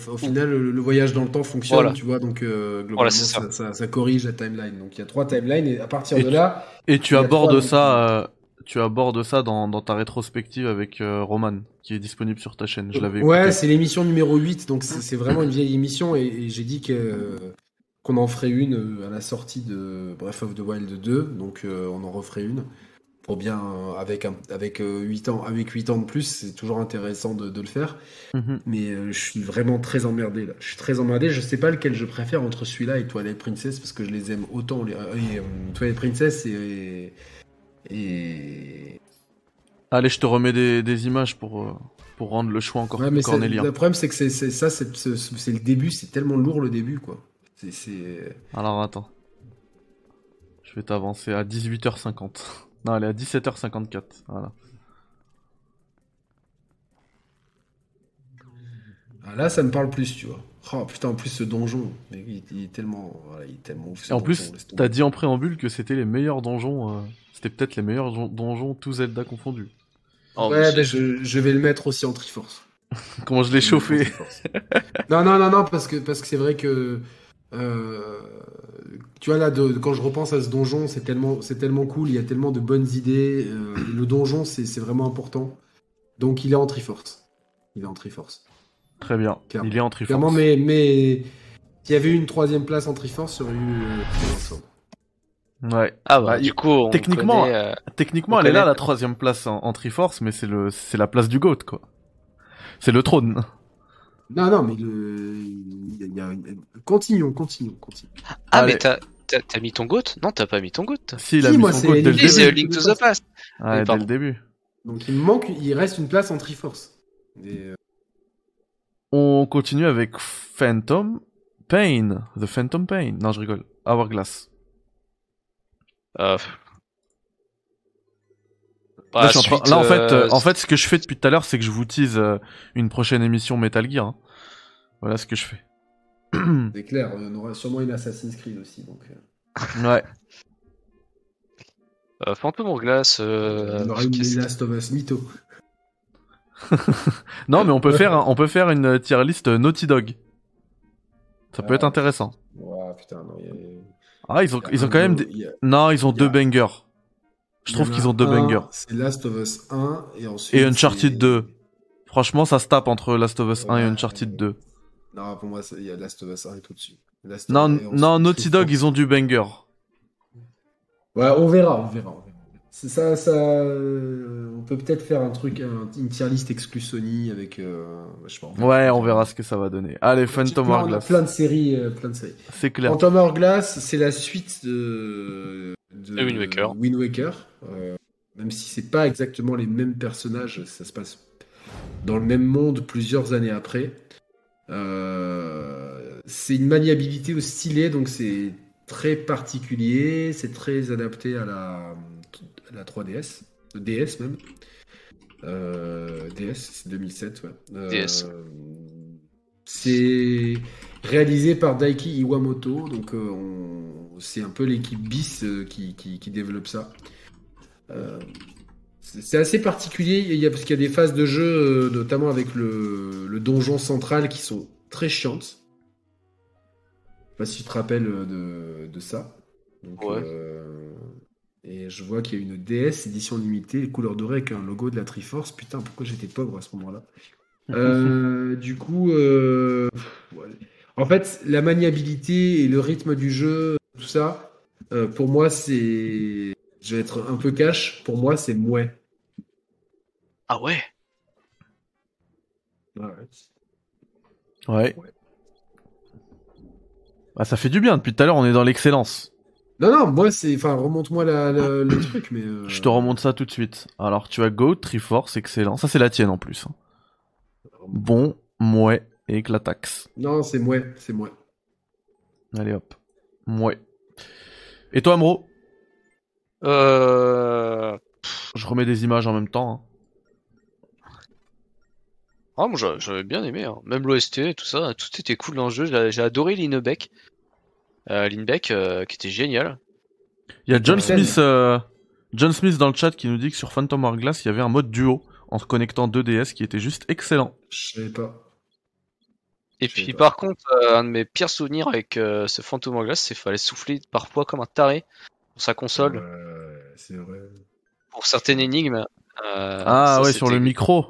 au final, le, le voyage dans le temps fonctionne, Voilà. tu vois. Donc, euh, globalement, Voilà, ça. ça. Ça, ça corrige la timeline. Donc, il y a trois timelines et à partir Et de tu- là, Et tu abordes trois ça, euh, tu abordes ça dans, dans ta rétrospective avec euh, Roman, qui est disponible sur ta chaîne. Je l'avais Ouais, c'est l'émission numéro 8, donc c'est vraiment une vieille émission et, et j'ai dit que qu'on en ferait une à la sortie de Breath of the Wild 2, donc euh, on en referait une pour bien euh, avec un, avec 8 ans avec 8 ans de plus, c'est toujours intéressant de, de le faire, Mhm. mais euh, je suis vraiment très emmerdé là. Je suis très emmerdé, je sais pas lequel je préfère entre celui-là et Twilight Princess parce que je les aime autant les euh, et, euh, Twilight Princess et et Allez, je te remets des, des images pour, euh, pour rendre le choix encore Ouais, plus cornélien. le problème, c'est que c'est ça, c'est le début, c'est tellement lourd le début, quoi. C'est. Alors attends. Je vais t'avancer à 18h50. Non, elle est à 17h54. Voilà. Ah, là, ça me parle plus, tu vois. Oh putain, en plus ce donjon, il, il est tellement, voilà, il est tellement ouf. Et en donjon, plus, t'as dit en préambule que c'était les meilleurs donjons. euh, C'était peut-être les meilleurs don- donjons, tous Zelda confondus. Oh, ouais, bah, je, je vais le mettre aussi en Triforce. <laughs> Comment je l'ai chauffé non, non, non, non, parce que parce que c'est vrai que euh, tu vois là, de, quand je repense à ce donjon, c'est tellement c'est tellement cool, il y a tellement de bonnes idées. euh, le donjon, c'est vraiment important. Donc il est en Triforce. Il est en Triforce. Très bien. Clairement. Il est en Triforce. Clairement, mais mais s'il y avait eu une troisième place en Triforce, il y aurait eu euh. Ouais. Ah bah, Bah, du coup, on techniquement, connaît, euh, Techniquement, On elle est là, la troisième place en, en Triforce, mais c'est le, c'est la place du GOAT, quoi. C'est le trône. Non, non, mais le, il y a- continuons, continuons, continuons. Ah, Allez. mais t'as, t'as, mis ton goat? Non, t'as pas mis ton goat. Si, il a Si, mis moi, son c'est GOAT dès le Début. c'est. Link to the Past. Ouais, dès le début. Donc il manque, il reste une place en Triforce. Et, euh, On continue avec Phantom Pain. The Phantom Pain. Non, je rigole. Hourglass. Euh... Là, Bah, en là, en fait, euh, euh, en fait, ce que je fais depuis tout à l'heure, c'est que je vous tease euh, une prochaine émission Metal Gear. hein. Voilà ce que je fais. <clears throat> c'est clair, on aura sûrement une Assassin's Creed aussi. Donc, ouais. euh, Phantom Hourglass. Euh... on aura une Last of Us Mytho. <laughs> Non, mais on peut faire, on peut faire une tier list Naughty Dog. Ça peut Ah. être intéressant. Ouah, putain, non, il y a- Ah, ils ont, il y a ils ont quand même des... a- Non, ils ont deux bangers. Je trouve qu'ils ont deux un, bangers. C'est Last of Us 1 et ensuite. Et Uncharted c'est- 2. Franchement, ça se tape entre Last of Us 1 et Ouais. Uncharted 2. Non, pour moi, il y a Last of Us 1 et tout dessus. Last Non, Naughty Dog, ils ont du banger. Ouais, on verra, on verra. on verra. Ça, ça. euh, on peut peut-être faire un truc, un- une tier list exclus Sony avec. euh, je sais pas. Ouais, on verra ce que ça va donner. Allez, Phantom Hourglass. plein de séries, euh, plein de séries. C'est clair. Phantom Hourglass, c'est la suite de, de Wind Waker. Wind Waker. Euh, même si c'est pas exactement les mêmes personnages, ça se passe dans le même monde plusieurs années après. Euh, c'est une maniabilité au stylet, donc c'est très particulier, c'est très adapté à la, à la 3DS, euh, DS même. Euh, DS, c'est 2007, ouais. Euh, DS. C'est réalisé par Daiki Iwamoto, donc euh, on- c'est un peu l'équipe BIS euh, qui, qui- qui développe ça. Euh, c'est assez particulier, il y a, parce qu'il y a des phases de jeu, notamment avec le, le donjon central, qui sont très chiantes. Je sais pas si tu te rappelles de, de ça. Donc, Ouais. euh, et je vois qu'il y a une DS édition limitée, couleur dorée avec un logo de la Triforce. Putain, pourquoi j'étais pauvre à ce moment-là? <laughs> Euh, Du coup, euh, ouais. En fait, la maniabilité et le rythme du jeu, tout ça, euh, pour moi, c'est. Je vais être un peu cash. Pour moi, c'est mouais. Ah ouais? Ouais. Bah, ça fait du bien. Depuis tout à l'heure, on est dans l'excellence. Non, non, moi, c'est. Enfin, remonte-moi la- la- le truc, mais. euh, Je te remonte ça tout de suite. Alors, tu as Go, Triforce, excellent. Ça, c'est la tienne en plus. hein. Bon, mouais et éclatax. Non, c'est mouais, c'est mouais. Allez hop. Mouais. Et toi, Amro Euh... Je remets des images en même temps. hein. Ah, moi j'a- j'avais bien aimé, hein. même l'OST, tout ça, tout était cool dans le jeu. J'ai j'ai adoré Linebeck, euh, Linebeck euh, qui était génial. Il y a John Ouais. Smith, euh, John Smith dans le chat qui nous dit que sur Phantom Hourglass, il y avait un mode duo en se connectant deux DS qui était juste excellent. Je savais pas. Et puis pas. par contre, euh, un de mes pires souvenirs avec euh, ce Phantom Hourglass, c'est qu'il fallait souffler parfois comme un taré sur sa console Ouais, c'est vrai. pour certaines énigmes. Euh, ah ça, ouais, sur le micro.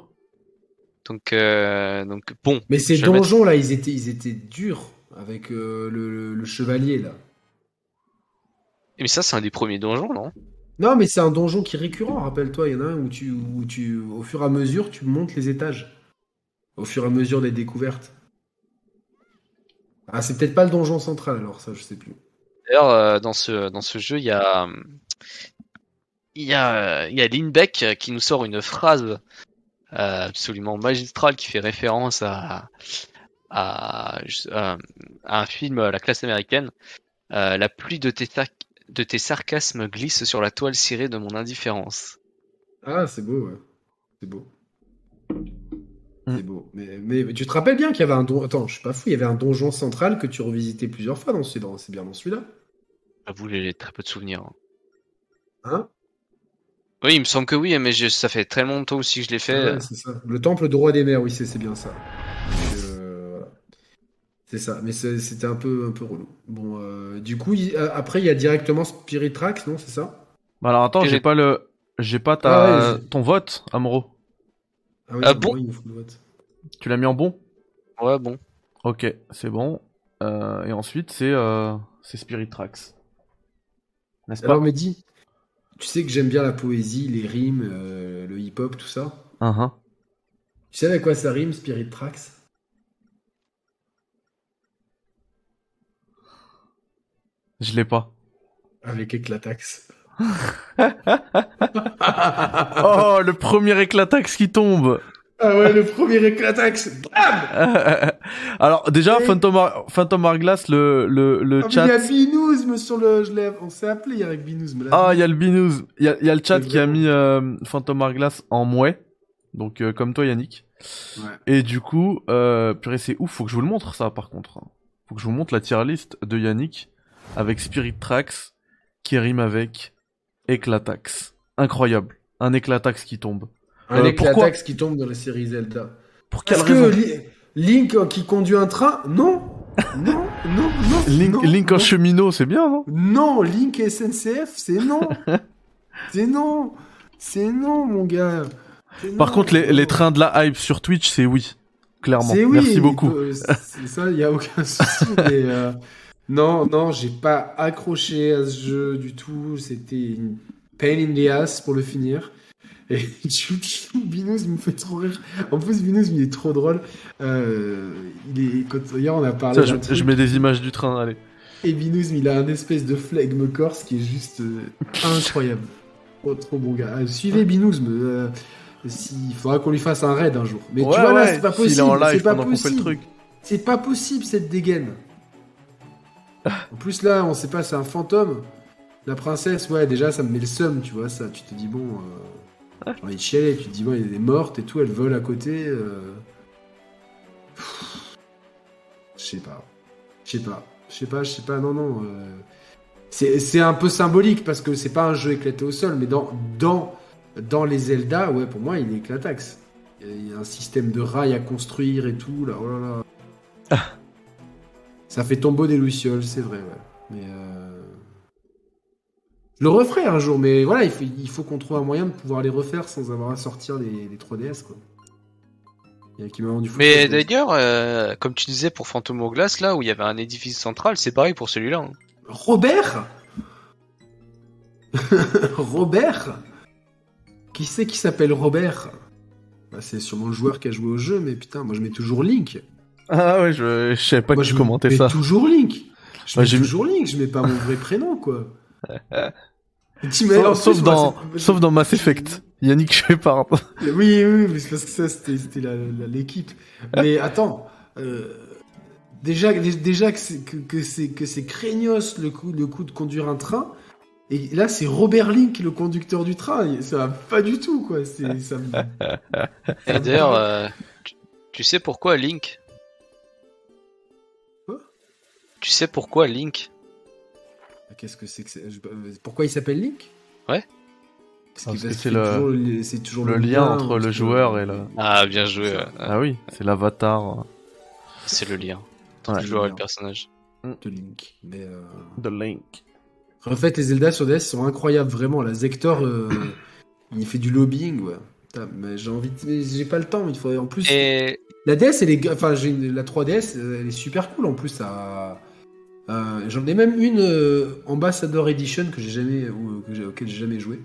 Donc, euh, donc bon. Mais ces mettre- donjons là, ils étaient, ils étaient durs avec euh, le, le- le chevalier là. Mais ça, c'est un des premiers donjons, non? Non, mais c'est un donjon qui est récurrent. Rappelle-toi, il y en a un où tu, où tu, au fur et à mesure, tu montes les étages, au fur et à mesure des découvertes. Ah, c'est peut-être pas le donjon central alors, ça, je sais plus. D'ailleurs, euh, dans ce dans ce jeu, il y a euh, il y a euh, y a Lindbeck euh, qui nous sort une phrase euh, absolument magistrale qui fait référence à à, à- à un film la classe américaine. Euh, la pluie de tes de tes sarcasmes glisse sur la toile cirée de mon indifférence. Ah, c'est beau, ouais. C'est beau. C'est beau. Mais, mais tu te rappelles bien qu'il y avait un don... Attends, je suis pas fou, il y avait un donjon central que tu revisitais plusieurs fois dans ce... dans- C'est bien dans celui-là. J'avoue, j'ai très peu de souvenirs. hein. Hein? Oui, il me semble que oui, mais je- ça fait très longtemps aussi que je l'ai fait. Ouais, c'est ça. Le temple du roi des mers, oui, c'est c'est bien ça. Donc, euh. C'est ça, mais c'est- c'était un peu, un peu relou. Bon, euh, du coup, il- euh, après, il y a directement Spirit Tracks, non, c'est ça? Bah alors attends, j'ai j'ai- pas le, j'ai pas ta, Ah ouais, j'ai- ton vote, Amro. Oui, Ah c'est bon il nous faut le vote. Tu l'as mis en bon? Ouais, bon. Ok, c'est bon. Euh, et ensuite, c'est euh, c'est Spirit Tracks. N'est-ce pas? Alors, Mehdi, tu sais que j'aime bien la poésie, les rimes, euh, le hip-hop, tout ça? Uhum. Tu sais avec quoi ça rime, Spirit Tracks? Je l'ai pas. Avec Éclatax. <laughs> Oh, le premier éclatax qui tombe Ah ouais, le premier Éclatax Bam <laughs> Alors déjà, Et- Phantom, Hour- Phantom Hourglass, le, le, le Ah, chat... Il y a Binous, mais sur le. Je l'ai- on s'est appelé hier avec là- Ah, il y a le binous. Il y a, il y a le chat qui a mis euh, Phantom Hourglass en mouet. Donc euh, comme toi Yannick. Ouais. Et du coup, euh, purée c'est ouf, faut que je vous le montre ça par contre. Faut que je vous montre la tier list de Yannick avec Spirit Tracks qui rime avec Éclatax. Incroyable. Un Éclatax qui tombe. Un Euh, Éclatax qui tombe dans la série Zelda. Pour quelle Est-ce raison que Li- Link qui conduit un train Non Non, non, non. Link, non, Link en cheminot, c'est bien, non Non, Link SNCF, c'est non. <laughs> c'est non. C'est non, mon gars. Par contre, les, trains de la hype sur Twitch, c'est oui. Clairement. Oui. Merci beaucoup. euh, C'est ça, il y a aucun souci. <laughs> mais, euh, non, non, j'ai pas accroché à ce jeu du tout. C'était une pain in the ass pour le finir. Et <laughs> Chouchou, Binous, me fait trop rire. En plus, Binous, il est trop drôle. Euh, il est, quand, hier, on a parlé Ça, je, truc, je mets des images du train, allez. et Binous, il a un espèce de flegme corse qui est juste euh, incroyable. Trop, <laughs> trop bon gars. Ah, suivez Binous, euh, si- il faudra qu'on lui fasse un raid un jour. Mais tu vois, là, c'est pas possible. est en C'est pas possible. truc. C'est pas possible cette dégaine. En plus là, on sait pas, c'est un fantôme. La princesse, ouais, déjà ça me met le seum, tu vois, ça. Tu te dis bon, euh... j'ai envie de chialer, tu te dis bon, elle est morte et tout, elle vole à côté. euh. Je sais pas, je sais pas, je sais pas, je sais pas, non non. euh, C'est un peu symbolique parce que c'est pas un jeu éclaté au sol, mais dans dans dans les Zelda, ouais, pour moi, il est éclataxe. Il y a un système de rails à construire et tout, là, oh là là. Ça fait tombeau des Lucioles, c'est vrai, ouais. Mais euh... Je le referai un jour, mais voilà, il faut, il faut qu'on trouve un moyen de pouvoir les refaire sans avoir à sortir les, les 3DS, quoi. Il y a qui m'a rendu fou. Mais d'ailleurs, euh, comme tu disais pour Phantom Hourglass, là où il y avait un édifice central, c'est pareil pour celui-là. hein. Robert <laughs> Robert Qui c'est qui s'appelle Robert? Bah, C'est sûrement le joueur qui a joué au jeu, mais putain, moi je mets toujours Link. Ah ouais, je, je savais pas Moi, que je tu commentais mets ça. toujours Link. Je mets toujours Link, je mets pas mon vrai prénom, quoi. <laughs> Sauf, sauf plus, dans, sauf dans Mass Effect. Yannick Shepard. Oui, oui, parce que ça, c'était l'équipe. Mais <laughs> attends, euh, déjà, dé- déjà que c'est que, que c'est que c'est craignos le coup, le coup de conduire un train. Et là, c'est Robert Link, le conducteur du train. Ça va pas du tout, quoi. C'est ça. me- d'ailleurs, euh, tu, tu sais pourquoi Link? Tu sais pourquoi Link Qu'est-ce que c'est que Pourquoi il s'appelle Link Ouais. Parce, Parce que, c'est le- toujours le- lien entre le joueur et le... Ah, bien joué. ouais. Ah oui, c'est l'avatar C'est le lien entre Ouais. le joueur et le personnage. de Link. Mais euh, de Link. En fait, les Zelda sur DS sont incroyables, vraiment. La Zector, euh, <coughs> il fait du lobbying, ouais. Putain, mais j'ai envie de... mais J'ai pas le temps, il faudrait en plus... Et La DS, elle est... Enfin, j'ai une- la 3DS, elle est super cool, en plus, ça... Euh, J'en ai même une euh, Ambassador Edition que j'ai jamais, ou, que j'ai- auquel j'ai jamais joué.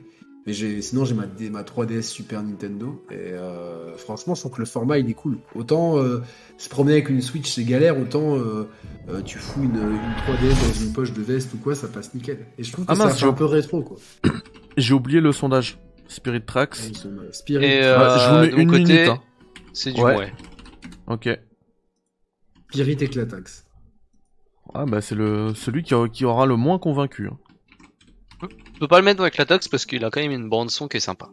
Mais j'ai, sinon j'ai ma, ma 3DS Super Nintendo. Et euh, franchement, je trouve que le format il est cool. Autant euh, se promener avec une Switch c'est galère, autant euh, euh, tu fous une, une 3DS dans une poche de veste ou quoi, ça passe nickel. Et je trouve que Ah ça mince, fait je- un peu rétro quoi. <coughs> J'ai oublié le sondage. Spirit Tracks. Euh, Spirit, Et, Ouais, euh, je vous mets une côté, minute. hein. c'est du Ouais. ouais. Ok. Spirit Éclatax. Ah bah c'est le celui qui, a- qui aura le moins convaincu. hein. Je peux pas le mettre avec la tox parce qu'il a quand même une bande son qui est sympa.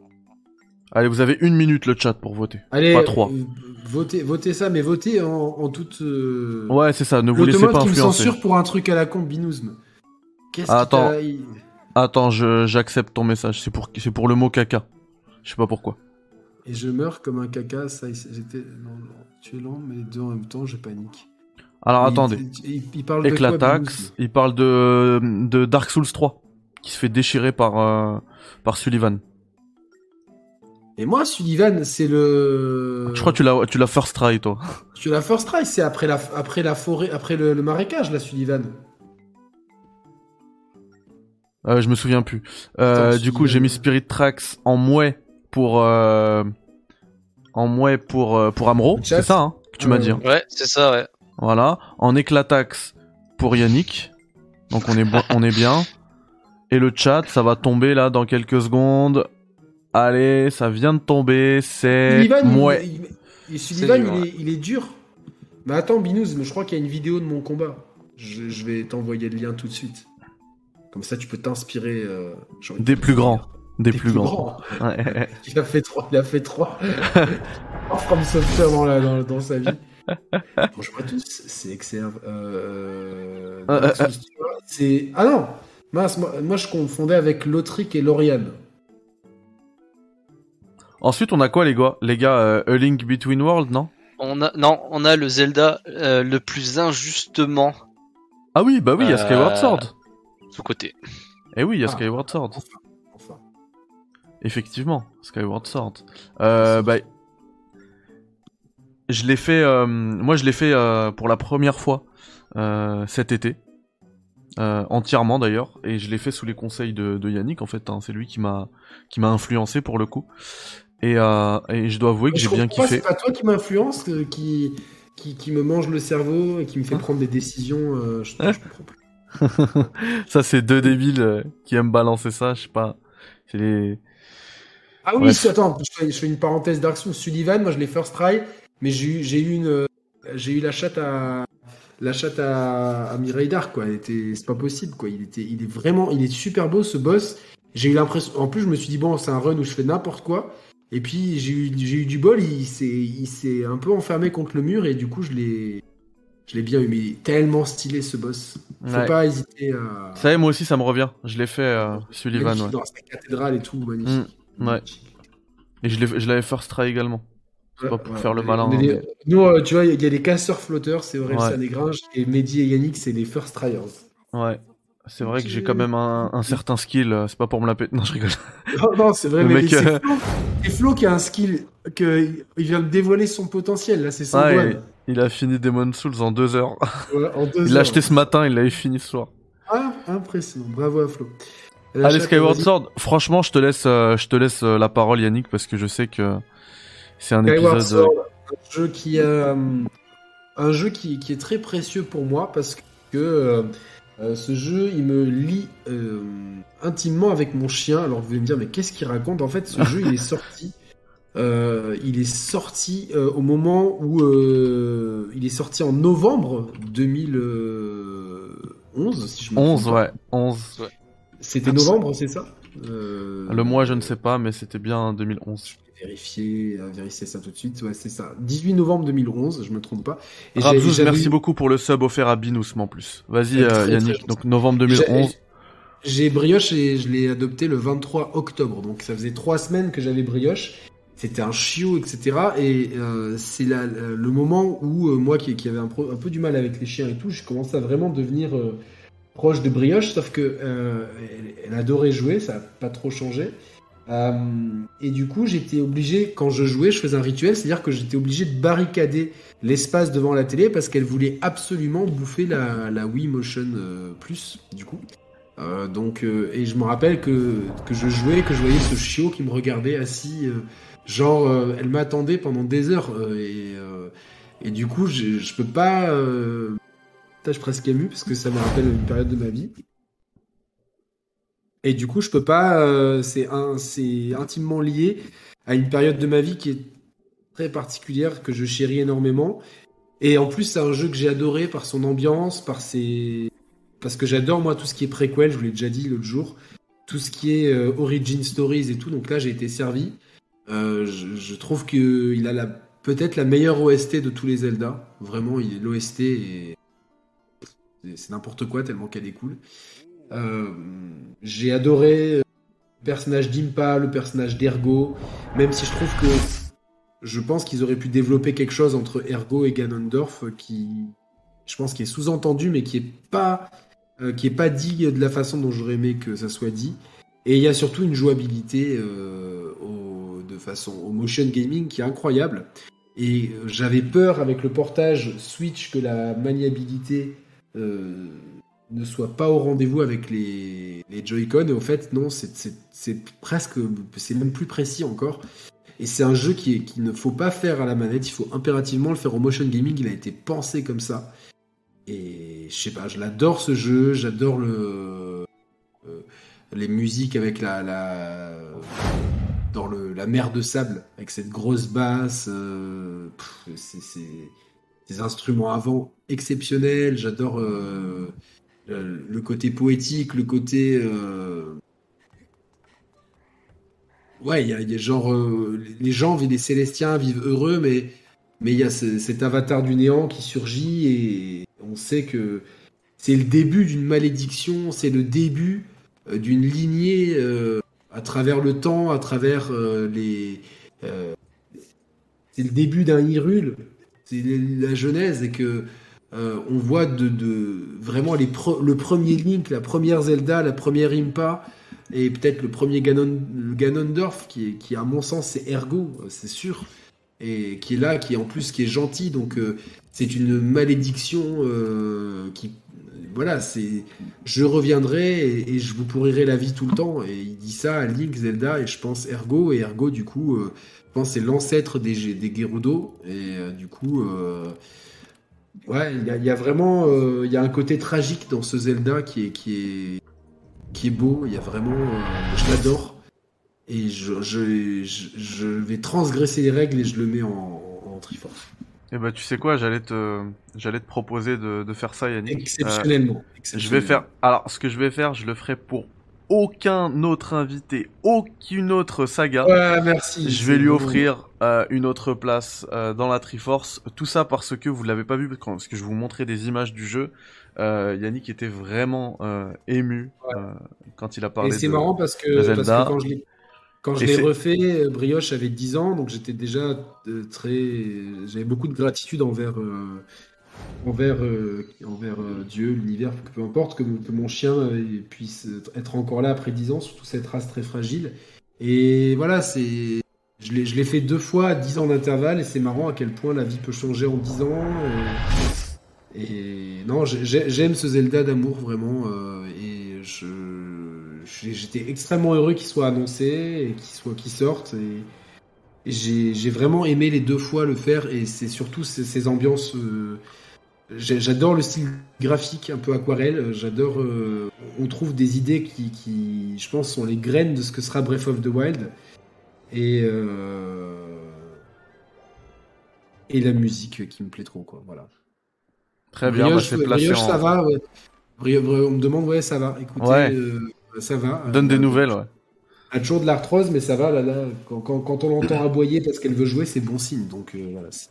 Allez, vous avez une minute le chat pour voter. Allez, Pas trois. euh, votez, votez ça, mais votez en, en toute. euh, Ouais, c'est ça. Ne vous laissez pas qui me influencer. censure pour un truc à la con, Binouzm. Qu'est-ce qui Attends. Attends, je j'accepte ton message. C'est pour c'est pour le mot caca. Je sais pas pourquoi. Et je meurs comme un caca, ça, j'étais. Non, non, tu es lent, mais les deux en même temps, je panique. Alors Il- attendez. Il, il parle de il parle de de Dark Souls 3 qui se fait déchirer par euh, par Sullivan. Et moi, Sullivan, c'est le. Je crois que tu l'as tu l'as first try toi. <laughs> Tu la first try, c'est après la, après la forêt, après le, le marécage, la Sullivan. Euh, je me souviens plus. Euh, Attends, du coup, j'ai mis Spirit Tracks en mouet pour euh, en mouet pour euh, pour Amro, c'est ça hein, que tu m'as dit. ouais. hein. Ouais, c'est ça, ouais. Voilà, en éclatax pour Yannick. Donc on est bon, on est bien. Et le chat, ça va tomber là dans quelques secondes. Allez, ça vient de tomber, c'est Sullivan, il- il, il- Sullivan, dur, il, est, il est dur. Mais attends, Binouz, mais je crois qu'il y a une vidéo de mon combat. Je, je vais t'envoyer le lien tout de suite. Comme ça, tu peux t'inspirer. euh, Des plus grands, des, plus, grands. grands. Ouais. <laughs> Il a fait trois. Il a fait trois. Trois <laughs> From Software dans, la- dans, dans sa vie. <laughs> Bonjour à tous, c'est XR. Euh, Euh, euh, Souls 3. c'est ah non, mince, moi, moi je confondais avec Lotric et Lauriane. Ensuite, on a quoi les gars Les gars, euh, A Link Between Worlds, non? On a, non, on a le Zelda euh, le plus injustement Ah oui, bah oui, il y a Skyward Sword. sous-côté. Eh oui, il y a Ah. Skyward Sword. Enfin, enfin. Effectivement, Skyward Sword. Euh, bah, je l'ai fait. euh, moi, je l'ai fait euh, pour la première fois euh, cet été, entièrement d'ailleurs, et je l'ai fait sous les conseils de, de Yannick. En fait, hein, c'est lui qui m'a qui m'a influencé pour le coup. Et, et je dois avouer que j'ai bien kiffé. C'est pas toi qui m'influence, qui, qui, qui me mange le cerveau et qui me fait Hein prendre des décisions. je, Hein je comprends plus. <laughs> ça, c'est deux débiles qui aiment balancer ça. Je sais pas. C'est les. Ah oui, Bref. attends, je fais, je fais une parenthèse Souls. Sullivan, moi je l'ai first try, mais j'ai eu, j'ai eu une, j'ai eu la chatte à, la chatte à, à Mireille Dark, quoi. C'est pas possible, quoi. Il était, il est vraiment, il est super beau ce boss. J'ai eu l'impression, en plus je me suis dit bon, c'est un run où je fais n'importe quoi. Et puis j'ai eu, j'ai eu du bol, il s'est, il s'est un peu enfermé contre le mur et du coup je l'ai, je l'ai bien eu. Mais il est tellement stylé ce boss. Faut Ouais. pas hésiter à. Ça y est, moi aussi, ça me revient. Je l'ai fait euh, Sullivan, ouais. dans sa cathédrale et tout, magnifique. Mm, ouais. Et je l'avais first try également. C'est pas pour faire le malin. Des- hein, Nous, euh, tu vois, il y a des casseurs flotteurs, c'est Aurel Ouais. Sanégringe, et Mehdi et Yannick, c'est les first tryers. Ouais. C'est vrai que j'ai quand même un, un certain skill. euh, C'est pas pour me la péter. Non, je rigole. <laughs> Non, non, c'est vrai, Le mais mec, c'est euh, Flo, qui a un skill, que il vient de dévoiler son potentiel, là, c'est son Ah, il, il a fini Demon Souls en deux heures. <laughs> Voilà, en deux Il l'a acheté ce matin, il l'avait fini ce soir. Ah, impressionnant, bravo à Flo. Allez, Skyward. Sword. Franchement, je te laisse, euh, je te laisse euh, la parole, Yannick, parce que je sais que c'est un Skyward épisode. euh, Sword, un jeu qui a, hum, un jeu qui, qui est très précieux pour moi parce que euh, euh, ce jeu il me lie euh, intimement avec mon chien. Alors vous allez me dire mais qu'est-ce qu'il raconte? En fait, ce jeu il est sorti. <laughs> euh, il est sorti euh, au moment où euh, il est sorti en novembre 2011 si je me 11, trompe pas. ouais, 11. C'était novembre, c'est ça? Euh, Le mois, je ne sais pas, mais c'était bien 2011. Vérifier, euh, vérifier ça tout de suite. Ouais, c'est ça. 18 novembre 2011, je me trompe pas. Et Rabzouz, merci eu- beaucoup pour le sub offert à Binous, en plus. Vas-y, euh, Yannick. Donc, novembre 2011. J'ai brioche et je l'ai adopté le 23 octobre. Donc ça faisait trois semaines que j'avais brioche. C'était un chiot, etc. Et euh, c'est le moment où euh, moi qui, qui avait un, pro- un peu du mal avec les chiens et tout, je commençais à vraiment devenir euh, proche de brioche. Sauf que elle, elle adorait jouer, ça n'a pas trop changé. Euh, et du coup, j'étais obligé, quand je jouais, je faisais un rituel, c'est-à-dire que j'étais obligé de barricader l'espace devant la télé parce qu'elle voulait absolument bouffer la, Wii Motion euh, Plus, du coup. Euh, donc, et je me rappelle que, que je jouais, que je voyais ce chiot qui me regardait assis, genre, elle m'attendait pendant des heures, et, et du coup, je, peux pas. Suis presque ému parce que ça me rappelle une période de ma vie. Et du coup, je peux pas. euh, c'est intimement lié à une période de ma vie qui est très particulière que je chéris énormément. Et en plus, c'est un jeu que j'ai adoré par son ambiance, par ses, parce que j'adore moi tout ce qui est préquel. Je vous l'ai déjà dit l'autre jour, tout ce qui est euh, origin stories et tout. Donc là, j'ai été servi. Euh, je, trouve qu'il a la, peut-être la meilleure OST de tous les Zelda. Vraiment, il- l'OST est. c'est- C'est n'importe quoi tellement qu'elle est cool. Euh, J'ai adoré euh, le personnage d'Impa, le personnage d'Ergo, même si je trouve que je pense qu'ils auraient pu développer quelque chose entre Ergo et Ganondorf euh, qui, je pense, qui est sous-entendu, mais qui est pas, qui est pas dit de la façon dont j'aurais aimé que ça soit dit. Et il y a surtout une jouabilité au, de façon au motion gaming qui est incroyable. Et j'avais peur avec le portage Switch que la maniabilité ne soit pas au rendez-vous avec les, Joy-Con. Et au fait, non, c'est- presque, c'est même plus précis encore. Et c'est un jeu qui ne faut pas faire à la manette, il faut impérativement le faire au motion gaming. Il a été pensé comme ça. Et je sais pas, je l'adore ce jeu, j'adore le euh, les musiques avec la, dans la mer de sable avec cette grosse basse, euh, instruments avant exceptionnels. J'adore euh, le, le côté poétique, le côté euh, ouais, il y a, genre euh, les gens les Célestiens vivent heureux, mais mais il y a ce- cet avatar du néant qui surgit et on sait que c'est le début d'une malédiction, c'est le début euh, d'une lignée euh, à travers le temps, à travers euh, les. euh, c'est le début d'un Hyrule, c'est la genèse et que euh, on voit de, vraiment le premier Link, la première Zelda, la première Impa et peut-être le premier Ganondorf qui, à mon sens c'est Ergo, c'est sûr, et qui est là, qui est en plus qui est gentil, donc euh, c'est une malédiction euh, qui voilà, c'est je reviendrai et, et je vous pourrirai la vie tout le temps. Et il dit ça à Link, Zelda et je pense Ergo. Et Ergo, du coup, je pense c'est l'ancêtre des, des Gerudo. Et du coup, ouais, il y a, il y a vraiment euh, il y a un côté tragique dans ce Zelda qui est, qui est, qui est beau. Il y a vraiment, euh, je l'adore. Et je, je, je, je vais transgresser les règles et je le mets en, en Triforce. Et bah tu sais quoi, j'allais te, j'allais te proposer de, de faire ça, Yannick. Euh, Exceptionnellement. je vais faire. Alors, ce que je vais faire, je le ferai pour aucun autre invité, aucune autre saga. Ouais, merci. Je vais c'est lui offrir euh, une autre place euh, dans la Triforce. Tout ça parce que vous l'avez pas vu, parce que je vous montrais des images du jeu. Euh, Yannick était vraiment ému Ouais. quand il a Et parlé c'est de. marrant parce que, parce Zelda. que quand je l'ai quand je Et l'ai c'est- refait, Brioche avait 10 ans, donc j'étais déjà très. J'avais beaucoup de gratitude envers, euh, envers, euh, envers euh, Dieu, l'univers, peu importe, que, mon chien euh, puisse être encore là après 10 ans, surtout cette race très fragile. Et voilà, c'est. Je l'ai fait deux fois à 10 ans d'intervalle, et c'est marrant à quel point la vie peut changer en 10 ans. Et, non, j'ai- j'ai- j'aime ce Zelda d'amour vraiment, et je j'étais extrêmement heureux qu'il soit annoncé et qu'il soit qu'il sorte. Et, et j'ai vraiment aimé les deux fois le faire, et c'est surtout ces, ces ambiances. J'adore le style graphique un peu aquarelle. J'adore. euh, on trouve des idées qui, qui, je pense, sont les graines de ce que sera Breath of the Wild. Et euh, et la musique qui me plaît trop, quoi. Voilà. Très bien, bah, Brioche, c'est placé Brioche, en. ça va. ouais. On me demande, ouais, ça va. Écoutez, Ouais. euh, ça va. Donne des Euh, nouvelles, ouais. Elle a toujours de l'arthrose, mais ça va. Là, là, quand, quand- quand on l'entend aboyer parce qu'elle veut jouer, c'est bon signe. Donc euh, voilà, c'est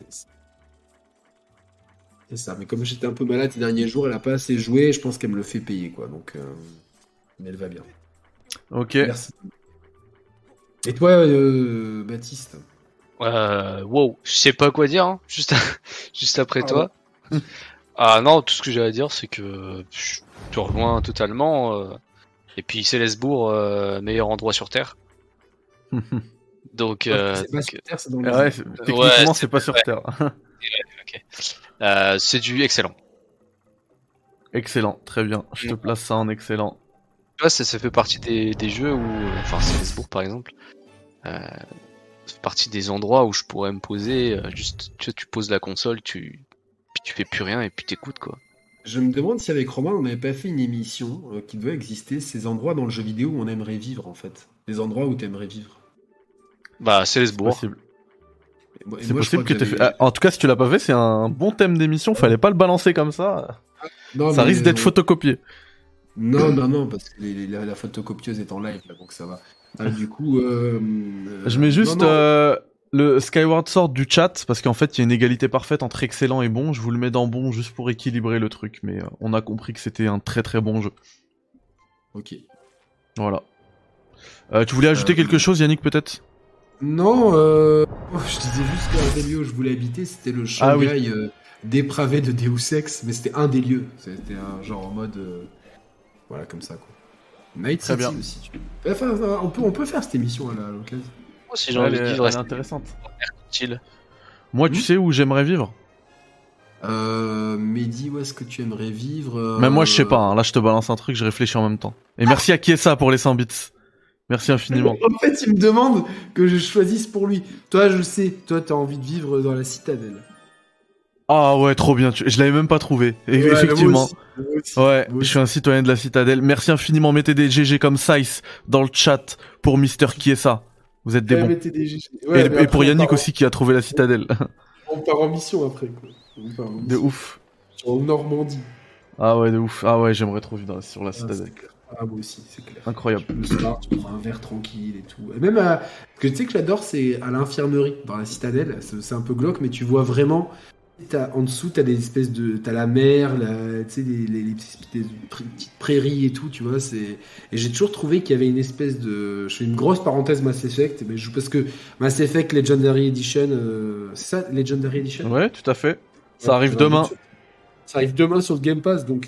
c'est- ça. Mais comme j'étais un peu malade ces derniers jours, elle a pas assez joué. Je pense qu'elle me le fait payer, quoi. Donc, euh, mais elle va bien. Ok. Merci. Et toi, euh, Baptiste? Euh, wow, je sais pas quoi dire, hein, juste, <laughs> juste après Ah toi. <laughs> Ah non, tout ce que j'ai à dire, c'est que je te rejoins totalement. euh, et puis Célesbourg, euh, meilleur endroit sur Terre. <laughs> Donc, euh, C'est pas donc, sur Terre, c'est dans les Ouais, c'est- Ouais, techniquement, c'est c'est pas sur. Terre. Euh, c'est du excellent. excellent, très bien. Je te Ouais. place ça en excellent. Tu vois, ça, ça fait partie des, des jeux où, euh, enfin, Célesbourg par exemple, euh, ça fait partie des endroits où je pourrais me poser, euh, juste, tu, vois, tu poses la console, tu, puis tu fais plus rien et puis t'écoutes quoi. Je me demande si avec Romain, on n'avait pas fait une émission euh, qui devait exister, ces endroits dans le jeu vidéo où on aimerait vivre, en fait. Les endroits où tu aimerais vivre. Bah, C'est Célesbourg. possible. C'est possible que t'aies fait. Ah, en tout cas, si tu l'as pas fait, c'est un bon thème d'émission. Fallait pas le balancer comme ça. Non, ça risque d'être euh, photocopié. Non, non, non, parce que les- la, la photocopieuse est en live, là, donc ça va. Ah, du coup, euh, euh, Je mets juste non, non. euh, le Skyward Sword du chat parce qu'en fait il y a une égalité parfaite entre excellent et bon. Je vous le mets dans bon juste pour équilibrer le truc, mais on a compris que c'était un très très bon jeu. Ok. Voilà. Tu voulais ajouter quelque chose, Yannick, peut-être? Non, euh, oh, je disais juste qu'un des lieux où je voulais habiter, c'était le Ah oui. Shanghai euh, dépravé de Deus Ex, mais c'était un des lieux. C'était un genre en mode. euh, voilà, comme ça, quoi. Night Très City bien. aussi. tu- Enfin, enfin, on, peut, on peut faire cette émission à l'occasion. Moi, si j'ai envie de elle vivre, est intéressante. Moi, tu Hmm sais où j'aimerais vivre? Euh, Mehdi, où est-ce que tu aimerais vivre? Euh, Même moi, je sais pas. hein. Là, je te balance un truc, je réfléchis en même temps. Et merci à qui est ça pour les 100 bits. Merci infiniment. En fait, il me demande que je choisisse pour lui. Toi, je sais, toi, t'as envie de vivre dans la citadelle. Ah ouais, trop bien. Je l'avais même pas trouvé. Ouais, effectivement. moi aussi, moi aussi. Ouais, je suis un citoyen de la citadelle. Merci infiniment. Mettez des GG comme Sice dans le chat pour Mister qui est ça. Vous êtes des Ouais, bons. des GG. Et, Ouais, mais et après, pour Yannick part aussi qui a trouvé la citadelle. On part en mission après, quoi. On part en de ouf. En Normandie. Ah ouais, de ouf. Ah ouais, j'aimerais trop vivre sur la Ah, citadelle. Ah, moi aussi, c'est clair. Incroyable. Le soir, tu prends un verre tranquille et tout. Et même, à... ce que tu sais que j'adore, c'est à l'infirmerie, dans la citadelle. C'est un peu glauque, mais tu vois vraiment. en dessous, t'as des espèces de. T'as la mer, la... tu sais, les, les- les petites prairies et tout, tu vois. c'est Et j'ai toujours trouvé qu'il y avait une espèce de. Je fais une grosse parenthèse Mass Effect, mais je... parce que Mass Effect Legendary Edition, euh, c'est ça, Legendary Edition? Ouais, tout à fait. Ça Ouais, arrive demain. Ça arrive demain sur le Game Pass, donc,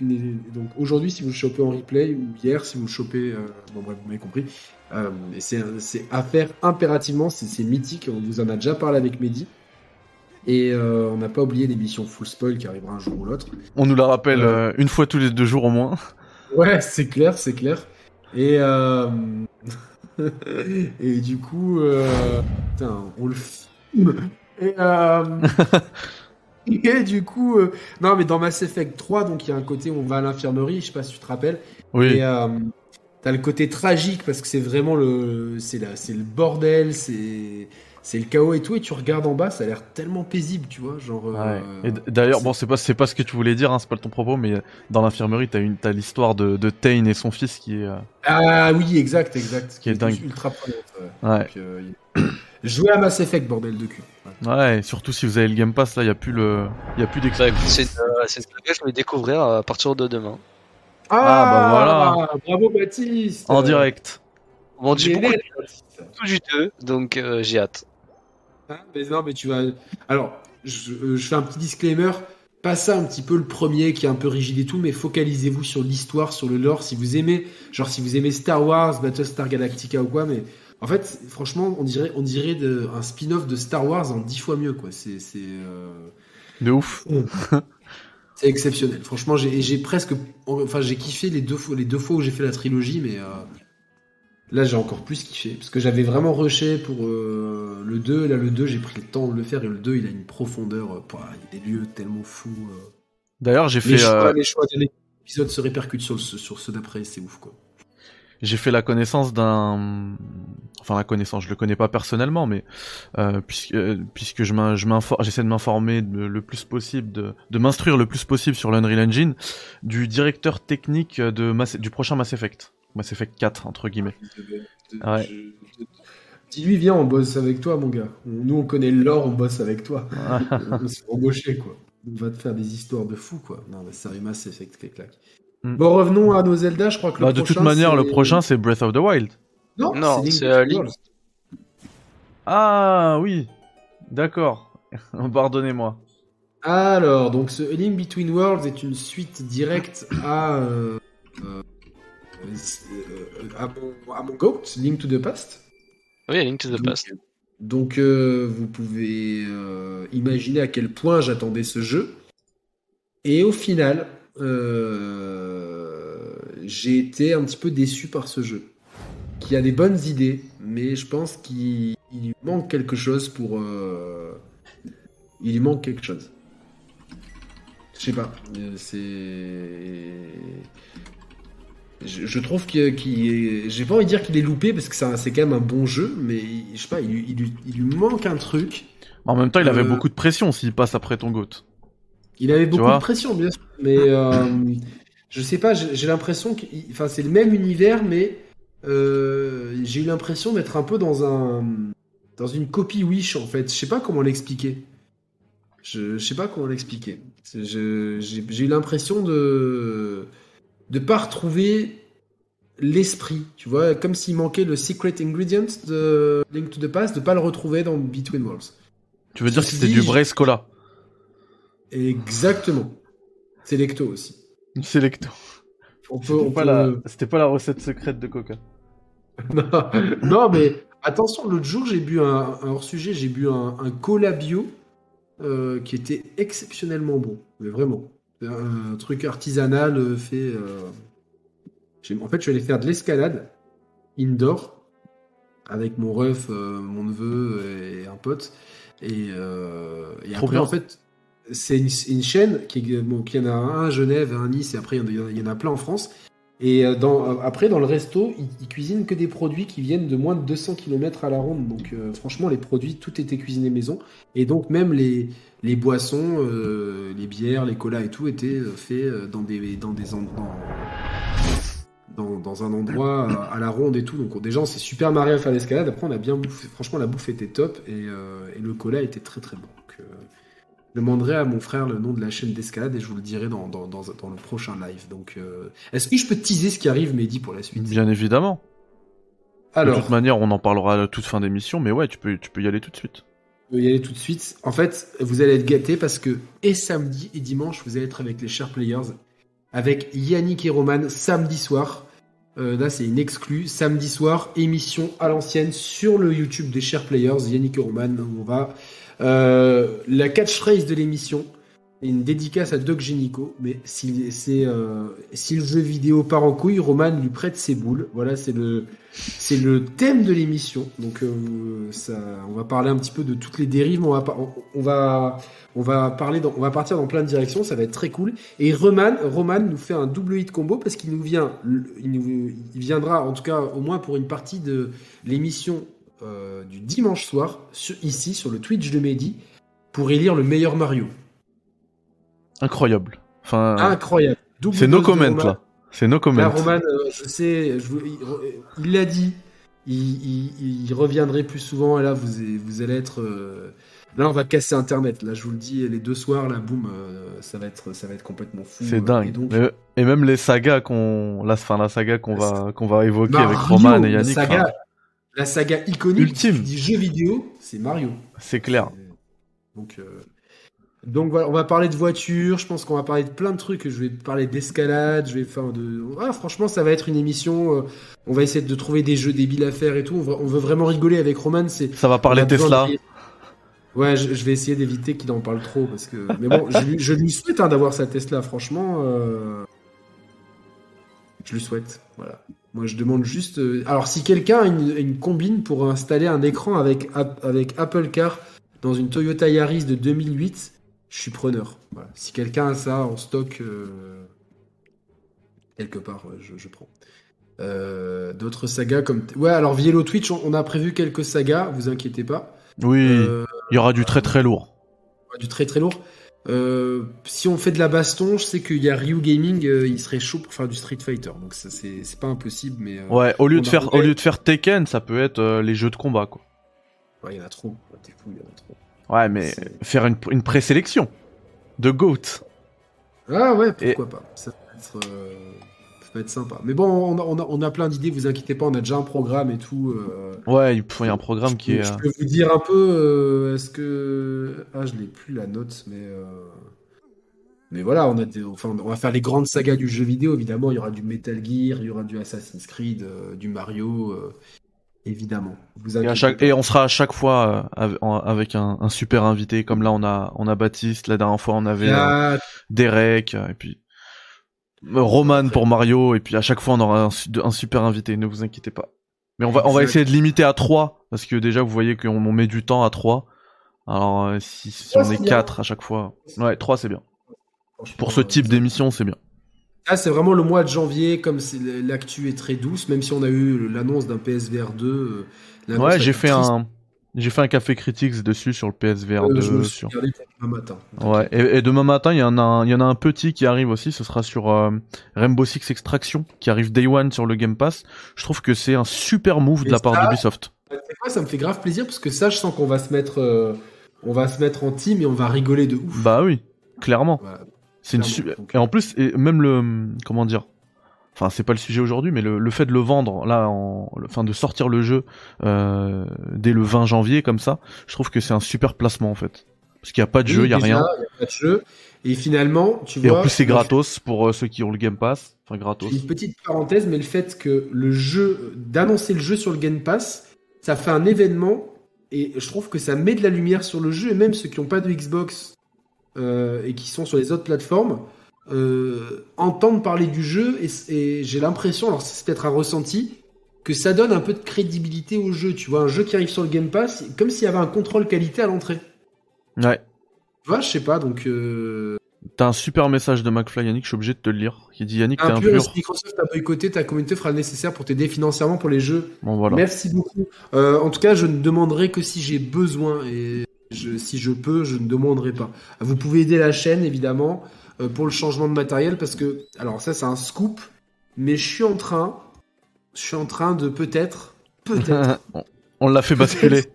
aujourd'hui si vous le chopez en replay, ou hier si vous le chopez, euh, bon bref, vous m'avez compris. Euh, c'est à faire impérativement, c'est mythique, on vous en a déjà parlé avec Mehdi. Et euh, on n'a pas oublié l'émission Full Spoil qui arrivera un jour ou l'autre. On nous la rappelle euh, une fois tous les deux jours au moins. Ouais, c'est clair, c'est clair. Et, euh... <laughs> et du coup, euh... putain, on le. <laughs> Et, euh... <laughs> et du coup, euh, non, mais dans Mass Effect 3, donc il y a un côté où on va à l'infirmerie, je sais pas si tu te rappelles. Oui. Et euh, t'as le côté tragique parce que c'est vraiment le, c'est la, c'est le bordel, c'est, c'est le chaos et tout. Et tu regardes en bas, ça a l'air tellement paisible, tu vois, genre. Ouais. euh, Et d- d'ailleurs, bon, c'est pas, c'est pas ce que tu voulais dire, hein, c'est pas ton propos, mais dans l'infirmerie, t'as une, t'as l'histoire de, de Tain et son fils qui est, euh, Ah oui, exact, exact. Qui est dingue. Ultra prenante. ouais. ouais. Donc, <clears throat> Jouer à Mass Effect, bordel de cul. Ouais. Et surtout si vous avez le Game Pass, là, y a plus le, y a plus Bah, c'est euh, c'est ce que je vais découvrir à partir de demain. Ah, bah Bravo Baptiste En direct. Bon, j'ai Il beaucoup tout du 2, donc euh, j'ai hâte. Hein, mais non, mais tu vas. Alors, je, je fais un petit disclaimer. Passez un petit peu le premier qui est un peu rigide et tout, mais focalisez-vous sur l'histoire, sur le lore. Si vous aimez, genre si vous aimez Star Wars, Battlestar Galactica ou quoi, mais en fait, franchement, on dirait, on dirait de, un spin-off de Star Wars en dix fois mieux, quoi. C'est, c'est, euh, De ouf. <laughs> c'est exceptionnel. Franchement, j'ai, j'ai presque, enfin, j'ai kiffé les deux fois, les deux fois où j'ai fait la trilogie, mais euh, là, j'ai encore plus kiffé parce que j'avais vraiment rushé pour euh, le 2. Là, le 2, j'ai pris le temps de le faire et le 2, il a une profondeur, euh, il y a des lieux tellement fous. euh. D'ailleurs, j'ai Les fait, choix, euh, les choix de l'épisode se répercutent sur, sur ceux d'après, c'est ouf, quoi. J'ai fait la connaissance d'un, enfin la connaissance, je le connais pas personnellement, mais euh, puisque euh, puisque je j'essaie de m'informer le plus possible, de, de m'instruire le plus possible sur l'Unreal Engine, du directeur technique de du prochain Mass Effect, Mass Effect 4 entre guillemets. Ouais. Je- Dis-lui, viens, on bosse avec toi, mon gars. Nous, on connaît le lore, on bosse avec toi. <laughs> on s'est embauché, quoi. On va te faire des histoires de fou, quoi. Non, mais sérieux, Mass Effect, clac. Mm. Bon, revenons à nos Zelda. Je crois que le Bah, de toute manière, le prochain c'est Breath of the Wild. Non, c'est, Between euh, Link. Worlds. Ah oui, d'accord. <laughs> Pardonnez-moi. Alors, donc, ce A Link Between Worlds est une suite directe à, euh, euh, à, mon, à mon GOAT, Link to the Past. Oui, Link to the Donc, Past. Donc, euh, vous pouvez euh, imaginer à quel point j'attendais ce jeu. Et au final, euh, j'ai été un petit peu déçu par ce jeu. Qui a des bonnes idées, mais je pense qu'il il lui manque quelque chose pour. euh, il lui manque quelque chose. Je sais pas. euh, C'est. Je, je trouve qu'il qu'il est- j'ai pas envie de dire qu'il est loupé parce que c'est quand même un bon jeu, mais je sais pas, il, lui- il lui- il lui manque un truc. En même temps, il avait Euh, beaucoup de pression s'il passe après ton GOAT. Il avait beaucoup de pression, bien sûr, mais euh, je sais pas, j'ai l'impression que, enfin, c'est le même univers, mais euh, j'ai eu l'impression d'être un peu dans un, dans une copie Wish en fait. Je sais pas comment l'expliquer. Je, je sais pas comment l'expliquer. J'ai eu l'impression de de pas retrouver l'esprit, tu vois, comme s'il manquait le secret ingredient de Link to the Past, de pas le retrouver dans Between Worlds. Tu veux dire que c'était du Brace Cola Exactement. C'est Lecto aussi. Selecto. On peut, on C'était pas, peut- la... c'était pas la recette secrète de Coca. <laughs> non, non, mais attention, l'autre jour, j'ai bu un, un hors-sujet, j'ai bu un, un cola bio euh, qui était exceptionnellement bon. Mais vraiment. Un, truc artisanal euh, fait. euh, En fait, je suis allé faire de l'escalade indoor avec mon ref, euh, mon neveu et un pote. Et, euh, après, bien. en fait, c'est une, chaîne qui, bon, qui en a un à Genève, un à Nice, et après, il y en a- plein en France. Et euh, euh, après, dans le resto, ils, ils cuisinent que des produits qui viennent de moins de 200 km à la ronde. Donc, euh, franchement, les produits, tout était cuisiné maison. Et donc, même les, boissons, les bières, les colas et tout étaient faits dans un endroit à la ronde et tout. Donc, déjà, on s'est super marré à faire l'escalade. Après, on a bien bouffé. Franchement, la bouffe était top et, et le cola était très très bon. Donc, je demanderai à mon frère le nom de la chaîne d'escalade et je vous le dirai dans, dans, dans, dans le prochain live. Donc, euh, est-ce que je peux teaser ce qui arrive, Mehdi, pour la suite? Bien évidemment. de Alors, toute manière, on en parlera à la toute fin d'émission, mais ouais, tu peux, tu peux y aller tout de suite. je vais y aller tout de suite. En fait, vous allez être gâtés parce que et samedi et dimanche, vous allez être avec les Share Players, avec Yannick et Roman samedi soir. Euh, là, c'est une exclue. Samedi soir, émission à l'ancienne sur le YouTube des Share Players, Yannick et Roman. On va euh, la catchphrase de l'émission. Une dédicace à Doc Génico, mais euh, si le jeu vidéo part en couille, Roman lui prête ses boules. Voilà, c'est le, thème de l'émission. Donc, euh, on va parler un petit peu de toutes les dérives. On va, on, va, parler, on va partir dans plein de directions. Ça va être très cool. Et Roman, nous fait un double hit combo parce qu'il nous viendra en tout cas au moins pour une partie de l'émission euh, du dimanche soir sur- ici sur le Twitch de Mehdi pour élire le meilleur Mario. Incroyable. Enfin, Incroyable. C'est no comment là. C'est no comment. Là, Roman, euh, je sais, je il- l'a dit, il, il- il reviendrait plus souvent, et là, vous, vous allez être... euh, là, on va casser Internet, là, je vous le dis, les deux soirs, là, boum, euh, ça, va être, ça va être complètement fou. C'est dingue. Et donc, Mais- Et même les sagas qu'on, la, enfin, la saga qu'on va, qu'on va évoquer Mario, avec Roman et Yannick. saga, la saga iconique Ultime. du jeu vidéo, c'est Mario. c'est clair. Donc, euh, donc voilà, on va parler de voitures, je pense qu'on va parler de plein de trucs, je vais parler d'escalade, je vais faire de... Ah, franchement, ça va être une émission, euh, on va essayer de trouver des jeux débiles à faire et tout, on, va- on veut vraiment rigoler avec Roman, c'est... Ça va parler Tesla. de- Ouais, je, je vais essayer d'éviter qu'il en parle trop, parce que... Mais bon, je, lui- je lui souhaite hein, d'avoir sa Tesla, franchement... euh, Je lui souhaite, voilà. Moi, je demande juste... euh, Alors, si quelqu'un a une, une combine pour installer un écran avec, App- avec Apple Car dans une Toyota Yaris de 2008, je suis preneur. Voilà. Si quelqu'un a ça en stock euh, quelque part, je, je prends. Euh, D'autres sagas comme... Ouais, alors Vielo Twitch, on, on a prévu quelques sagas, vous inquiétez pas. Oui, Euh, il y aura du très très lourd. du très très lourd. Euh, si on fait de la baston, je sais qu'il y a Ryu Gaming, euh, il serait chaud pour faire du Street Fighter. Donc ça c'est c'est pas impossible, mais euh, Ouais, au lieu de faire, au lieu de faire Tekken, ça peut être euh, les jeux de combat, quoi. ouais, il y en a trop. Ouais, T'es fou, il y en a trop. Ouais, mais C'est- faire une, une présélection de GOAT. Ah ouais, pourquoi pas. Ça peut, être, euh, peut être sympa. Mais bon, on a, on a, on a plein d'idées, vous inquiétez pas, on a déjà un programme et tout. euh, Ouais, il y a un programme qui est. Je euh, peux vous dire un peu, euh, est-ce que... Ah, je n'ai plus la note, mais... euh, Mais voilà, on, a des... enfin, on va faire les grandes sagas du jeu vidéo, évidemment. Il y aura du Metal Gear, il y aura du Assassin's Creed, du Mario, évidemment. Vous Et, à chaque, et on sera à chaque fois avec un, un super invité. Comme là, on a, on a Baptiste. La dernière fois, on avait Ah, Derek. Et puis Roman pour Mario. Et puis à chaque fois, on aura un, su- un super invité. Ne vous inquiétez pas. Mais on va, on va Exact. essayer de limiter à 3 Parce que déjà, vous voyez qu'on on met du temps à 3 Alors, euh, si, on est bien. 4 à chaque fois. Ouais, 3 c'est bien. Pour ce type d'émission, c'est bien. Ah, c'est vraiment le mois de janvier, comme l'actu est très douce, même si on a eu l'annonce d'un PSVR 2. euh, Ouais, j'ai fait triste. un. J'ai fait un café critiques dessus sur le PSVR Euh, 2. je me sur... suis regardé pour demain matin. Ouais, et, et demain matin, il y, en a un- il y en a un petit qui arrive aussi, ce sera sur euh, Rainbow Six Extraction, qui arrive Day One sur le Game Pass. Je trouve que c'est un super move de la part ça- d'Ubisoft. C'est quoi, ça me fait grave plaisir parce que ça, je sens qu'on va se mettre, euh, on va se mettre en team et on va rigoler de ouf. Bah oui, clairement. Voilà. C'est une Et en plus, et même le... Comment dire Enfin, c'est pas le sujet aujourd'hui, mais le, le fait de le vendre, là, en... enfin, de sortir le jeu euh, dès le 20 janvier, comme ça, je trouve que c'est un super placement, en fait. Parce qu'il n'y a pas de Oui, jeu, il y a rien. a pas de jeu. Et finalement, tu Et vois. en plus, c'est gratos pour euh, ceux qui ont le Game Pass. Enfin, gratos. Une petite parenthèse, mais le fait que le jeu, d'annoncer le jeu sur le Game Pass, ça fait un événement et je trouve que ça met de la lumière sur le jeu et même ceux qui n'ont pas de Xbox euh, et qui sont sur les autres plateformes euh, entendent parler du jeu et, et j'ai l'impression, alors c'est peut-être un ressenti, que ça donne un peu de crédibilité au jeu. Tu vois, un jeu qui arrive sur le Game Pass, comme s'il y avait un contrôle qualité à l'entrée. Ouais. Tu vois, je sais pas, donc. Euh... T'as un super message de McFly, Yannick, je suis obligé de te le lire. Qui dit Yannick, t'es un pur. si Microsoft a boycotté, ta communauté fera le nécessaire pour t'aider financièrement pour les jeux? Bon, voilà. Merci beaucoup. Euh, en tout cas, je ne demanderai que si j'ai besoin et je- si je peux, je ne demanderai pas. Vous pouvez aider la chaîne évidemment pour le changement de matériel parce que, alors ça c'est un scoop, mais je suis en train, je suis en train de peut-être, peut-être. <laughs> On- l'a fait basculer. <laughs>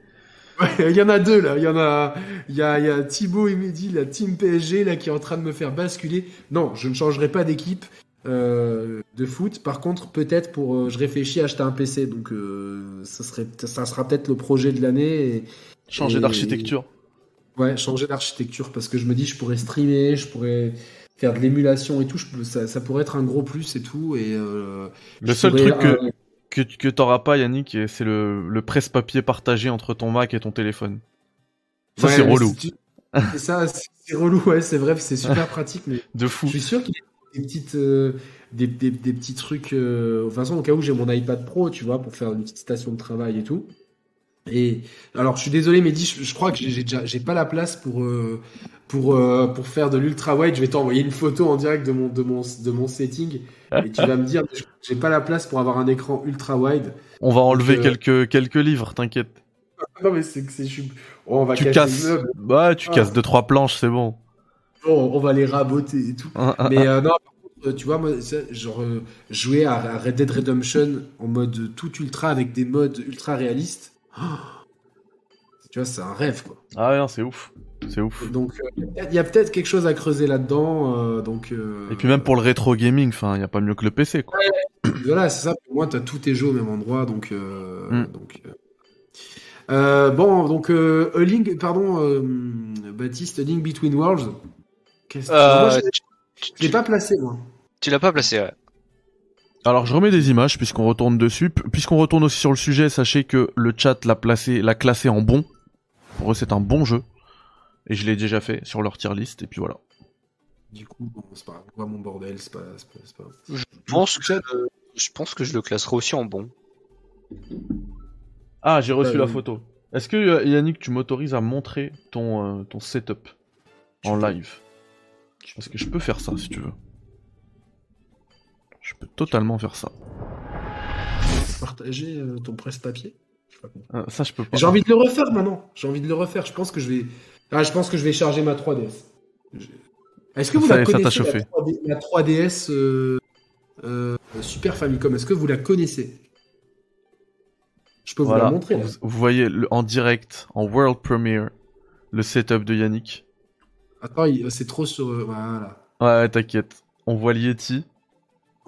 Ouais, il y en a deux là. Il y en a, il y a, y a Thibaut et Mehdi, la team PSG là qui est en train de me faire basculer. Non, je ne changerai pas d'équipe euh, de foot. Par contre, peut-être pour, euh, je réfléchis à acheter un PC. Donc, euh, ça serait, ça sera peut-être le projet de l'année. Changer Et- d'architecture. Ouais, changer d'architecture parce que je me dis, je pourrais streamer, je pourrais faire de l'émulation et tout. Je ça, ça pourrait être un gros plus et tout. Et euh, Le seul pourrais, truc que, euh, que, que t'auras pas, Yannick, c'est le, le presse-papier partagé entre ton Mac et ton téléphone. Ça, ouais, c'est relou. c'est- ça, c'est c'est relou. Ouais, c'est vrai, c'est super <laughs> pratique, mais De fou. Je suis sûr qu'il y a des petites, euh, des, des- des petits trucs. euh, de toute façon, au cas où j'ai mon iPad Pro, tu vois, pour faire une petite station de travail et tout. Et alors, je suis désolé, Mehdi, je, je crois que j'ai déjà, j'ai pas la place pour euh, pour euh, pour faire de l'ultra wide. Je vais t'envoyer une photo en direct de mon de mon de mon setting et tu vas me dire, j'ai pas la place pour avoir un écran ultra wide. On va enlever euh, quelques, quelques livres, t'inquiète. <laughs> Non mais c'est que c'est, je oh, on va Tu casses. le meuble, Bah, tu Ah. casses deux, trois planches, c'est bon. on va les raboter et tout. Hein, hein, Mais euh, non, euh, tu vois, moi, genre, euh, jouer à Red Dead Redemption en mode tout ultra avec des modes ultra réalistes, oh, tu vois, c'est un rêve, quoi. Ah, ouais, non, c'est ouf. C'est ouf. Donc, euh, il y a peut-être quelque chose à creuser là-dedans. euh, donc, euh, Et puis même pour le rétro gaming, enfin, y a pas mieux que le PC, quoi. voilà, c'est ça. Pour moi, t'as tous tes jeux au même endroit, donc, euh, Mm. donc. euh, euh, bon, donc, euh, A Link, pardon, euh, Baptiste, A Link Between Worlds. Qu'est-ce que Euh, moi, je je l'ai pas placé, moi. Tu l'as pas placé, ouais. Alors je remets des images puisqu'on retourne dessus. Puisqu'on retourne aussi sur le sujet, sachez que le chat l'a placé, l'a classé en bon. Pour eux, c'est un bon jeu. Et je l'ai déjà fait sur leur tier list. Et puis voilà. Du coup, bon, c'est pas mon bordel, c'est pas, c'est pas, c'est pas grave. Je pense que je pense que je le classerai aussi en bon. Ah, j'ai reçu Euh, la photo. Est-ce que euh, Yannick, tu m'autorises à montrer ton, euh, ton setup en live? Parce que je peux faire ça si tu veux. Je peux totalement faire ça. Partager euh, ton presse-papier. Euh, ça, je peux pas. J'ai envie de le refaire maintenant. J'ai envie de le refaire. Je pense que je vais. Ah, je pense que je vais charger ma 3DS. Je- Est-ce que vous Ça la ça connaissez chauffé. la 3D la 3DS euh, euh, Super Famicom? Est-ce que vous la connaissez? Je peux vous la montrer. là. Vous, vous voyez le- en direct, en world premiere, le setup de Yannick. Attends, c'est trop sur. Voilà. Ouais, t'inquiète. On voit le Yeti.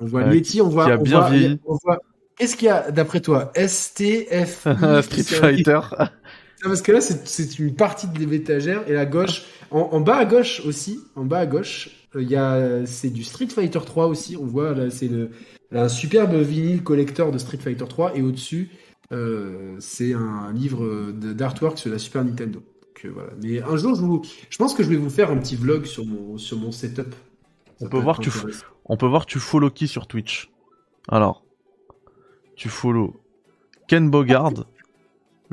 On voit Euh, le Yeti, on voit. qui a on bien voit- vieilli. on voit- Qu'est-ce qu'il y a d'après toi? STF <laughs> Street Fighter. <laughs> Ah, parce que là, c'est une partie de l'étagère et la gauche, en, en bas à gauche aussi, en bas à gauche, euh, il y a c'est du Street Fighter 3 aussi. On voit là, c'est un superbe vinyle collector de Street Fighter 3 et au-dessus, euh, c'est un livre d'artwork sur la Super Nintendo. Donc, euh, voilà. Mais un jour, je, vous, je pense que je vais vous faire un petit vlog sur mon sur mon setup. On peut voir tu. On peut voir tu follow qui sur Twitch? Alors, tu follow Ken Bogard,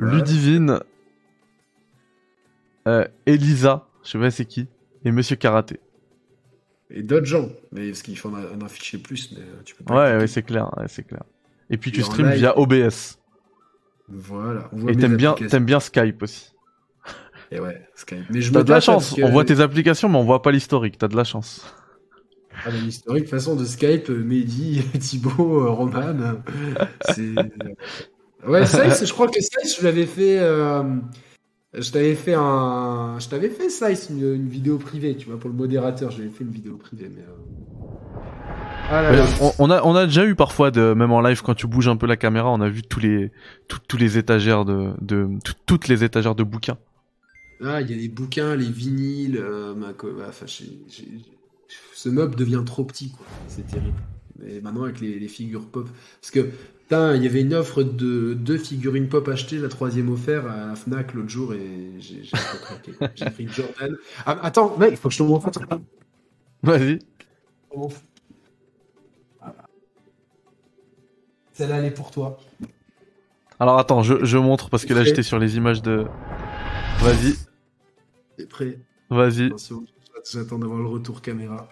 Ouais. Ludivine, euh, Elisa, je sais pas c'est qui, et Monsieur Karaté. Et d'autres gens, mais parce qu'il faut en, afficher plus, mais euh, tu peux pas. Ouais, c'est clair, ouais, c'est clair. Et puis tu Et streams live. via OBS. Voilà. on voit Et mes t'aimes bien, t'aimes bien Skype aussi. Et ouais, Skype. Mais je T'as de la chance. que- On voit tes applications, mais on voit pas l'historique. T'as de la chance. Ah, mais l'historique, façon, de Skype, euh, Mehdi, <laughs> Thibaut, euh, Roman, euh, c'est... Ouais, Size, je crois que Size, je l'avais fait... euh, Je t'avais fait un... Je t'avais fait Size, une, une vidéo privée, tu vois, pour le modérateur, j'avais fait une vidéo privée, mais... euh, Ah là Mais là. on, on a, on a déjà eu parfois, de, même en live, quand tu bouges un peu la caméra, on a vu tous les, tous- tous les étagères de, de tout- toutes les étagères de bouquins. Ah, il y a les bouquins, les vinyles, euh, ma bah, enfin, j'ai- ce meuble devient trop petit, quoi. C'est terrible. Et maintenant, avec les, les figures pop. Parce que, putain, il y avait une offre de deux figurines pop achetées, la troisième offerte à la Fnac l'autre jour, et j'ai j'ai pas craqué. <laughs> J'ai pris Jordan. Ah, attends, mec, il faut que je te montre un truc. Vas-y. Voilà. Celle-là, elle est pour toi. Alors attends, je, je montre parce que là j'étais sur les images de. Vas-y, T'es prêt? Vas-y. J'attends d'avoir le retour caméra.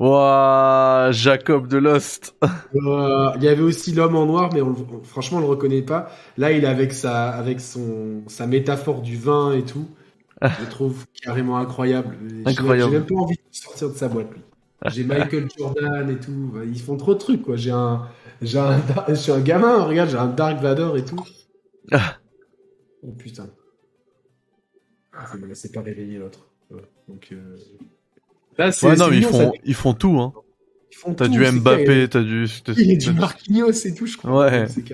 Ouah, Jacob de Lost. <laughs> Euh, il y avait aussi l'homme en noir, mais on, on- franchement, on le reconnaît pas. Là, il est avec sa, avec son, sa métaphore du vin et tout. Je le trouve carrément incroyable. J'ai- Incroyable. J'ai même pas envie de sortir de sa boîte, lui. J'ai Michael Jordan et tout. Ils font trop de trucs, quoi. J'ai un, j'ai un, je suis un gamin. Regarde, j'ai un Dark Vador et tout. Ah. Oh putain. Laissait pas réveiller l'autre. Ouais, Donc, euh... là, c'est, Ouais, non, mais ils font, ils font tout, hein. Ils font T'as tout, du Mbappé, t'as du. Il est du Marquinhos et tout, je crois. Ouais. C'est.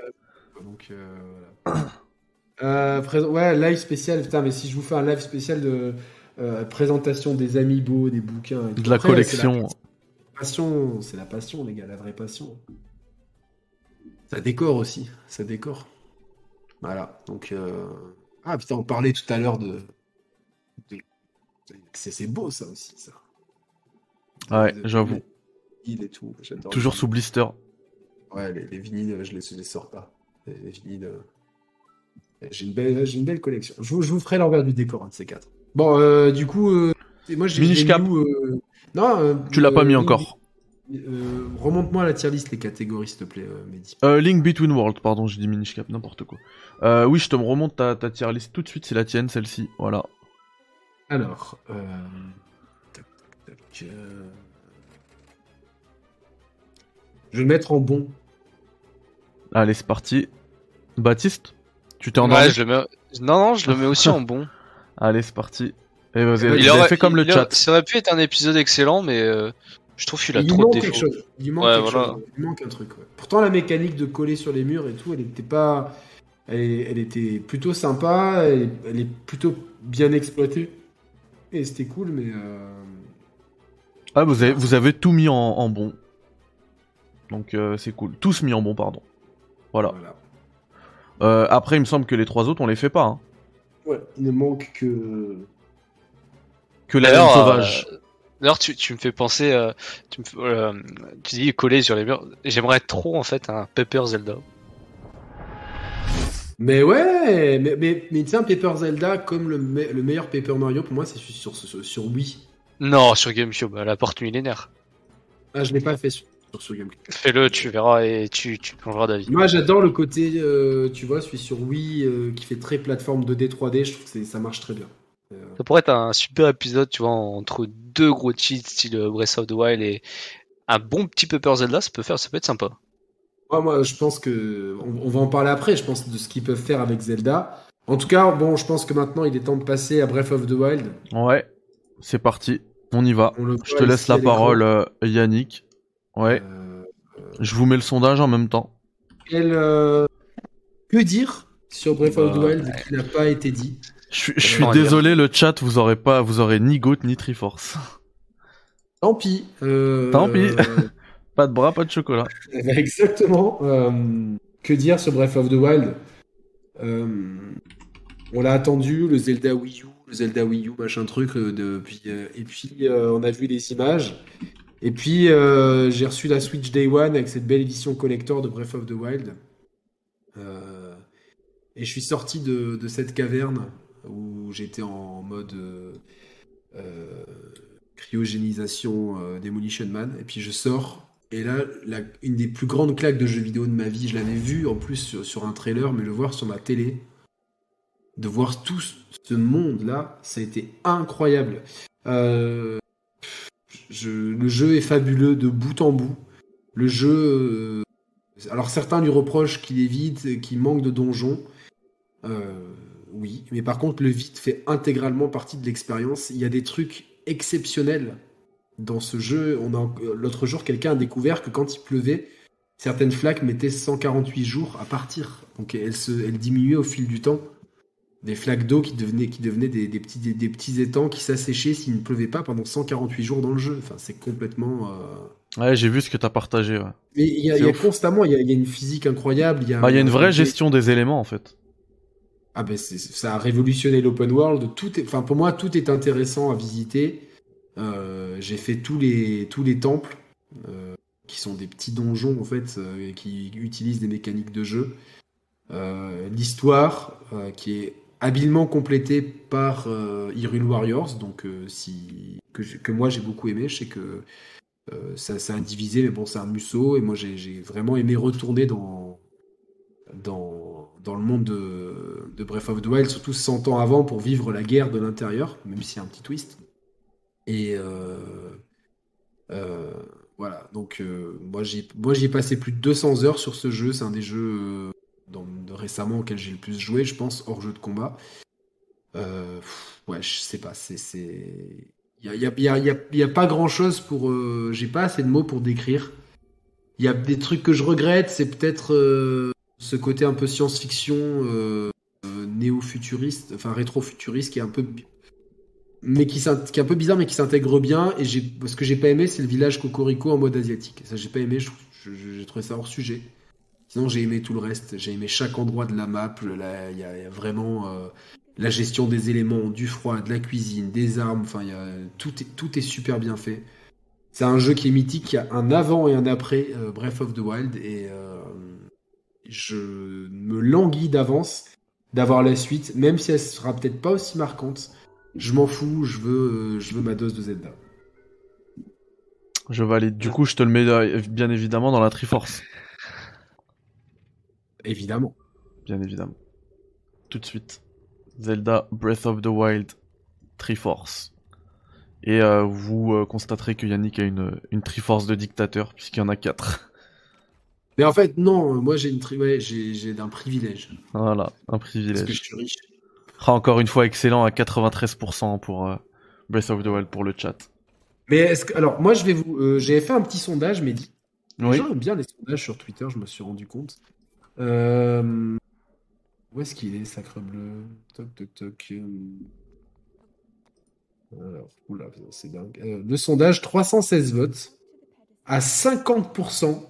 Donc, euh, voilà. Euh, ouais, live spécial. Putain, mais si je vous fais un live spécial de euh, présentation des amiibo, des bouquins. et tout. De la Après, collection. C'est la passion, c'est la passion, les gars, la vraie passion. Ça décore aussi, ça décore. Voilà, donc. euh, Ah putain, on parlait tout à l'heure de. de- C'est c'est beau ça aussi, ça. Ouais, j'avoue. et tout, Toujours les sous blister. Ouais, les, les vinyles, je les, les sors pas. Les, les vinyles. euh, J'ai une, belle, j'ai une belle collection. Je vous, je vous ferai l'envers du décor, un de ces quatre. Bon, euh, du coup, euh, moi j'ai Minish j'ai Cap. mis où, euh, Non. Tu l'as pas mis encore. Remonte-moi à la tier list les catégories, s'il te plaît, Mehdi. Link Between Worlds, pardon, j'ai dit Minish Cap, n'importe quoi. Oui, je te remonte ta, ta tier list tout de suite, c'est la tienne, celle-ci. Voilà. Alors. Euh... euh, Je vais le mettre en bon. Allez, c'est parti. Baptiste Tu t'es Ouais, endormi je le mets... Non, non, je le mets aussi en bon. <laughs> Allez, c'est parti. Et vous avez, Il vous avez aurait- fait comme le il chat. Ça aurait pu être un épisode excellent, mais euh, je trouve qu'il a il trop manque de quelque défauts. chose. Il manque, Ouais, quelque voilà. chose. Il manque un truc. ouais. Pourtant, la mécanique de coller sur les murs et tout, elle était pas. Elle, elle était plutôt sympa. Elle, elle est plutôt bien exploitée. Et c'était cool, mais. euh, Ah, vous avez, vous avez tout mis en, en bon. Donc euh, c'est cool. Tous mis en bon, pardon. Voilà. voilà. Euh, après, il me semble que les trois autres, on les fait pas. Hein. Ouais, il ne manque que. Que la laine sauvage. euh, D'ailleurs, tu, tu me fais penser, euh, tu, me euh, tu dis coller sur les murs. J'aimerais trop en fait un Pepper Zelda. Mais ouais, mais, mais, mais tiens, Paper Zelda, comme le, me- le meilleur Paper Mario, pour moi, c'est sur, sur, sur Wii. Non, sur GameCube, à la porte millénaire. Ah, je l'ai pas fait sur, sur, GameCube. Fais-le, tu verras et tu, tu changeras d'avis. Moi, j'adore le côté, euh, tu vois, celui sur Wii euh, qui fait très plateforme 2D, 3D. Je trouve que ça marche très bien. Euh, Ça pourrait être un super épisode, tu vois, entre deux gros cheats style Breath of the Wild et un bon petit Pepper Zelda, ça peut faire, ça peut être sympa. moi, moi, je pense que on, on va en parler après. Je pense de ce qu'ils peuvent faire avec Zelda. En tout cas, bon, je pense que maintenant, il est temps de passer à Breath of the Wild. Ouais, c'est parti. On y va. On Je te laisse la parole, euh, Yannick. Ouais, Euh, je vous mets le sondage en même temps. quel, euh, que dire sur Breath of the Bah, Wild qui n'a pas été dit Je, suis- je suis Comment dire désolé, le chat, vous aurez pas, vous aurez ni Goat ni Triforce. <laughs> Tant pis. euh, Tant pis. <laughs> Pas de bras, pas de chocolat. <laughs> Ben, Exactement. Euh, que dire sur Breath of the Wild? Euh, On l'a attendu, le Zelda Wii U, Zelda Wii U, machin truc, euh, euh, et puis euh, on a vu les images. Et puis j'ai reçu la Switch Day One avec cette belle édition collector de Breath of the Wild. Et je suis sorti de, cette caverne où j'étais en mode cryogénisation Demolition Man. Et puis je sors. Et là, une des plus grandes claques de jeux vidéo de ma vie, je l'avais vu en plus sur, sur un trailer, mais le voir sur ma télé, de voir tout ce monde-là, ça a été incroyable. Euh, le jeu est fabuleux de bout en bout. Le jeu. euh, alors certains lui reprochent qu'il est vide, qu'il manque de donjons. Euh, oui, mais par contre, le vide fait intégralement partie de l'expérience. Il y a des trucs exceptionnels dans ce jeu. L'autre jour, quelqu'un a découvert que quand il pleuvait, certaines flaques mettaient 148 jours à partir. Donc se, elles diminuaient au fil du temps. Des flaques d'eau qui devenaient, qui devenaient des, des petits, des, des petits étangs qui s'asséchaient s'il ne pleuvait pas pendant 148 jours dans le jeu. Enfin, c'est complètement. euh, Ouais, j'ai vu ce que t'as partagé. Ouais. Mais il y a, y constamment, il y a, il y a une physique incroyable. Il y a, Bah, y a une vraie gestion des éléments en fait. Ah ben ça a révolutionné l'open world. Tout est, enfin pour moi tout est intéressant à visiter. Euh, J'ai fait tous les tous les temples euh, qui sont des petits donjons en fait euh, qui utilisent des mécaniques de jeu. L'histoire qui est habilement complétée par euh, Warriors, donc euh, que, j'ai- moi j'ai beaucoup aimé. Je sais que euh, ça, a divisé, mais bon c'est un musso et moi j'ai j'ai vraiment aimé retourner dans dans, dans le monde de, Breath of the Wild, surtout 100 ans avant, pour vivre la guerre de l'intérieur, même s'il y a un petit twist. Et euh, euh, voilà, donc moi j'y moi, j'y ai passé plus de 200 heures sur ce jeu, c'est un des jeux dans- récemment auquel j'ai le plus joué, je pense, hors jeu de combat. Euh, ouais, je sais pas, c'est... Il y a, y a- y a- y a- pas grand-chose pour... euh, j'ai pas assez de mots pour décrire. Il y a des trucs que je regrette, c'est peut-être... euh, ce côté un peu science-fiction néo-futuriste, enfin rétro-futuriste, qui est un peu, mais qui, qui est un peu bizarre, mais qui s'intègre bien. Et ce que j'ai pas aimé, c'est le village Cocorico en mode asiatique. Ça, j'ai pas aimé. J'ai trouvé ça hors sujet. Sinon, j'ai aimé tout le reste. J'ai aimé chaque endroit de la map. Il y, a il y vraiment euh, la gestion des éléments, du froid, de la cuisine, des armes. Enfin, il y a, tout, est, tout est super bien fait. C'est un jeu qui est mythique, qui a un avant et un après euh, Breath of the Wild. Et euh, je me languis d'avance d'avoir la suite, même si elle sera peut-être pas aussi marquante. Je m'en fous, je veux, je veux ma dose de Zelda. Je valide. Du coup, je te le mets bien évidemment dans la Triforce. Évidemment. Bien évidemment. Tout de suite. Zelda Breath of the Wild Triforce. Et euh, vous euh, constaterez que Yannick a une, une Triforce de dictateur, puisqu'il y en a quatre. Mais en fait, non, moi j'ai une tri- ouais, j'ai j'ai d'un privilège. voilà, un Parce que privilège. je suis riche. Ah, encore une fois, excellent à 93% pour euh, Breath of the Wild pour le chat. Mais est-ce que, alors, moi je vais vous. euh, J'avais fait un petit sondage, mais dit. Les Oui. gens aiment bien les sondages sur Twitter, je me suis rendu compte. Euh, Où est-ce qu'il est, Sacre Bleu? Toc, toc, toc. Alors, oula, c'est dingue. Euh, le sondage, 316 votes. À 50%,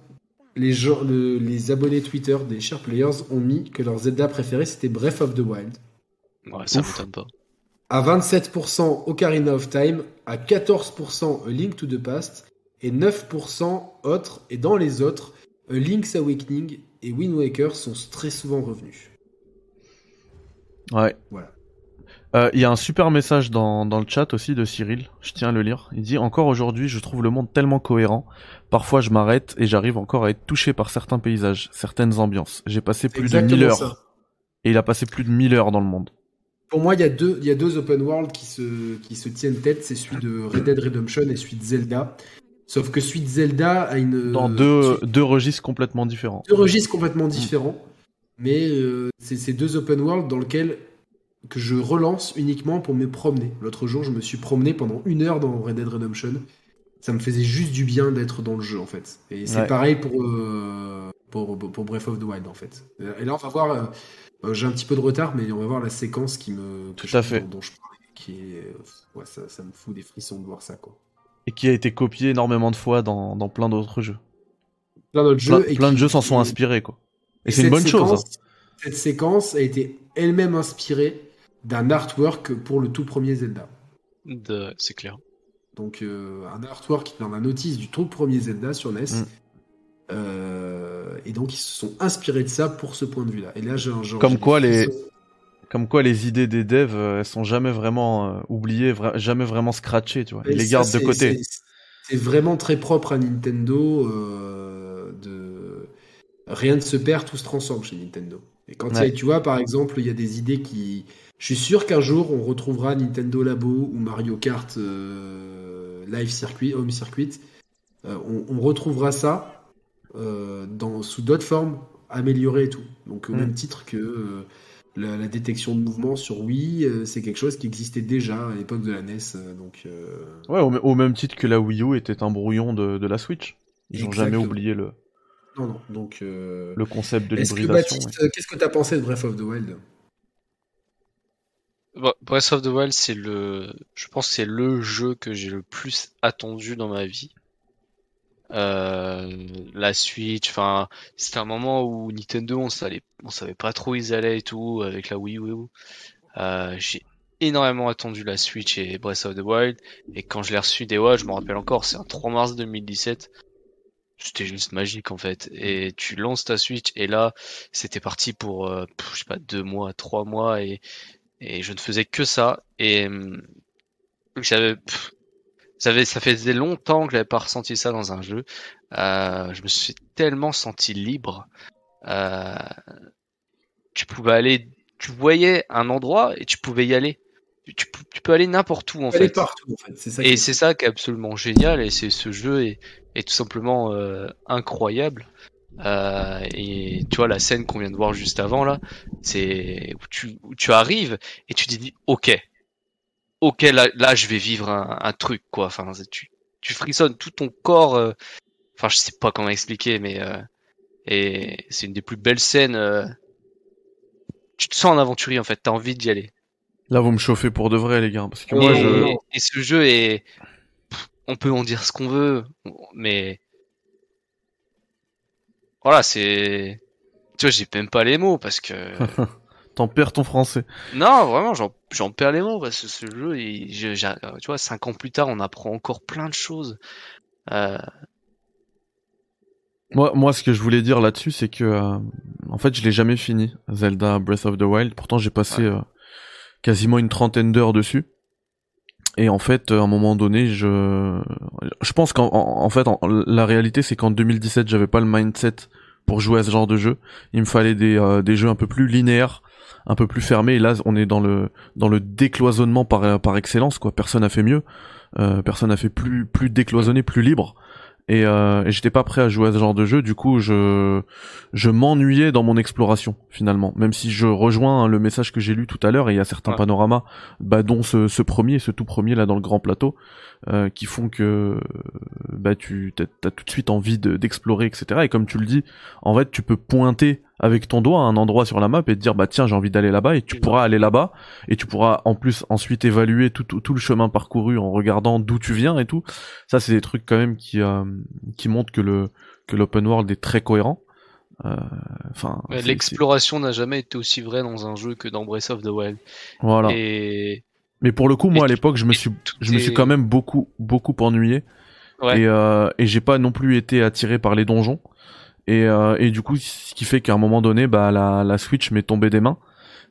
les, gens, le- les abonnés Twitter des Share Players ont mis que leur Zelda préféré c'était Breath of the Wild. Ouais, ça m'étonne pas. À 27%, Ocarina of Time. À 14%, A Link to the Past. Et 9% autres. Et dans les autres, A Link's Awakening et Wind Waker sont très souvent revenus. Ouais. Voilà. Euh, Il y a un super message dans, dans le chat aussi de Cyril, je tiens à le lire. Il dit Encore aujourd'hui, je trouve le monde tellement cohérent. Parfois, je m'arrête et j'arrive encore à être touché par certains paysages, certaines ambiances. J'ai passé plus de 1000 Exactement heures. ça. Et il a passé plus de 1000 heures dans le monde. Pour moi, il y, a deux, il y a deux open world qui se, qui se tiennent tête. C'est celui de Red Dead Redemption et celui de Zelda. Sauf que de Zelda a une. Dans deux, deux registres complètement différents. deux registres complètement différents. Mais euh, c'est ces deux open world dans lesquels que je relance uniquement pour me promener. L'autre jour, je me suis promené pendant une heure dans Red Dead Redemption. Ça me faisait juste du bien d'être dans le jeu en fait. Et c'est Ouais. pareil pour, euh, pour pour Breath of the Wild en fait. Et là, on va voir. euh, euh, J'ai un petit peu de retard, mais on va voir la séquence qui me Tout je- à fait. dont, dont je parlais, qui est euh, ouais, ça, ça me fout des frissons de voir ça quoi. Et qui a été copié énormément de fois dans, dans plein d'autres jeux. Plein d'autres Plein, jeux. et plein de qui- jeux s'en sont inspirés, quoi. Et, Et c'est une cette bonne chose. séquence- hein. Cette séquence a été elle-même inspirée d'un artwork pour le tout premier Zelda. De... C'est clair. Donc euh, un artwork dans la notice du tout premier Zelda sur NES. Mm. Euh, et donc ils se sont inspirés de ça pour ce point de vue-là. Et là, j'ai un genre. Comme quoi, les-. Comme quoi, les idées des devs, euh, elles sont jamais vraiment euh, oubliées, vra- jamais vraiment scratchées, tu vois. Ils les gardent de côté. c'est- vraiment très propre à Nintendo. euh, de... Rien ne se perd, tout se transforme chez Nintendo. Et quand Ouais. tu vois, par exemple, il y a des idées qui. Je suis sûr qu'un jour, on retrouvera Nintendo Labo ou Mario Kart euh, Live Circuit, Home Circuit. On, on retrouvera ça dans, sous d'autres formes améliorées et tout. Donc, au Mm. même titre que la, la détection de mouvement sur Wii, euh, c'est quelque chose qui existait déjà à l'époque de la NES. euh, donc, euh, Ouais, au, au même titre que la Wii U était un brouillon de, de la Switch. Ils ont jamais oublié le, non, non. Donc, euh, le concept de l'hybridation. Baptiste, qu'est-ce que tu as pensé de Breath of the Wild? Bon, Breath of the Wild, c'est le, je pense que c'est le jeu que j'ai le plus attendu dans ma vie. Euh, la Switch, enfin, c'était un moment où Nintendo, on savait, on savait pas trop où ils allaient et tout, avec la Wii U. Euh, j'ai énormément attendu la Switch et Breath of the Wild, et quand je l'ai reçu des ouais, je me rappelle encore, c'est un 3 mars 2017. C'était juste magique en fait. Et tu lances ta Switch et là, c'était parti pour, euh, je sais pas, deux mois, trois mois et et je ne faisais que ça et hum, j'avais ça faisait longtemps que j'avais pas ressenti ça dans un jeu Euh, je me suis tellement senti libre Euh, tu pouvais aller tu voyais un endroit et tu pouvais y aller tu, tu peux- aller n'importe où en fait partout, en fait. C'est ça et est- c'est ça qui est absolument génial et c'est ce jeu est, est tout simplement euh, incroyable. Euh, et tu vois la scène qu'on vient de voir juste avant là, c'est où tu, où tu arrives et tu te dis ok, ok là, là je vais vivre un, un truc quoi. Enfin tu, tu frissonnes tout ton corps. euh, Enfin je sais pas comment expliquer mais euh, et c'est une des plus belles scènes. euh, tu te sens un aventurier en fait, t'as envie d'y aller. Là, vous me chauffez pour de vrai, les gars. Parce que Et- moi, je. et ce jeu est, pff, on peut en dire ce qu'on veut, mais voilà, c'est, tu vois, j'ai même pas les mots parce que <laughs> T'en perds ton français. non, vraiment, j'en, j'en perds les mots parce que ce jeu, il- je- j'ai- tu vois, cinq ans plus tard, on apprend encore plein de choses. Euh, Moi, moi, ce que je voulais dire là-dessus, c'est que, euh, en fait, je l'ai jamais fini, Zelda Breath of the Wild. Pourtant, j'ai passé euh, quasiment une trentaine d'heures dessus. Et en fait, à un moment donné, je, je pense qu'en en, en fait, en- la réalité, c'est qu'en 2017, j'avais pas le mindset pour jouer à ce genre de jeu. Il me fallait des, euh, des jeux un peu plus linéaires, un peu plus fermés. Et là, on est dans le, dans le décloisonnement par, par excellence, quoi. Personne n'a fait mieux. Euh, personne n'a fait plus, plus décloisonné, plus libre et, euh, et j'étais pas prêt à jouer à ce genre de jeu. Du coup, je je m'ennuyais dans mon exploration finalement. Même si je rejoins hein, le message que j'ai lu tout à l'heure, et il y a certains Ouais. panoramas, bah, dont ce, ce premier, ce tout premier là dans le grand plateau, euh, qui font que bah tu t'as, t'as tout de suite envie de- d'explorer, etc. Et comme tu le dis, en fait, tu peux pointer avec ton doigt à un endroit sur la map et te dire bah tiens j'ai envie d'aller là-bas et tu pourras aller là-bas et tu pourras en plus ensuite évaluer tout, tout, tout le chemin parcouru en regardant d'où tu viens et tout. Ça c'est des trucs quand même qui euh, qui montrent que le que l'open world est très cohérent. Euh, enfin l'exploration n'a jamais été aussi vraie dans un jeu que dans Breath of the Wild. voilà. Et mais pour le coup moi à l'époque je me suis je me suis quand même beaucoup beaucoup ennuyé. Ouais. et euh, et j'ai pas non plus été attiré par les donjons et euh, et du coup ce qui fait qu'à un moment donné bah la la Switch m'est tombée des mains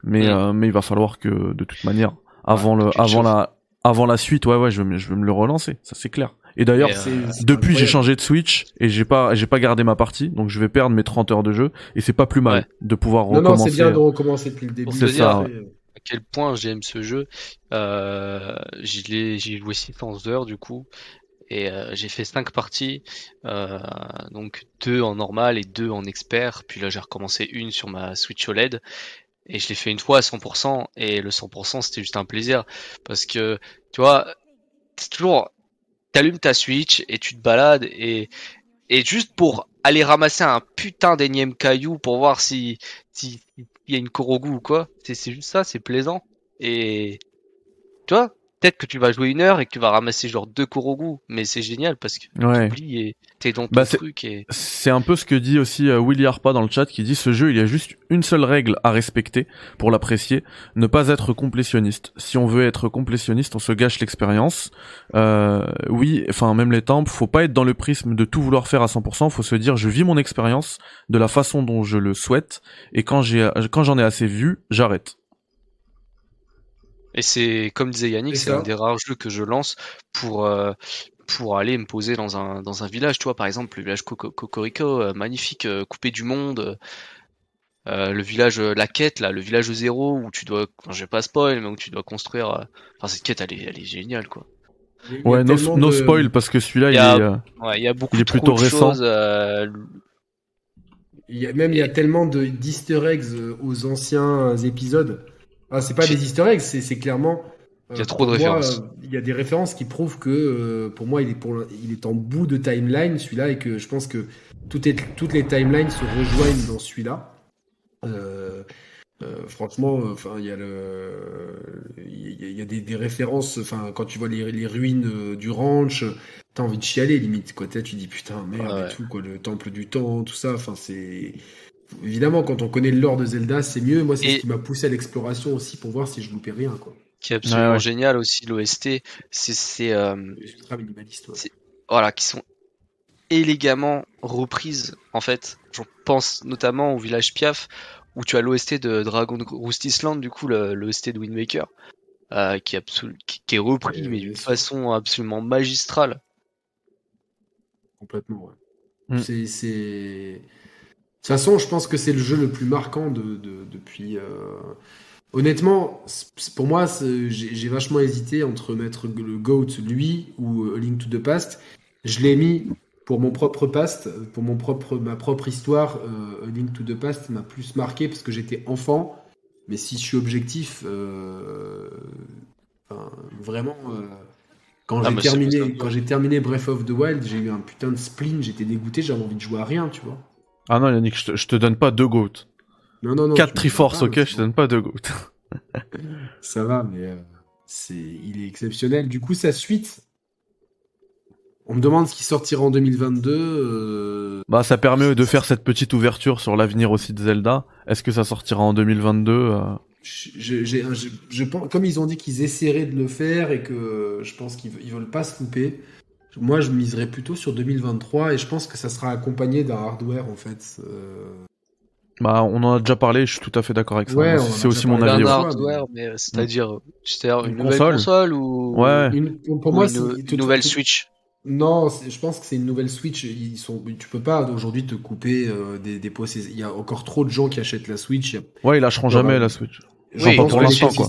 mais euh, mais il va falloir que de toute manière avant le avant la avant la suite ouais ouais je vais me, je vais me le relancer ça c'est clair et d'ailleurs euh, Depuis, j'ai changé de Switch et j'ai pas, j'ai pas gardé ma partie, donc je vais perdre mes 30 heures de jeu et c'est pas plus mal Ouais. de pouvoir Non, non, recommencer. c'est bien de recommencer depuis le début. C'est ça, à quel point j'aime ce jeu. Euh, j'y ai joué 600 heures du coup. Et euh, j'ai fait cinq parties, euh, donc deux en normal et deux en expert. Puis là j'ai recommencé une sur ma Switch OLED. Et je l'ai fait une fois à 100% et le 100% c'était juste un plaisir. Parce que tu vois c'est toujours t'allumes ta Switch et tu te balades. Et et juste pour aller ramasser un putain d'énième caillou pour voir si si il y a une Korogu ou quoi c'est juste ça c'est plaisant. Et tu vois peut-être que tu vas jouer une heure et que tu vas ramasser genre deux Korogu mais c'est génial parce que Ouais. t'oublies et t'es dans ton Bah, c'est- truc et C'est un peu ce que dit aussi euh, Willy Harpa dans le chat qui dit ce jeu il y a juste une seule règle à respecter pour l'apprécier, ne pas être complétionniste. Si on veut être complétionniste, on se gâche l'expérience. Euh, oui, enfin même les temples, faut pas être dans le prisme de tout vouloir faire à 100%, faut se dire je vis mon expérience de la façon dont je le souhaite et quand j'ai quand j'en ai assez vu, j'arrête. Et c'est comme disait Yannick, C'est c'est ça. un des rares jeux que je lance pour euh, pour aller me poser dans un, dans un village, tu vois, par exemple, le village Coco- Cocorico, euh, magnifique, euh, coupé du monde. euh, le village, euh, la quête, là, le village zéro, où tu dois, enfin, je vais pas spoil, mais où tu dois construire. euh, Enfin, cette quête, elle est, elle est géniale, quoi. Ouais, no, no de- spoil parce que celui-là, Il il, y a- est. euh, Ouais, il y a beaucoup Il est trop plutôt de récent. choses. euh, Il y a même il y a tellement de d'Easter eggs aux anciens épisodes. Ah, c'est pas des Easter eggs, c'est clairement. Il y a euh, trop de références. euh, Il y a des références qui prouvent que euh, pour moi il est pour l'in- il est en bout de timeline celui-là et que je pense que toutes les, toutes les timelines se rejoignent dans celui-là. Euh, euh, franchement, euh, enfin il y a le il y a, il y a des, des références. Enfin quand tu vois les, les ruines euh, du ranch, t'as envie de chialer limite quoi. Tu dis putain merde ouais. et tout quoi, le temple du temps, tout ça. Enfin c'est Évidemment, quand on connaît le lore de Zelda, c'est mieux. Moi, c'est Et- ce qui m'a poussé à l'exploration aussi pour voir si je loupais rien, quoi. qui est absolument Ouais, ouais. génial aussi, l'OST. C'est, c'est, euh, Ultra minimaliste, ouais. C'est- voilà, qui sont élégamment reprises en fait. Je pense notamment au village Piaf où tu as l'OST de Dragon Roost Island, du coup le l'OST de Wind Waker, euh, qui, est absolu- qui, qui est repris mais d'une façon absolument magistrale. Complètement, ouais. Mm. C'est, c'est... De toute façon, je pense que c'est le jeu le plus marquant de, de- depuis. euh, Honnêtement, pour moi, j'ai vachement hésité entre mettre le GOAT, lui, ou euh, A Link to the Past. Je l'ai mis pour mon propre past, pour mon propre, ma propre histoire. euh, A Link to the Past m'a plus marqué parce que j'étais enfant. Mais si je suis objectif, euh, enfin, vraiment, quand Ah, j'ai terminé, quand j'ai terminé Breath of the Wild, j'ai eu un putain de spleen, j'étais dégoûté, j'avais envie de jouer à rien, tu vois. Ah non, Yannick, je te, je te donne pas deux goats. Non, non, non. 4 tu me Triforce, ok, je te donne pas deux goats. <laughs> Ça va, mais euh, c'est, il est exceptionnel. Du coup, sa suite, on me demande ce qui sortira en 2022. euh, Bah, ça permet de faire cette petite ouverture sur l'avenir aussi de Zelda. Est-ce que ça sortira en 2022 euh, je, je- je comme ils ont dit qu'ils essaieraient de le faire et que je pense qu'ils ils veulent pas se louper. Moi, je miserais plutôt sur 2023 et je pense que ça sera accompagné d'un hardware en fait. euh, Bah, on en a déjà parlé, je suis tout à fait d'accord avec ça. Ouais, c'est aussi mon avis. Un hardware, mais euh, c'est-à-dire, c'est-à-dire une, Une nouvelle console. console ou, Ouais. une- pour ou moi, une, c'est- une tout- nouvelle Switch. Non, je pense que c'est une nouvelle Switch. Ils sont, tu peux pas aujourd'hui te couper euh, des, des Il y a encore trop de gens qui achètent la Switch. A- Ouais, ils lâcheront jamais Ouais. la Switch. Je Oui, pour l'instant, quoi.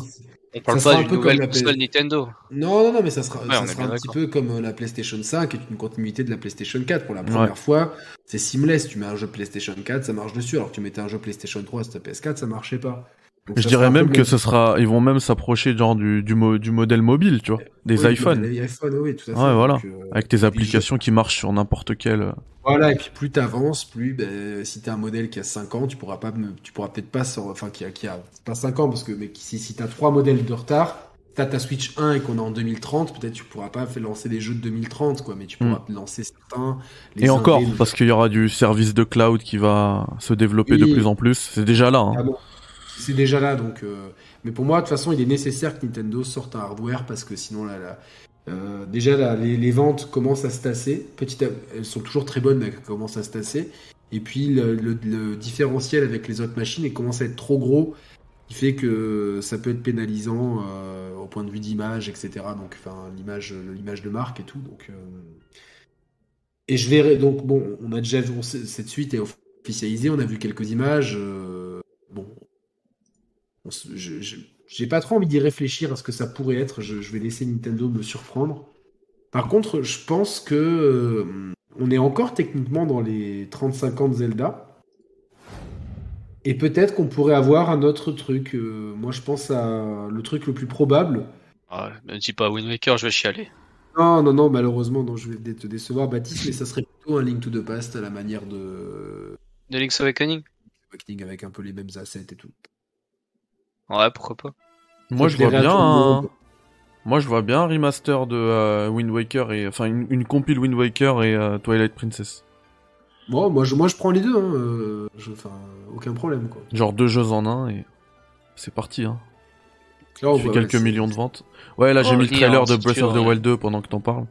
On parle sera pas un peu comme la console Nintendo. Non, non, non, mais ça sera, Ouais, ça un petit peu comme euh, la PlayStation 5, qui est une continuité de la PlayStation 4. Pour la première fois, c'est seamless. Tu mets un jeu PlayStation 4, ça marche dessus. Alors que tu mettais un jeu PlayStation 3 sur ta PS4, ça marchait pas. Donc Je dirais même que ce sera, ils vont même s'approcher genre du, du, mo- du modèle mobile, tu vois, des Oui, iPhones, Les iPhones, oui, tout à fait. Ouais, voilà. Donc, euh, avec tes applications qui marchent sur n'importe quel. euh, Voilà, et puis plus t'avances, plus ben, si t'as un modèle qui a 5 ans, tu pourras pas tu pourras peut-être pas sur, enfin qui a, qui a pas 5 ans parce que mais si, si t'as trois modèles de retard, t'as ta Switch 1 et qu'on est en 2030, peut-être tu pourras pas lancer des jeux de 2030 quoi, mais tu pourras lancer certains. les. Et encore, parce qu'il y aura du service de cloud qui va se développer de plus en plus. C'est déjà là. Hein. Ah bon, c'est déjà là donc. euh, Mais pour moi, de toute façon, il est nécessaire que Nintendo sorte un hardware parce que sinon euh, déjà les, ventes commencent à se tasser. Elles sont toujours très bonnes, mais elles commencent à se tasser. Et puis le, différentiel avec les autres machines il commence à être trop gros, qui fait que ça peut être pénalisant euh, au point de vue d'image, etc. Donc, enfin, l'image, l'image de marque et tout. Donc, et je verrai. Donc, bon, on a déjà vu cette suite est officialisée. On a vu quelques images. bon, j'ai pas trop envie d'y réfléchir à ce que ça pourrait être. Je, je vais laisser Nintendo me surprendre. Par contre, je pense que euh, on est encore techniquement dans les 35 ans de Zelda. Et peut-être qu'on pourrait avoir un autre truc. euh, moi, je pense à le truc le plus probable. Ah, me dis pas Wind Waker, je vais chialer. Non, non, non, malheureusement, non, je vais te décevoir, Baptiste, mais ça serait plutôt un Link to the Past à la manière de De Link's Awakening? Awakening avec un peu les mêmes assets et tout. Ouais, pourquoi pas. Moi, Ça je vois bien. un-. Moi, je vois bien un remaster de euh, Wind Waker et enfin une, une compile Wind Waker et euh, Twilight Princess. Bon, moi, je, moi, je prends les deux, hein, euh, aucun problème, quoi. Genre deux jeux en un et c'est parti. Hein. Là, on Il fait voit, quelques ouais, millions de ventes. Ouais, là j'ai Oh, mis le trailer de Breath of the. Wild 2 pendant que t'en parles.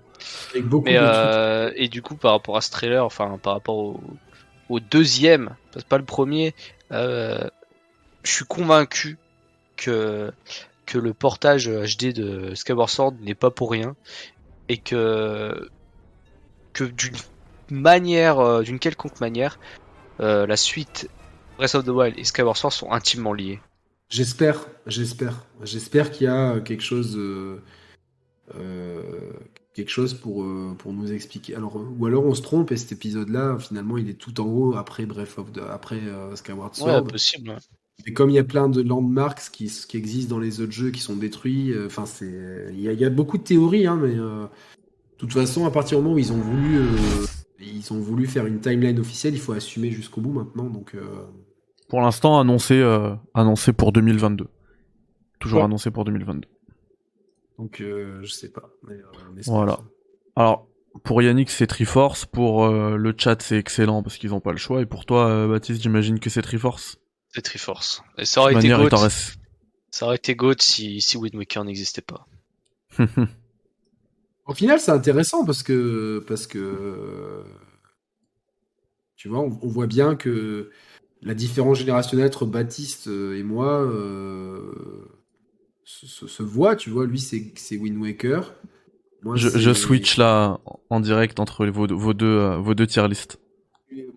Avec beaucoup Mais de trucs. euh, et du coup, par rapport à ce trailer, enfin par rapport au, au deuxième, parce que pas le premier, euh, je suis convaincu que que le portage HD de Skyward Sword n'est pas pour rien et que que d'une manière, euh, d'une quelconque manière, euh, la suite Breath of the Wild et Skyward Sword sont intimement liés. J'espère, j'espère, j'espère qu'il y a quelque chose, euh, euh, quelque chose pour pour nous expliquer. Alors ou alors on se trompe et cet épisode-là finalement il est tout en haut après Breath of the, après Skyward Ouais, Sword. possible. Et comme il y a plein de landmarks qui, qui existent dans les autres jeux qui sont détruits, euh, enfin c'est, il y, a- il y a beaucoup de théories, hein, mais euh, de toute façon à partir du moment où ils ont voulu, euh, ils ont voulu faire une timeline officielle, il faut assumer jusqu'au bout maintenant. Donc Pour l'instant, annoncé, annoncé pour 2022. Toujours Ouais. annoncé pour 2022. donc je sais pas. Mais, Voilà. Alors, pour Yannick, c'est Triforce. Pour le chat, c'est excellent parce qu'ils ont pas le choix. Et pour toi, Baptiste, j'imagine que c'est Triforce? C'est Triforce. Et De ça aurait été GOAT, ça aurait été GOAT si, si Wind Waker n'existait pas. <laughs> Au final, c'est intéressant parce que parce que tu vois, on, on voit bien que la différence générationnelle entre Baptiste euh, et moi euh, se, se- se voit. Tu vois, lui c'est c'est Wind Waker. Moi, je, c'est- je switch là en direct entre vos, vos deux, euh, vos deux tier list.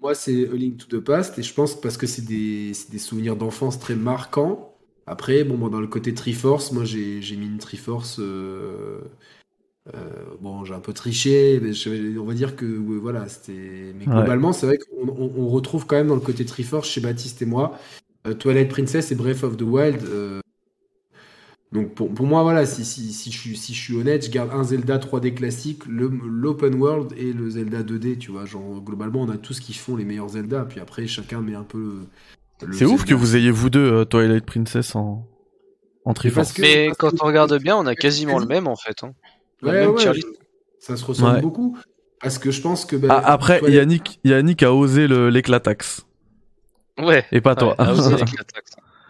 Moi, c'est A Link to the Past, et je pense parce que c'est des, c'est des souvenirs d'enfance très marquants. Après, bon, dans le côté Triforce, moi, j'ai j'ai mis une Triforce. euh, euh, bon, j'ai un peu triché, mais je- on va dire que ouais, voilà, c'était. Mais Ouais. globalement, c'est vrai qu'on on- on retrouve quand même dans le côté Triforce chez Baptiste et moi, euh, Twilight Princess et Breath of the Wild. euh, donc pour, pour moi, voilà, si, si, si, je suis, si je suis honnête, je garde un Zelda 3D classique, le- l'open world et le Zelda 2D, tu vois. Genre, globalement, on a tous qui font les meilleurs Zelda, puis après, chacun met un peu C'est ouf Zelda. que vous ayez vous deux euh, Twilight Princess en, en Triforce. parce que- Mais parce quand que- on regarde bien, on a quasiment le même en fait. Hein. La Ouais, même ouais, je- ça se ressemble Ouais. beaucoup. Parce que je pense que. bah, Ah, après, Twilight- Yannick, Yannick a osé l'éclataxe. Ouais. Et pas toi. Ouais, osé <laughs> l'attaque.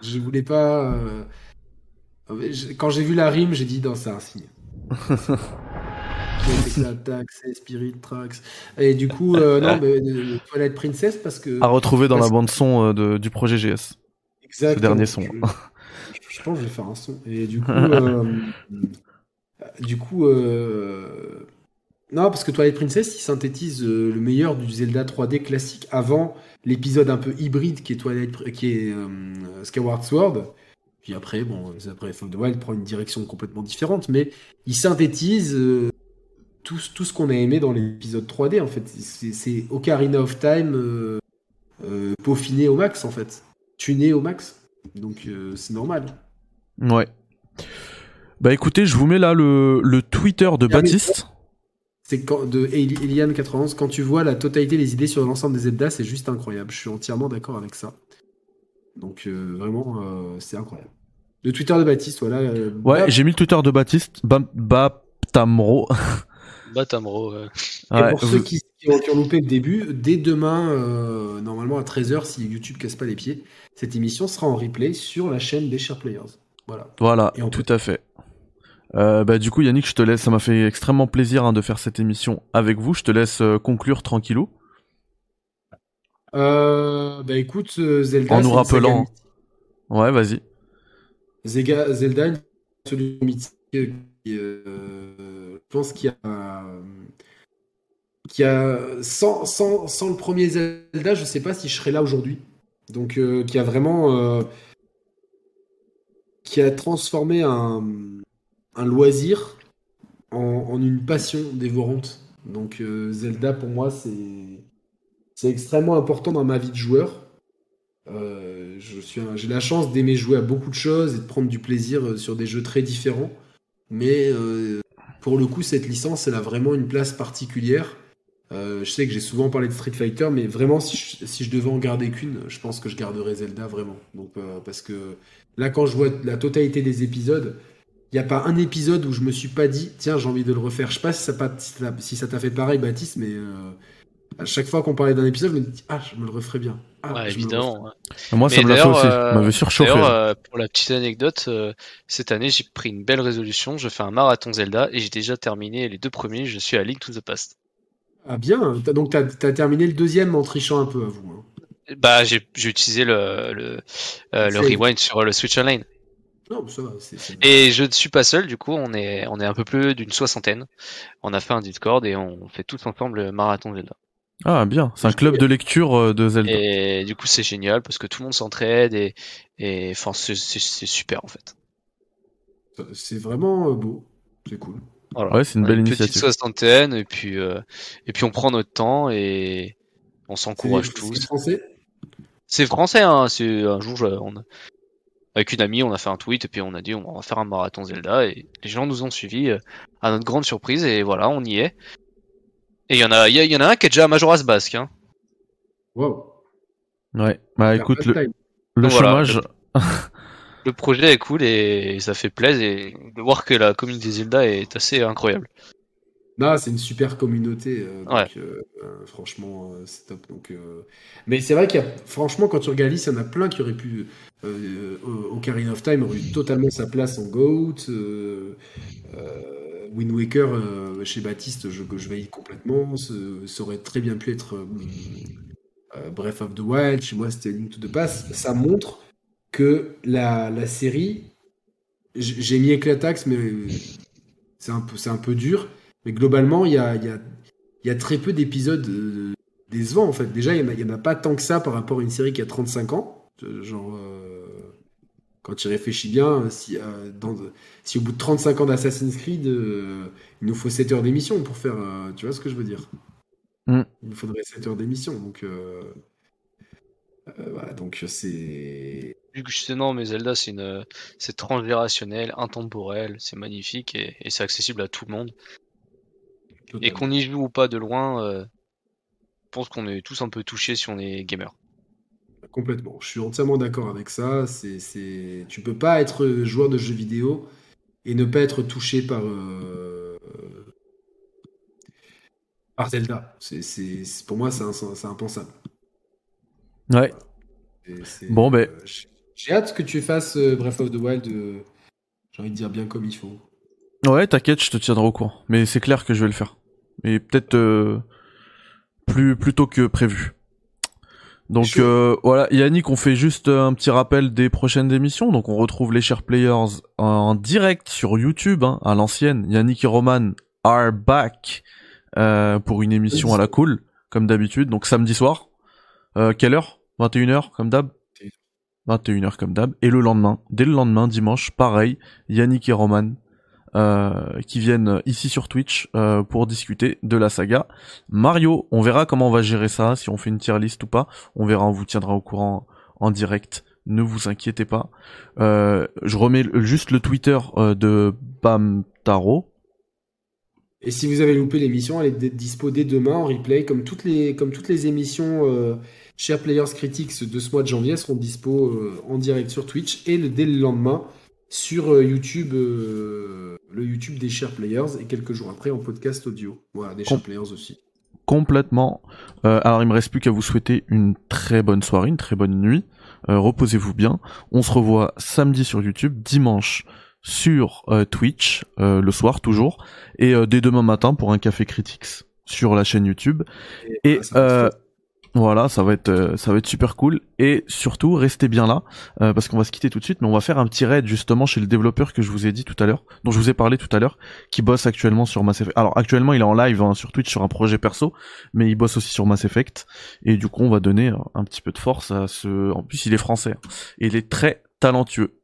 Je voulais pas. euh, Quand j'ai vu la rime, j'ai dit, non, c'est un signe. <laughs> Tax, Spirit Tracks. Et du coup, euh, non, mais euh, Twilight Princess, parce que. à retrouver dans la bande son euh, de- du projet GS. Exactement. dernier son. Je, je pense que je vais faire un son. Et du coup, <laughs> euh, du coup, euh, non, parce que Twilight Princess, il synthétise le meilleur du Zelda 3D classique avant l'épisode un peu hybride qui est Twilight, qui est Skyward Sword. Puis après, bon, après the Wild prend une direction complètement différente, mais il synthétise euh, tout, ce- tout ce qu'on a aimé dans l'épisode 3D en fait. C'est Ocarina of Time euh, euh, peaufiné au max en fait, tuné au max. Donc c'est normal. Ouais. Bah écoutez, je vous mets là le, le Twitter de Ah, Baptiste. C'est de Eli- Eliane91, quand tu vois la totalité des idées sur l'ensemble des Zelda, c'est juste incroyable. Je suis entièrement d'accord avec ça. Donc euh, vraiment, euh, c'est incroyable. Le Twitter de Baptiste, voilà. euh, Ouais, j'ai mis le Twitter de Baptiste, Baptamro. <laughs> Batamro. euh, Et Ouais, pour vous- ceux qui, qui ont, qui ont loupé le début, dès demain, euh, normalement à 13h, si YouTube casse pas les pieds, cette émission sera en replay sur la chaîne des Share Players. Voilà. Voilà, Et on tout à fait. Euh, bah du coup Yannick, je te laisse, ça m'a fait extrêmement plaisir hein, de faire cette émission avec vous. Je te laisse euh, conclure tranquillou. Euh, bah écoute, euh, Zelda. En nous rappelant. Ouais, vas-y. Zelda, une solution mythique qui, euh, je pense qu'il y a, qu'il y a sans, sans, sans le premier Zelda, je sais pas si je serais là aujourd'hui. Donc, euh, qui a vraiment, euh, qui a transformé un, un loisir en, en une passion dévorante. Donc, Zelda pour moi, c'est, c'est extrêmement important dans ma vie de joueur. Euh, j'ai la chance d'aimer jouer à beaucoup de choses et de prendre du plaisir euh, sur des jeux très différents. Mais euh, pour le coup, cette licence, elle a vraiment une place particulière. Je sais que j'ai souvent parlé de Street Fighter, mais vraiment, si je, devais en garder qu'une, je pense que je garderais Zelda vraiment. Donc, parce que là, quand je vois la totalité des épisodes, il n'y a pas un épisode où je me suis pas dit, tiens, j'ai envie de le refaire. Je sais pas si ça t'a fait pareil, Baptiste, mais à chaque fois qu'on parlait d'un épisode, je me dis, ah, je me le referais bien. Ah, ouais, évidemment. ouais. Moi, ça me l'a fait aussi. euh, Ça m'avait surchauffé. Euh, pour la petite anecdote, euh, cette année, j'ai pris une belle résolution. Je fais un marathon Zelda et j'ai déjà terminé les deux premiers. Je suis à Link to the Past. Ah bien, donc t'as as terminé le deuxième en trichant un peu à vous. hein. Bah, j'ai utilisé le, le, euh, le rewind sur le Switch Online. Non, ça va, Et je ne suis pas seul, du coup, on est, on est un peu plus d'une soixantaine. On a fait un Discord et on fait tous ensemble le marathon Zelda. Ah bien, c'est un club de lecture euh, de Zelda. Et du coup, c'est génial parce que tout le monde s'entraide et, et enfin, c'est c'est- c'est super en fait. c'est vraiment euh, beau. C'est cool. Voilà. Ouais, c'est une belle petite initiative. soixantaine et puis, euh, et puis on prend notre temps et on s'encourage C'est- tous. C'est français? C'est français, hein. C'est un jour, je- on a- avec une amie, on a fait un tweet et puis on a dit on va faire un marathon Zelda et les gens nous ont suivis euh, à notre grande surprise et voilà, on y est. Et il y en a, il y, a- y en a un qui est déjà à Majora's Basque. Hein. Waouh. Ouais. Bah écoute, le, le Donc voilà, chômage. <laughs> Le projet est cool et ça fait plaisir et de voir que la communauté Zelda est assez incroyable. Non, c'est une super communauté. euh, donc, Ouais. euh, euh, franchement, euh, c'est top. Donc, euh, Mais c'est vrai qu'il y a, franchement, quand tu regardes, il y en a plein qui auraient pu. Euh, euh, Ocarina of Time aurait eu totalement sa place en GOAT. Wind Waker, euh, chez Baptiste, je, je valide complètement. Ça aurait très bien pu être euh, euh, Breath of the Wild. Chez moi, c'était Link to the Past. Ça montre que la, série. J'ai mis Éclatax, mais c'est un, peu- c'est un peu dur. Mais globalement, il y a, très peu d'épisodes euh, décevants, en fait. Déjà, il n'y en, a- pas tant que ça par rapport à une série qui a 35 ans. Genre, quand tu réfléchis bien, si, euh, dans, si au bout de 35 ans d'Assassin's Creed, euh, il nous faut 7 heures d'émission pour faire... euh, tu vois ce que je veux dire? Mm. Il nous faudrait 7 heures d'émission. Donc, euh, euh, voilà, donc c'est... Vu que je non, mais Zelda, c'est une, c'est transgénérationnel, intemporel, c'est magnifique et, et c'est accessible à tout le monde. Et qu'on y joue ou pas de loin, euh, je pense qu'on est tous un peu touchés si on est gamer. Complètement. Je suis entièrement d'accord avec ça. C'est, c'est... Tu peux pas être joueur de jeux vidéo et ne pas être touché par, euh, par Zelda. C'est, c'est, Pour moi, c'est, un- c'est impensable. Ouais. C'est- Bon, ben. euh, j'ai- hâte que tu fasses euh, Breath of the Wild, euh, j'ai envie de dire bien comme il faut. Ouais, t'inquiète, je te tiendrai au courant. Mais c'est clair que je vais le faire. Mais peut-être euh, plus plus tôt que prévu. Donc euh, voilà, Yannick, on fait juste euh, un petit rappel des prochaines émissions. Donc on retrouve les chers players en direct sur YouTube, hein, à l'ancienne. Yannick et Roman are back euh, pour une émission à la cool, comme d'habitude. Donc samedi soir. Euh, quelle heure? 21h, comme d'hab? 21h comme d'hab. Et le lendemain, dès le lendemain, dimanche, pareil, Yannick et Roman euh, qui viennent ici sur Twitch euh, pour discuter de la saga Mario. On verra comment on va gérer ça, si on fait une tier list ou pas. On verra, on vous tiendra au courant en direct. Ne vous inquiétez pas. Euh, je remets juste le Twitter de Bam Taro. Et si vous avez loupé l'émission, elle est dispo dès demain en replay, comme toutes les, comme toutes les émissions Share Players Critics de ce mois de janvier seront dispo en direct sur Twitch et le, dès le lendemain sur YouTube, le YouTube des Share Players et quelques jours après en podcast audio. Voilà, des Share Com- Players aussi. complètement. Euh, alors il me reste plus qu'à vous souhaiter une très bonne soirée, une très bonne nuit. Euh, Reposez-vous bien. On se revoit samedi sur YouTube, dimanche sur euh, Twitch, euh, le soir toujours, et euh, dès demain matin pour un café critiques sur la chaîne YouTube. Et voilà, ça va être euh, ça va être super cool. Et surtout, restez bien là euh, parce qu'on va se quitter tout de suite, mais on va faire un petit raid justement chez le développeur que je vous ai dit tout à l'heure, dont je vous ai parlé tout à l'heure, qui bosse actuellement sur Mass Effect. Alors actuellement, il est en live hein, sur Twitch sur un projet perso, mais il bosse aussi sur Mass Effect. Et du coup, on va donner un petit peu de force à ce. En plus, il est français hein, et il est très talentueux.